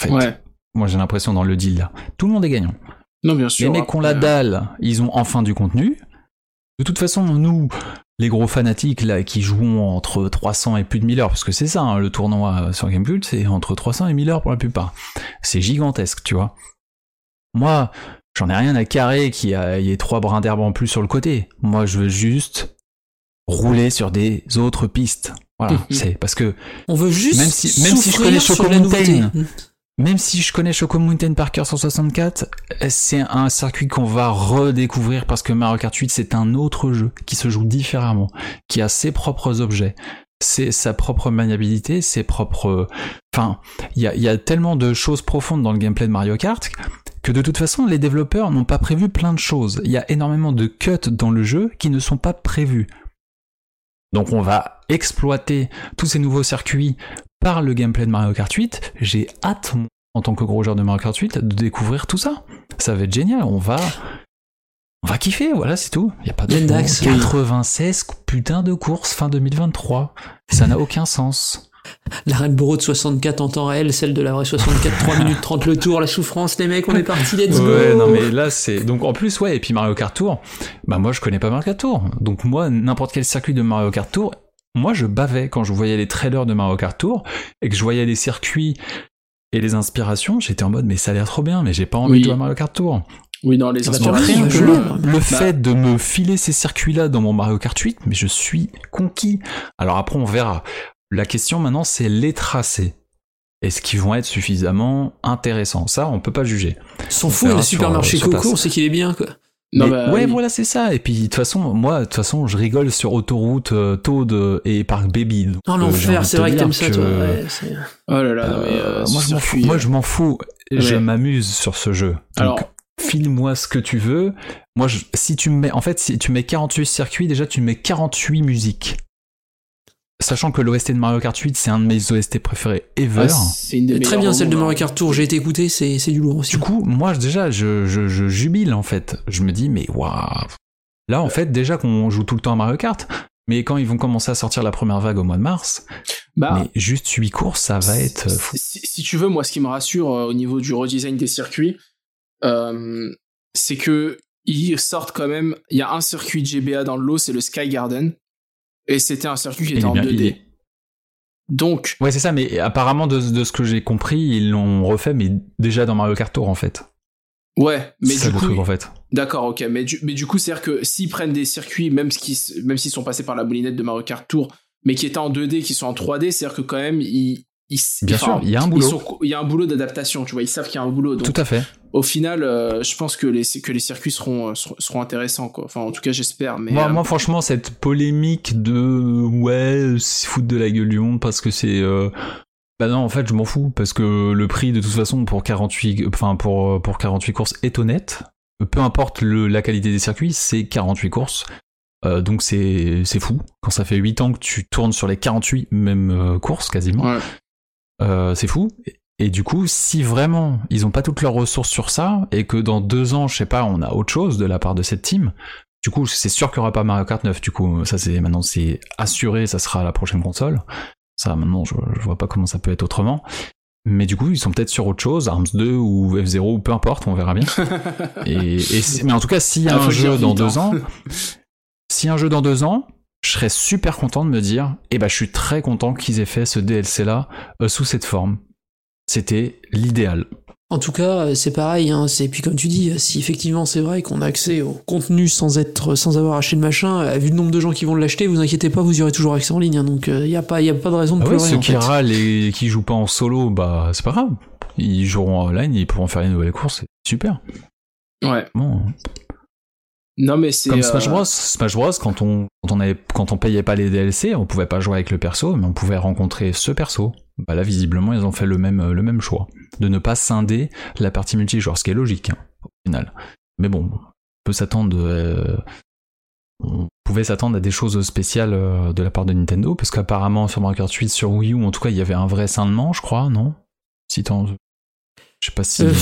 En fait, Ouais. moi j'ai l'impression dans le deal là. Tout le monde est gagnant. Non, bien sûr. les mecs qui ont la dalle ils ont enfin du contenu. De toute façon nous les gros fanatiques là qui jouent entre 300 et plus de 1000 heures parce que c'est ça hein, le tournoi sur Gamecult c'est entre 300 et 1000 heures pour la plupart c'est gigantesque tu vois moi, j'en ai rien à carrer qu'il y ait trois brins d'herbe en plus sur le côté. Moi, je veux juste rouler sur des autres pistes. Voilà, <laughs> c'est parce que On veut juste Même si- même si je connais sur Même si je connais Choco Mountain par cœur 164, c'est un circuit qu'on va redécouvrir parce que Mario Kart 8 c'est un autre jeu qui se joue différemment, qui a ses propres objets, c'est sa propre maniabilité, ses propres, enfin, il y a, il y a tellement de choses profondes dans le gameplay de Mario Kart que de toute façon les développeurs n'ont pas prévu plein de choses. Il y a énormément de cuts dans le jeu qui ne sont pas prévus. Donc on va exploiter tous ces nouveaux circuits par le gameplay de Mario Kart 8. J'ai hâte, moi, en tant que gros joueur de Mario Kart 8, de découvrir tout ça. Ça va être génial. On va, On va kiffer, voilà, c'est tout. Il y a pas de Lendax, fond. oui. 96 putain de courses fin 2023. Ça n'a aucun sens. La Red Bull de 64 en temps réel, celle de la vraie 64, 3 <laughs> minutes 30 le tour, la souffrance, les mecs, on est parti, let's go Ouais, non mais là c'est donc en plus ouais et puis Mario Kart Tour, bah moi je connais pas Mario Kart Tour. Donc moi n'importe quel circuit de Mario Kart Tour, moi je bavais quand je voyais les trailers de Mario Kart Tour et que je voyais les circuits et les inspirations, j'étais en mode mais ça a l'air trop bien mais j'ai pas envie Oui. de jouer à Mario Kart Tour. Oui, non, les Ça inspirations. rien, que le Bah. fait de me filer ces circuits-là dans mon Mario Kart 8, mais je suis conquis. Alors après, on verra. La question maintenant, c'est les tracés. Est-ce qu'ils vont être suffisamment intéressants? Ça, on peut pas juger. S'en On fout, verra le supermarché sur- sur Coco, place. c'est qu'il est bien, quoi. Non, Mais bah, ouais, oui. voilà, c'est ça. Et puis, de toute façon, moi, de toute façon, je rigole sur autoroute, euh, Toad euh, et Parc Baby. Donc, Oh euh, l'enfer, de c'est vrai que t'aimes ça, toi. ouais, Oh là là, non, mais, Euh, euh, moi, ce je m'en fous. Moi, euh, je m'en fous. Je m'amuse sur ce jeu. Donc, Alors- file-moi ce que tu veux. Moi, je- si tu me mets, en fait, si tu mets 48 circuits, déjà, tu mets 48 musiques. Sachant que l'OST de Mario Kart 8, c'est un de mes OST préférés ever. ah, c'est une des Très bien celle de Mario hein. Kart Tour, j'ai été écouté, c'est c'est du lourd aussi. du coup, moi, déjà, je, je, je jubile, en fait. Je me dis, mais waouh. Là, en fait, déjà qu'on joue tout le temps à Mario Kart, mais quand ils vont commencer à sortir la première vague au mois de mars, Bah, mais juste 8 courses, ça va être euh, fou. si, si tu veux, moi, ce qui me rassure euh, au niveau du redesign des circuits, euh, c'est que ils sortent quand même. Il y a un circuit de GBA dans le lot, c'est le Sky Garden, et c'était un circuit qui était en bien, 2D. il est- Donc, Ouais, c'est ça, mais apparemment, de, de ce que j'ai compris, ils l'ont refait, mais déjà dans Mario Kart Tour, en fait. ouais, mais du coup, truc, en fait. D'accord, ok. Mais du, mais du coup, c'est-à-dire que s'ils prennent des circuits, même, ce qui, même s'ils sont passés par la moulinette de Mario Kart Tour, mais qui étaient en 2D, qui sont en 3D, c'est-à-dire que quand même, ils. Ils Bien enfin, sûr, il y a un boulot. Il y a un boulot d'adaptation, tu vois. Ils savent qu'il y a un boulot. Donc, Tout à fait. au final, euh, je pense que les, que les circuits seront, euh, seront, seront intéressants, quoi. Enfin, en tout cas, j'espère. Mais, moi, euh, moi, franchement, cette polémique de ouais, se foutre de la gueule du monde parce que c'est. euh, Bah non, en fait, je m'en fous parce que le prix, de toute façon, pour 48, enfin pour pour 48 courses est honnête. Peu importe le, la qualité des circuits, c'est 48 courses. Euh, donc c'est c'est fou. Quand ça fait 8 ans que tu tournes sur les 48 mêmes euh, courses quasiment. ouais. Euh, c'est fou. Et du coup, si vraiment ils ont pas toutes leurs ressources sur ça, et que dans deux ans, je sais pas, on a autre chose de la part de cette team, du coup, c'est sûr qu'il y aura pas Mario Kart 9. Du coup, ça c'est maintenant c'est assuré, ça sera la prochaine console. Ça maintenant, je, je vois pas comment ça peut être autrement. Mais du coup, ils sont peut-être sur autre chose, Arms 2 ou F0 ou peu importe, on verra bien. <laughs> et, et mais en tout cas, s'il y a Ah, un jeu dans vite, deux hein. ans, <laughs> si un jeu dans deux ans, je serais super content de me dire, eh ben, je suis très content qu'ils aient fait ce DLC là euh, sous cette forme. C'était l'idéal. En tout cas, euh, c'est pareil, hein, c'est puis comme tu dis, euh, si effectivement c'est vrai qu'on a accès au contenu sans être, sans avoir acheté le machin, vu le nombre de gens qui vont l'acheter, vous inquiétez pas, vous y aurez toujours accès en ligne, hein, donc il y a pas, y a pas de raison de Ah ouais, pleurer. ceux en qui fait. râlent et qui jouent pas en solo, bah c'est pas grave. Ils joueront en online, ils pourront faire les nouvelles courses, c'est super. ouais. Bon. Non, mais c'est. Comme euh, Smash Bros. Smash Bros. Quand on, quand on avait, quand on payait pas les DLC, on pouvait pas jouer avec le perso, mais on pouvait rencontrer ce perso. Bah là, visiblement, ils ont fait le même, le même choix. De ne pas scinder la partie multijoueur, ce qui est logique, hein, au final. Mais bon, on peut s'attendre, euh, on pouvait s'attendre à des choses spéciales euh, de la part de Nintendo, parce qu'apparemment, sur Mario Kart 8, sur Wii U, en tout cas, il y avait un vrai scindement, je crois, non? Si t'en, je sais pas si, Euh,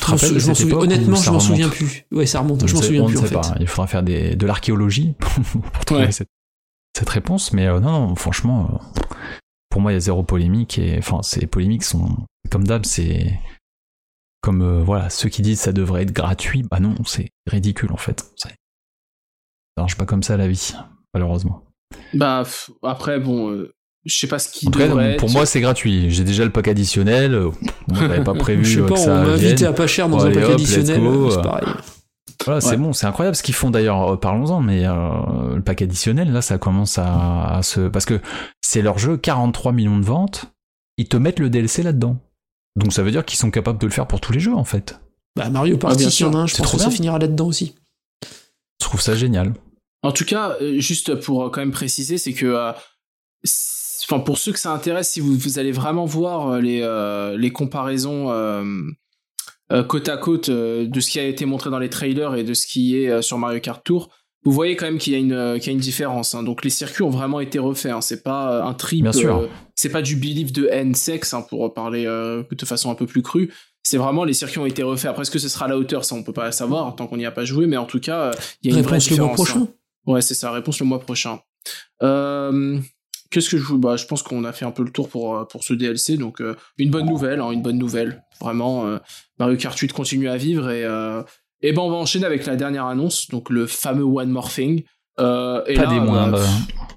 te rappelles je souviens- honnêtement, je m'en souviens plus. Ouais, ça remonte, on je m'en souviens on plus ne en fait. pas. Il faudra faire des, de l'archéologie <laughs> pour trouver Ouais. cette, cette réponse. Mais euh, non, non, franchement, euh, pour moi, il y a zéro polémique. Et enfin, ces polémiques sont, comme d'hab, c'est comme euh, voilà, ceux qui disent ça devrait être gratuit. Bah non, c'est ridicule en fait. Ça marche pas comme ça la vie, malheureusement. Bah, après, bon, euh, je sais pas ce qui En tout cas, devrait pour être. moi, c'est gratuit. J'ai déjà le pack additionnel. Moi, j'avais pas <laughs> prévu Je sais pas, que on ça m'a invité à pas cher dans un allez, pack hop, additionnel, c'est pareil. Voilà, c'est bon, c'est incroyable ce qu'ils font d'ailleurs, euh, parlons-en, mais euh, le pack additionnel, là, ça commence à, à se... Parce que c'est leur jeu, 43 millions de ventes, ils te mettent le DLC là-dedans. Donc ça veut dire qu'ils sont capables de le faire pour tous les jeux, en fait. Bah, Mario Party, bien s'il y en a un, je c'est pense trop que ça bien. finira là-dedans aussi. Je trouve ça génial. En tout cas, euh, juste pour quand même préciser, c'est que, euh, enfin, pour ceux que ça intéresse, si vous, vous allez vraiment voir euh, les, euh, les comparaisons euh, côte à côte de ce qui a été montré dans les trailers et de ce qui est sur Mario Kart Tour, vous voyez quand même qu'il y a une, qu'il y a une différence. hein. Donc les circuits ont vraiment été refaits. hein. C'est pas un trip. Bien sûr. c'est pas du belief de N-sex hein, pour parler de façon un peu plus crue. c'est vraiment les circuits ont été refaits. Après, est-ce que ce sera à la hauteur Ça, on peut pas savoir tant qu'on n'y a pas joué, mais en tout cas, il y a une vraie Réponse le mois différence. prochain. hein. Ouais, c'est ça. Réponse le mois prochain. Euh, Qu'est-ce que je vous bah, je pense qu'on a fait un peu le tour pour euh, pour ce DLC, donc euh, une bonne nouvelle, hein, une bonne nouvelle. Vraiment, euh, Mario Kart 8 continue à vivre et euh, et ben on va enchaîner avec la dernière annonce, donc le fameux One More Thing. Euh, et Pas là, des bah, moindres.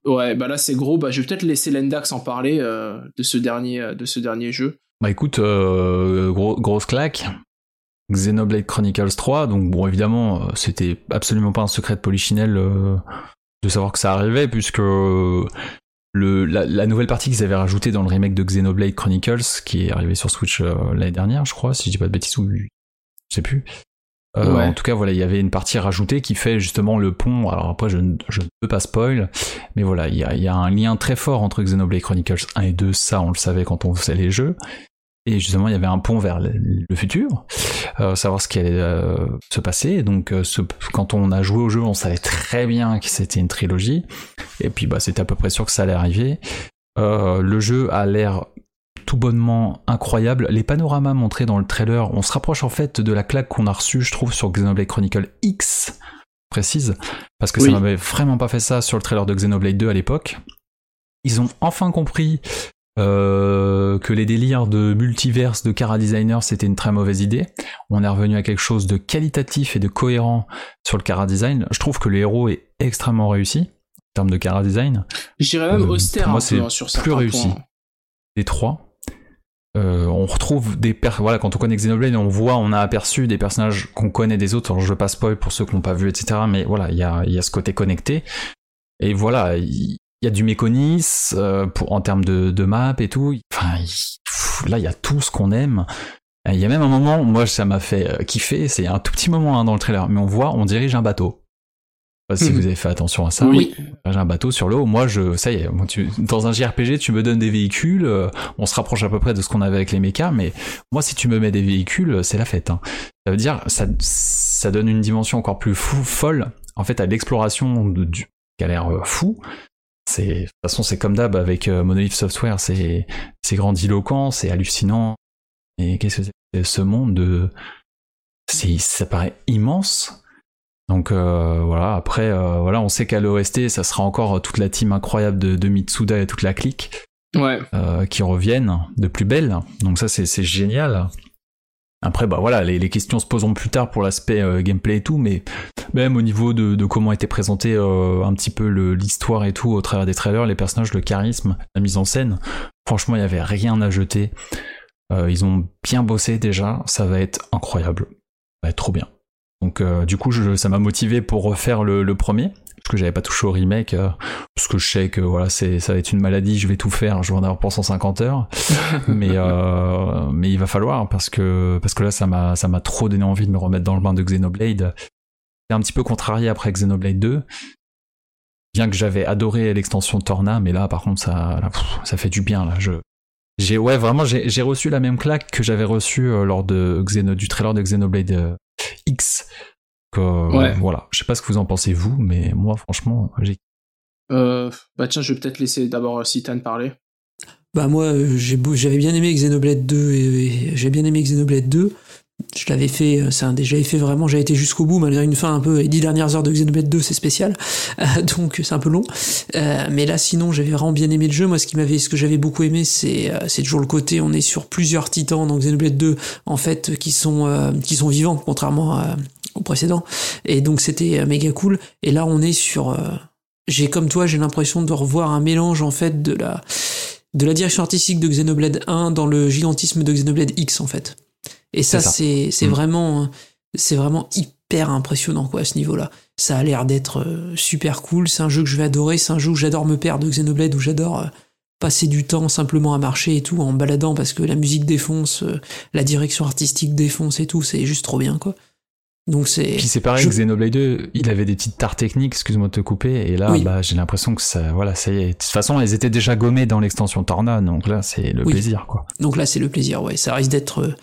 Ouais, bah là c'est gros. Bah je vais peut-être laisser Lendax en parler euh, de ce dernier de ce dernier jeu. Bah écoute, gros- grosse claque. Xenoblade Chronicles 3, donc bon évidemment c'était absolument pas un secret de Polichinelle de savoir que ça arrivait puisque le, la, la nouvelle partie qu'ils avaient rajoutée dans le remake de Xenoblade Chronicles qui est arrivé sur Switch euh, l'année dernière je crois si je dis pas de bêtises ou je sais plus. Euh, Ouais. En tout cas voilà il y avait une partie rajoutée qui fait justement le pont. Alors après je, ne- je ne peux pas spoil, mais voilà il y a, y a un lien très fort entre Xenoblade Chronicles 1 et 2, ça on le savait quand on faisait les jeux. Et justement, il y avait un pont vers le, futur, euh, savoir ce qui allait euh, se passer. Donc, euh, ce- quand on a joué au jeu, on savait très bien que c'était une trilogie. Et puis, bah, c'était à peu près sûr que ça allait arriver. Euh, le jeu a l'air tout bonnement incroyable. Les panoramas montrés dans le trailer, on se rapproche en fait de la claque qu'on a reçue, je trouve, sur Xenoblade Chronicle X, précise, parce que Oui. ça m'avait vraiment pas fait ça sur le trailer de Xenoblade 2 à l'époque. Ils ont enfin compris euh, que les délires de multiverse de Cara Designer c'était une très mauvaise idée. On est revenu à quelque chose de qualitatif et de cohérent sur le Cara Design. Je trouve que le héros est extrêmement réussi en termes de Cara Design. Je dirais même Euh, austère moi, un c'est peu hein, sur plus réussi. points. Les trois. Euh, on retrouve des per voilà quand on connaît Xenoblade on voit on a aperçu des personnages qu'on connaît des autres alors je veux pas spoil pour ceux qui n'ont pas vu etc mais voilà il y a, y a ce côté connecté et voilà il il y a du méconis euh, pour en termes de, de map et tout enfin pff, là il y a tout ce qu'on aime il y a même un moment moi ça m'a fait euh, kiffer c'est un tout petit moment hein, dans le trailer mais on voit on dirige un bateau Je sais pas si Mhm. vous avez fait attention à ça Oui. j'ai un bateau sur l'eau. Moi, je, ça y est, moi, tu- dans un JRPG, tu me donnes des véhicules. euh, on se rapproche à peu près de ce qu'on avait avec les mechas, mais moi, si tu me mets des véhicules, c'est la fête. hein. Ça veut dire, ça, ça donne une dimension encore plus fou, folle, en fait, à l'exploration qui a l'air fou. C'est, de toute façon, c'est comme d'hab avec euh, Monolith Software, c'est, c'est grandiloquent, c'est hallucinant. Et qu'est-ce que c'est ce monde de, c'est, ça paraît immense. Donc euh, voilà, après, euh, voilà, on sait qu'à l'OST, ça sera encore toute la team incroyable de, de Mitsuda et toute la clique Ouais. euh, qui reviennent de plus belle. Donc ça, c'est c'est génial. Après, bah voilà, les, questions se poseront plus tard pour l'aspect euh, gameplay et tout, mais même au niveau de, comment était présenté euh, un petit peu l'histoire et tout au travers des trailers, les personnages, le charisme, la mise en scène, franchement, il y avait rien à jeter. Euh, ils ont bien bossé déjà, ça va être incroyable, ça va être trop bien. Donc euh, du coup, je- ça m'a motivé pour refaire le, le premier, parce que j'avais pas touché au remake, euh, parce que je sais que voilà, c'est ça va être une maladie, je vais tout faire, je vais en avoir pour 150 heures, <laughs> mais euh, mais il va falloir parce que parce que là, ça m'a ça m'a trop donné envie de me remettre dans le bain de Xenoblade. C'est un petit peu contrarié après Xenoblade 2. Bien que j'avais adoré l'extension Torna, mais là, par contre, ça, là, pff, ça fait du bien. Là, je, j'ai, ouais, vraiment, j'ai, reçu la même claque que j'avais reçu euh, lors de Xeno, du trailer de Xenoblade X. Ouais. Voilà. Je sais pas ce que vous en pensez vous, mais moi, franchement, j'ai. Euh, bah tiens, je vais peut-être laisser d'abord euh, Citan parler. Bah moi euh, j'ai beau- j'avais bien aimé Xenoblade 2 et, et j'ai bien aimé Xenoblade 2. Je l'avais fait, euh, c'est un j'avais fait vraiment, j'avais été jusqu'au bout malgré une fin un peu. Les dix dernières heures de Xenoblade 2 c'est spécial, Euh, <laughs> donc c'est un peu long. Euh, mais là sinon j'avais vraiment bien aimé le jeu. Moi ce qui m'avait, ce que j'avais beaucoup aimé c'est euh, c'est toujours le côté on est sur plusieurs titans dans Xenoblade 2 en fait qui sont euh, qui sont vivants contrairement à- au précédent. Et donc c'était euh, méga cool. Et là on est sur euh, j'ai comme toi, j'ai l'impression de revoir un mélange en fait de la de la direction artistique de Xenoblade 1 dans le gigantisme de Xenoblade X en fait. Et ça, C'est Mm. vraiment c'est vraiment hyper impressionnant quoi à ce niveau-là. Ça a l'air d'être euh, super cool. C'est un jeu que je vais adorer. C'est un jeu où j'adore me perdre de Xenoblade où j'adore euh, passer du temps simplement à marcher et tout en baladant parce que la musique défonce, euh, la direction artistique défonce et tout. C'est juste trop bien quoi. Donc c'est Puis c'est pareil, Je- Xenoblade 2, il avait des petites tares techniques, excuse-moi de te couper, et là, Oui. bah, j'ai l'impression que ça, voilà, ça y est. De toute façon, elles étaient déjà gommées dans l'extension Torna, donc là, c'est le Oui. plaisir, quoi. Donc là, c'est le plaisir, ouais. Ça risque d'être,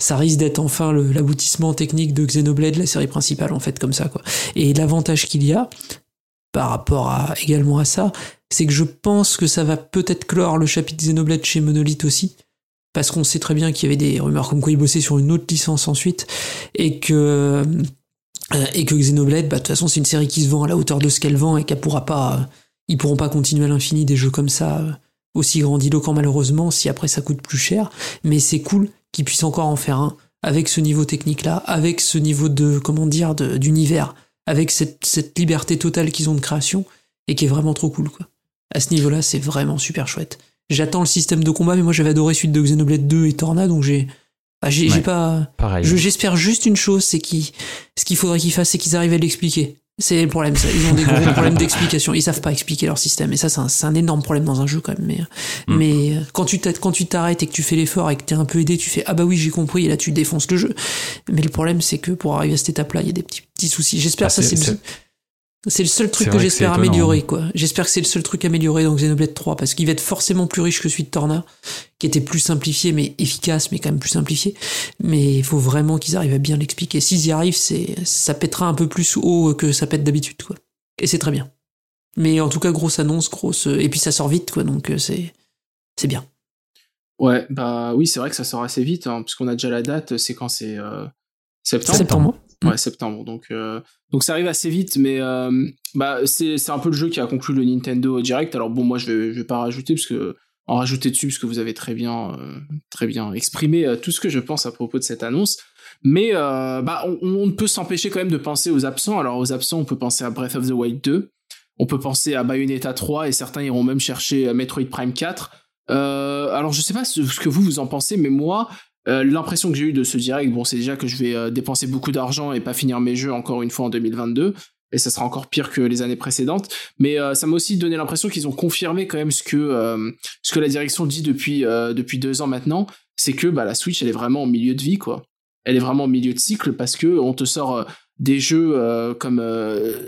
ça risque d'être enfin l'aboutissement technique de Xenoblade, la série principale, en fait, comme ça, quoi. Et l'avantage qu'il y a, par rapport à, également à ça, c'est que je pense que ça va peut-être clore le chapitre Xenoblade chez Monolith aussi. parce qu'on sait très bien qu'il y avait des rumeurs comme quoi ils bossaient sur une autre licence ensuite, et que euh, et que Xenoblade, bah, de toute façon, c'est une série qui se vend à la hauteur de ce qu'elle vend et qu'elle pourra pas, ils pourront pas continuer à l'infini des jeux comme ça, euh, aussi grandiloquents malheureusement, si après ça coûte plus cher. Mais c'est cool qu'ils puissent encore en faire un avec ce niveau technique là, avec ce niveau de, comment dire, d'univers, avec cette, cette liberté totale qu'ils ont de création et qui est vraiment trop cool, quoi. À ce niveau-là, c'est vraiment super chouette. J'attends le système de combat, mais moi j'avais adoré celui de Xenoblade 2 et Torna, donc j'ai, bah, j'ai, Ouais. pas, J'espère juste une chose, c'est qu'ils, ce qu'il faudrait qu'ils fassent, c'est qu'ils arrivent à l'expliquer. C'est le problème, ça. Ils ont des gros <laughs> problèmes d'explication. Ils savent pas expliquer leur système. Et ça, c'est un, c'est un énorme problème dans un jeu, quand même. Mais, Mm. mais euh, quand tu quand tu t'arrêtes et que tu fais l'effort et que t'es un peu aidé, tu fais, ah bah oui, j'ai compris, et là, tu défonces le jeu. Mais le problème, c'est que pour arriver à cette étape-là, il y a des petits, petits soucis. J'espère Ah, que ça, c'est- c'est le, seul truc que j'espère améliorer, quoi. J'espère que c'est le seul truc amélioré dans Xenoblade 3, parce qu'il va être forcément plus riche que celui de Torna, qui était plus simplifié, mais efficace, mais quand même plus simplifié. Mais il faut vraiment qu'ils arrivent à bien l'expliquer. S'ils y arrivent, c'est, ça pètera un peu plus haut que ça pète d'habitude, quoi. Et c'est très bien. Mais en tout cas, grosse annonce, grosse, et puis ça sort vite, quoi, donc euh, c'est, c'est bien. Ouais, bah oui, c'est vrai que ça sort assez vite, hein, puisqu'on a déjà la date, c'est quand c'est euh, septembre. Septembre. Ouais, septembre. Donc, euh, donc ça arrive assez vite, mais euh, bah c'est un peu le jeu qui a conclu le Nintendo Direct. Alors bon, moi je vais je vais pas rajouter parce que en rajouter dessus parce que vous avez très bien euh, très bien exprimé tout ce que je pense à propos de cette annonce. Mais bah on, on ne peut s'empêcher quand même de penser aux absents. Alors aux absents, on peut penser à Breath of the Wild 2, on peut penser à Bayonetta 3 et certains iront même chercher Metroid Prime 4. Euh, alors je sais pas ce que vous vous en pensez, mais moi euh, l'impression que j'ai eue de ce direct, bon, c'est déjà que je vais euh, dépenser beaucoup d'argent et pas finir mes jeux encore une fois en 2022. Et ça sera encore pire que les années précédentes. Mais euh, ça m'a aussi donné l'impression qu'ils ont confirmé quand même ce que, ce que la direction dit depuis, depuis deux ans maintenant. C'est que bah, la Switch, elle est vraiment en milieu de vie, quoi. Elle est vraiment en milieu de cycle parce que on te sort des jeux comme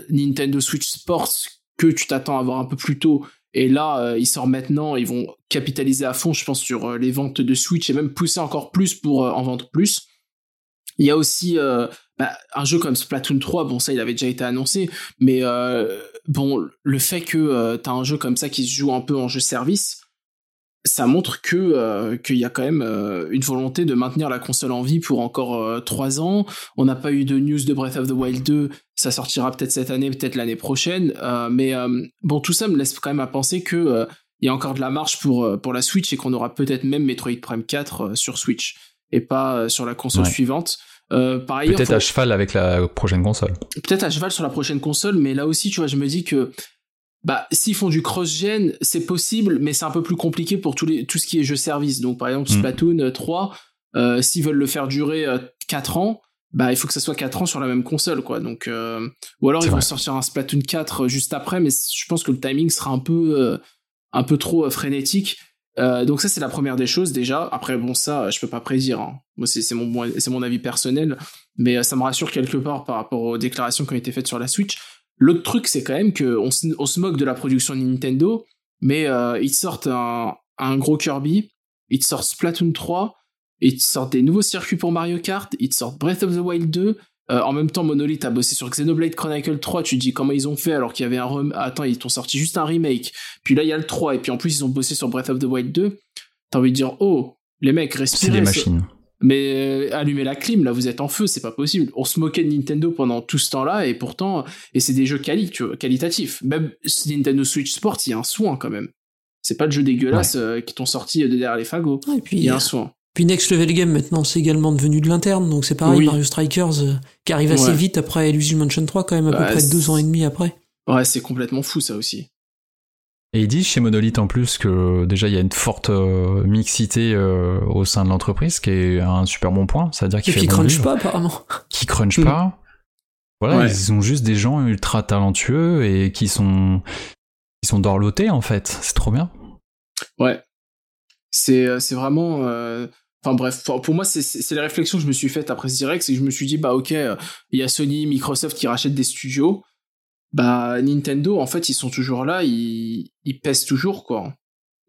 Nintendo Switch Sports que tu t'attends à voir un peu plus tôt. Et là, euh, ils sortent maintenant, ils vont capitaliser à fond, je pense, sur euh, les ventes de Switch et même pousser encore plus pour euh, en vendre plus. Il y a aussi bah, un jeu comme Splatoon 3, bon ça il avait déjà été annoncé, mais bon le fait que euh, t'as un jeu comme ça qui se joue un peu en jeu service, ça montre que euh, qu'il y a quand même euh, une volonté de maintenir la console en vie pour encore euh, trois ans. On n'a pas eu de news de Breath of the Wild 2, ça sortira peut-être cette année, peut-être l'année prochaine, mais bon tout ça me laisse quand même à penser que il y a encore de la marge pour pour la Switch et qu'on aura peut-être même Metroid Prime 4 euh, sur Switch et pas sur la console Ouais. suivante. Euh, Peut-être faut- à cheval avec la prochaine console. peut-être à cheval sur la prochaine console, mais là aussi, tu vois, je me dis que bah s'ils font du cross-gen, c'est possible, mais c'est un peu plus compliqué pour tous les, tout ce qui est jeu service. Donc par exemple, Mm. Splatoon euh, 3, euh, s'ils veulent le faire durer euh, 4 ans, bah il faut que ça soit 4 ans sur la même console, quoi. Donc euh, ou alors ils vont sortir un Splatoon 4 juste après, mais je pense que le timing sera un peu euh, un peu trop euh, frénétique. Euh, donc ça c'est la première des choses déjà. Après bon ça je peux pas prédire. hein. Moi c'est mon c'est mon avis personnel, mais euh, ça me rassure quelque part par rapport aux déclarations qui ont été faites sur la Switch. L'autre truc c'est quand même que on se, on se moque de la production de Nintendo, mais euh, ils te sortent un, un gros Kirby, ils te sortent Splatoon 3, ils te sortent des nouveaux circuits pour Mario Kart, ils te sortent Breath of the Wild 2. Euh, en même temps, Monolith a bossé sur Xenoblade Chronicle 3. Tu te dis comment ils ont fait alors qu'il y avait un rem... Attends, ils t'ont sorti juste un remake. Puis là, il y a le 3. Et puis en plus, ils ont bossé sur Breath of the Wild 2. T'as envie de dire, oh, les mecs, C'est respirez. des c'est- machines. Mais euh, allumez la clim, là, vous êtes en feu, c'est pas possible. On se moquait de Nintendo pendant tout ce temps-là, et pourtant, et c'est des jeux quali, tu vois, qualitatifs. Même Nintendo Switch Sport, il y a un soin quand même. C'est pas le jeu dégueulasse euh, qui t'ont sorti de derrière les fagots. Et puis, Il y a euh, un soin. Puis Next Level Game maintenant c'est également devenu de l'interne donc c'est pareil Oui. Mario Strikers euh, qui arrive assez Ouais. vite après Illusion Mansion 3 quand même à peu près deux ans et demi après. Ouais, c'est complètement fou, ça aussi. Et ils disent chez Monolith en plus que déjà il y a une forte euh, mixité euh, au sein de l'entreprise, ce qui est un super bon point. C'est-à-dire Et qu'il puis fait ils bon crunchent pas apparemment. qui crunchent Mm. pas. Voilà, Ouais. ils ont juste des gens ultra talentueux et qui sont qui sont dorlotés en fait. C'est trop bien. Ouais. C'est euh, c'est vraiment. euh, Enfin bref, pour moi, c'est- les réflexions que je me suis faites après ce direct, c'est que je me suis dit, bah ok, il y a Sony, Microsoft qui rachètent des studios. Bah Nintendo, en fait, ils sont toujours là, ils, ils pèsent toujours, quoi.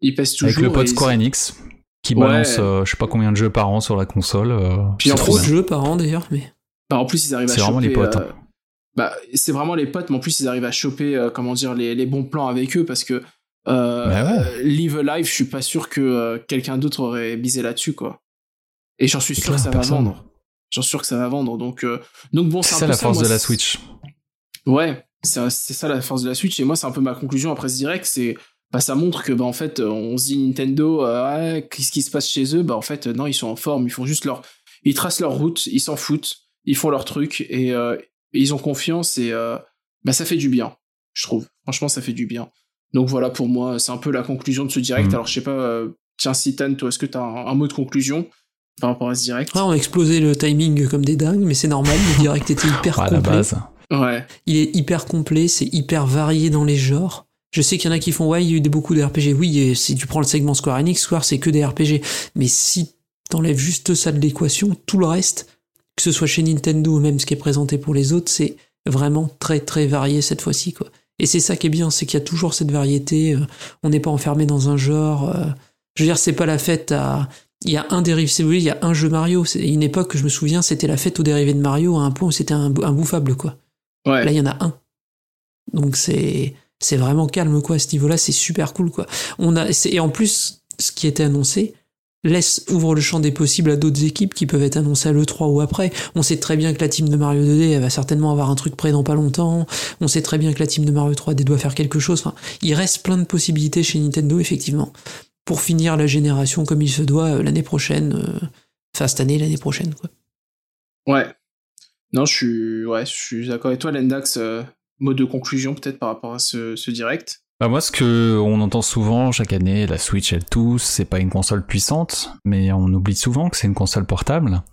Ils pèsent toujours. Avec le pote et- Square Enix qui Ouais. balance euh, je sais pas combien de jeux par an sur la console. euh, Puis c'est en trop de jeux par an d'ailleurs mais. Bah, en plus, ils arrivent à C'est choper. vraiment les potes, euh, Bah, c'est vraiment les potes, mais en plus, ils arrivent à choper, euh, comment dire, les, les bons plans avec eux parce que Euh, Bah ouais. Live Alive, je suis pas sûr que euh, quelqu'un d'autre aurait misé là-dessus, quoi. Et j'en suis C'est sûr clair, que ça va vendre. J'en suis sûr que ça va vendre. Donc, euh, donc bon, C'est c'est ça la force moi, de la c'est- Switch. Ouais, c'est c'est ça la force de la Switch. Et moi, c'est un peu ma conclusion après ce direct. C'est bah, ça montre que bah, en fait, on se dit Nintendo, euh, ouais, qu'est-ce qui se passe chez eux? Bah en fait, non, ils sont en forme. Ils font juste leur, ils tracent leur route, ils s'en foutent, ils font leur truc et, euh, ils ont confiance et euh, bah ça fait du bien, je trouve. Franchement, ça fait du bien. Donc voilà pour moi, c'est un peu la conclusion de ce direct. Mhm. Alors je sais pas, euh, tiens, Citan, toi, est-ce que t'as un, un mot de conclusion par rapport à ce direct? Ouais, on a explosé le timing comme des dingues, mais c'est normal, le direct était hyper À <laughs> la complet? base. Il est hyper complet, c'est hyper varié dans les genres. Je sais qu'il y en a qui font, ouais, il y a eu beaucoup de RPG. Oui, si tu prends le segment Square Enix, Square, c'est que des RPG. Mais si t'enlèves juste ça de l'équation, tout le reste, que ce soit chez Nintendo ou même ce qui est présenté pour les autres, c'est vraiment très très varié cette fois-ci, quoi. Et c'est ça qui est bien, c'est qu'il y a toujours cette variété. euh, on n'est pas enfermé dans un genre. euh, je veux dire, c'est pas la fête à. Il y a un dérivé, si vous voulez, il y a un jeu Mario. Une époque, je me souviens, c'était la fête aux dérivés de Mario à un point où c'était un, imbouffable, quoi. Ouais. Là, il y en a un. Donc c'est c'est vraiment calme quoi à ce niveau-là, c'est super cool quoi. On a et en plus ce qui était annoncé laisse ouvre le champ des possibles à d'autres équipes qui peuvent être annoncées à l'E3 ou après. On sait très bien que la team de Mario 2D elle va certainement avoir un truc prêt dans pas longtemps. On sait très bien que la team de Mario 3D doit faire quelque chose. Enfin, il reste plein de possibilités chez Nintendo effectivement pour finir la génération comme il se doit euh, l'année prochaine. euh, Enfin, cette année, l'année prochaine, quoi. Ouais. Non, je suis, ouais, je suis d'accord avec toi, Lendax. euh, mot de conclusion peut-être par rapport à ce, direct. Bah moi, ce que on entend souvent chaque année, la Switch, elle tous, c'est pas une console puissante, mais on oublie souvent que c'est une console portable.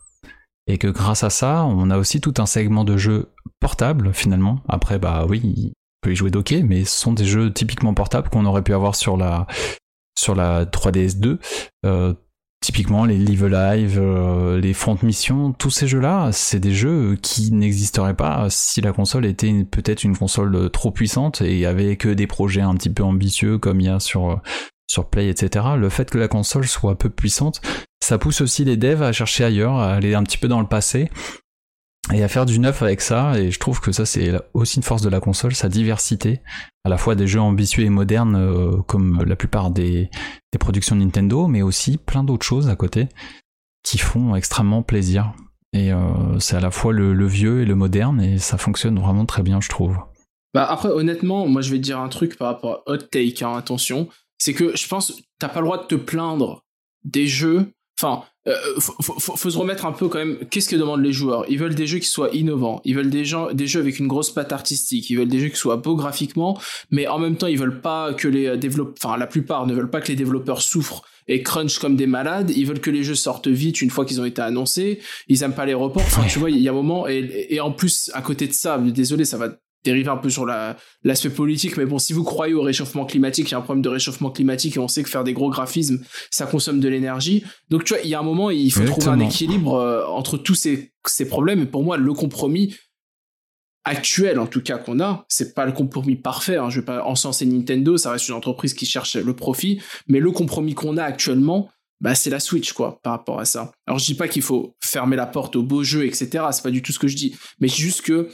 Et que grâce à ça, on a aussi tout un segment de jeux portables, finalement. Après, bah oui, il peut y jouer docké, mais ce sont des jeux typiquement portables qu'on aurait pu avoir sur la, sur la 3DS2. Euh, typiquement les Live Alive, euh, les Front Mission, tous ces jeux-là, c'est des jeux qui n'existeraient pas si la console était peut-être une console euh, trop puissante et avait que des projets un petit peu ambitieux comme il y a sur, euh, sur Play, etc. Le fait que la console soit peu puissante, ça pousse aussi les devs à chercher ailleurs, à aller un petit peu dans le passé et à faire du neuf avec ça. Et je trouve que ça, c'est aussi une force de la console, sa diversité, à la fois des jeux ambitieux et modernes, euh, comme la plupart des, des productions Nintendo, mais aussi plein d'autres choses à côté qui font extrêmement plaisir. Et euh, c'est à la fois le, vieux et le moderne, et ça fonctionne vraiment très bien, je trouve. Bah après, honnêtement, moi je vais te dire un truc par rapport à Hot Take, hein, attention. C'est que je pense t'as pas le droit de te plaindre des jeux. Enfin, euh, faut, faut- faut- faut se remettre un peu quand même. Qu'est-ce que demandent les joueurs? Ils veulent des jeux qui soient innovants. Ils veulent des, gens, des jeux avec une grosse patte artistique. Ils veulent des jeux qui soient beaux graphiquement, mais en même temps, ils veulent pas que les développeurs. Enfin, la plupart ne veulent pas que les développeurs souffrent et crunch comme des malades. Ils veulent que les jeux sortent vite une fois qu'ils ont été annoncés. Ils aiment pas les reports. Enfin, tu vois, il y a un moment. Et, et en plus, à côté de ça, désolé, ça va dériver un peu sur la, l'aspect politique, mais bon, si vous croyez au réchauffement climatique, il y a un problème de réchauffement climatique et on sait que faire des gros graphismes, ça consomme de l'énergie. Donc, tu vois, il y a un moment, il faut trouver un équilibre euh, entre tous ces, ces problèmes. Et pour moi, le compromis actuel, en tout cas, qu'on a, c'est pas le compromis parfait. Hein, je vais pas encenser Nintendo, ça reste une entreprise qui cherche le profit, mais le compromis qu'on a actuellement, bah, c'est la Switch, quoi, par rapport à ça. Alors, je dis pas qu'il faut fermer la porte aux beaux jeux, etc. C'est pas du tout ce que je dis. Mais c'est juste que,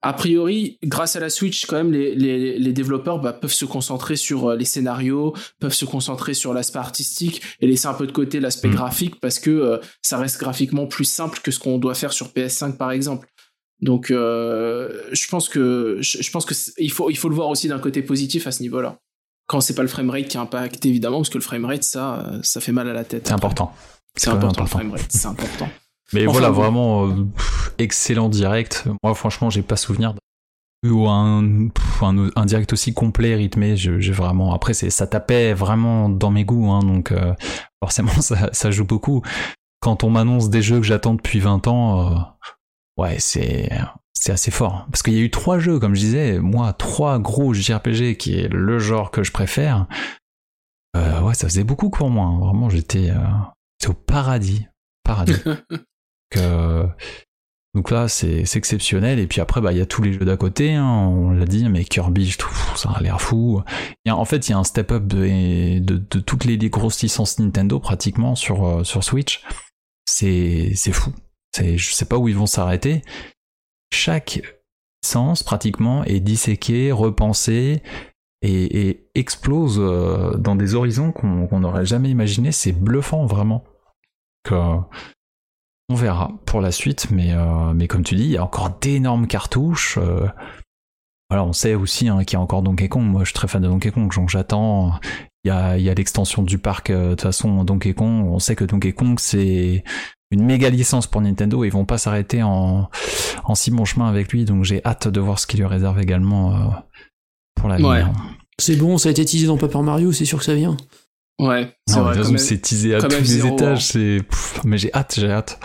a priori, grâce à la Switch, quand même, les, les, les développeurs bah, peuvent se concentrer sur euh, les scénarios, peuvent se concentrer sur l'aspect artistique et laisser un peu de côté l'aspect Mm. graphique parce que euh, ça reste graphiquement plus simple que ce qu'on doit faire sur PS5 par exemple. Donc, euh, je pense que je, pense que il faut il faut le voir aussi d'un côté positif à ce niveau-là. Quand c'est pas le framerate qui impacte évidemment, parce que le framerate ça ça fait mal à la tête. C'est important. C'est important. le framerate, c'est important. Mais Enfin, voilà, vraiment euh, pff, excellent direct. Moi, franchement, j'ai pas souvenir d'un- ou un, un, un direct aussi complet, rythmé. J'ai vraiment. Après, c'est ça tapait vraiment dans mes goûts, hein, donc euh, forcément, <laughs> ça, ça joue beaucoup. Quand on m'annonce des jeux que j'attends depuis 20 ans, euh, ouais, c'est c'est assez fort. Parce qu'il y a eu trois jeux, comme je disais, moi, trois gros JRPG qui est le genre que je préfère. Euh, ouais, ça faisait beaucoup pour moi. hein. Vraiment, j'étais euh, j'étais au paradis, paradis. <laughs> Donc, euh, donc là, c'est exceptionnel. Et puis après, bah, il y a tous les jeux d'à côté. hein, on l'a dit, mais Kirby, ça a l'air fou. En fait, il y a un step-up de, toutes les, grosses licences Nintendo pratiquement sur, euh, Switch. C'est fou. Je sais pas où ils vont s'arrêter. Chaque licence pratiquement est disséquée, repensée. et, explose euh, dans des horizons qu'on n'aurait jamais imaginé. C'est bluffant vraiment. On verra pour la suite, mais, euh, mais comme tu dis, il y a encore d'énormes cartouches. euh. on sait aussi hein, qu'il y a encore Donkey Kong. Moi, je suis très fan de Donkey Kong, donc j'attends. Il y a, y a l'extension du parc. euh, De toute façon, Donkey Kong, on sait que Donkey Kong, c'est une méga licence pour Nintendo. Ils vont pas s'arrêter en, en si bon chemin avec lui, donc j'ai hâte de voir ce qu'il lui réserve également pour l'avenir. Ouais. C'est bon, ça a été teasé dans Paper Mario, c'est sûr que ça vient. Ouais, c'est vrai. c'est teasé à tous les étages. C'est, mais j'ai hâte, j'ai hâte.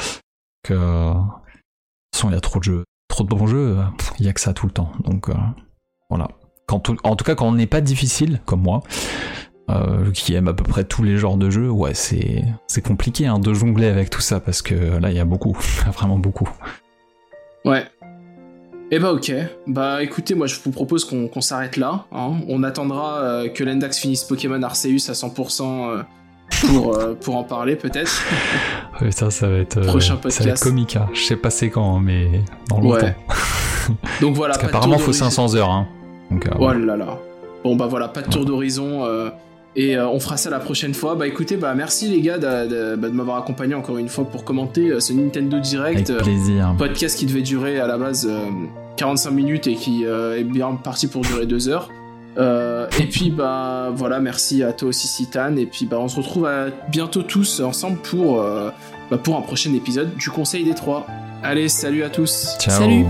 Que, de toute façon, il y a trop de jeux, trop de bons jeux. Il y a que ça tout le temps. Donc, euh, voilà. Quand en tout cas, quand on n'est pas difficile, comme moi, euh, qui aime à peu près tous les genres de jeux, ouais, c'est, c'est compliqué hein, de jongler avec tout ça parce que là, il y a beaucoup, <laughs> vraiment beaucoup. Ouais. Eh bah ok. Bah écoutez, moi je vous propose qu'on s'arrête là. hein. On attendra euh, que l'Endax finisse Pokémon Arceus à 100% euh, pour, euh, pour en parler peut-être. <laughs> Ouais, ça, ça va être, euh, Prochain ça va être podcast. comique. hein. Je sais pas c'est quand, mais dans longtemps. Ouais. <laughs> Donc voilà. Parce qu'apparemment, faut d'horizon. 500 heures. Hein. Donc, euh, Oh là là. Bon bah voilà, pas de tour d'horizon. Et euh, on fera ça la prochaine fois. Bah écoutez, bah merci les gars de, de- bah, de m'avoir accompagné encore une fois pour commenter euh, ce Nintendo Direct. avec euh, plaisir. podcast qui devait durer à la base euh, 45 minutes et qui euh, est bien parti pour durer 2 heures. Euh, et puis bah voilà, merci à toi aussi Citan. Et puis bah on se retrouve à bientôt tous ensemble pour, euh, bah, pour un prochain épisode du Conseil des Trois. Allez, salut à tous. Ciao. Salut.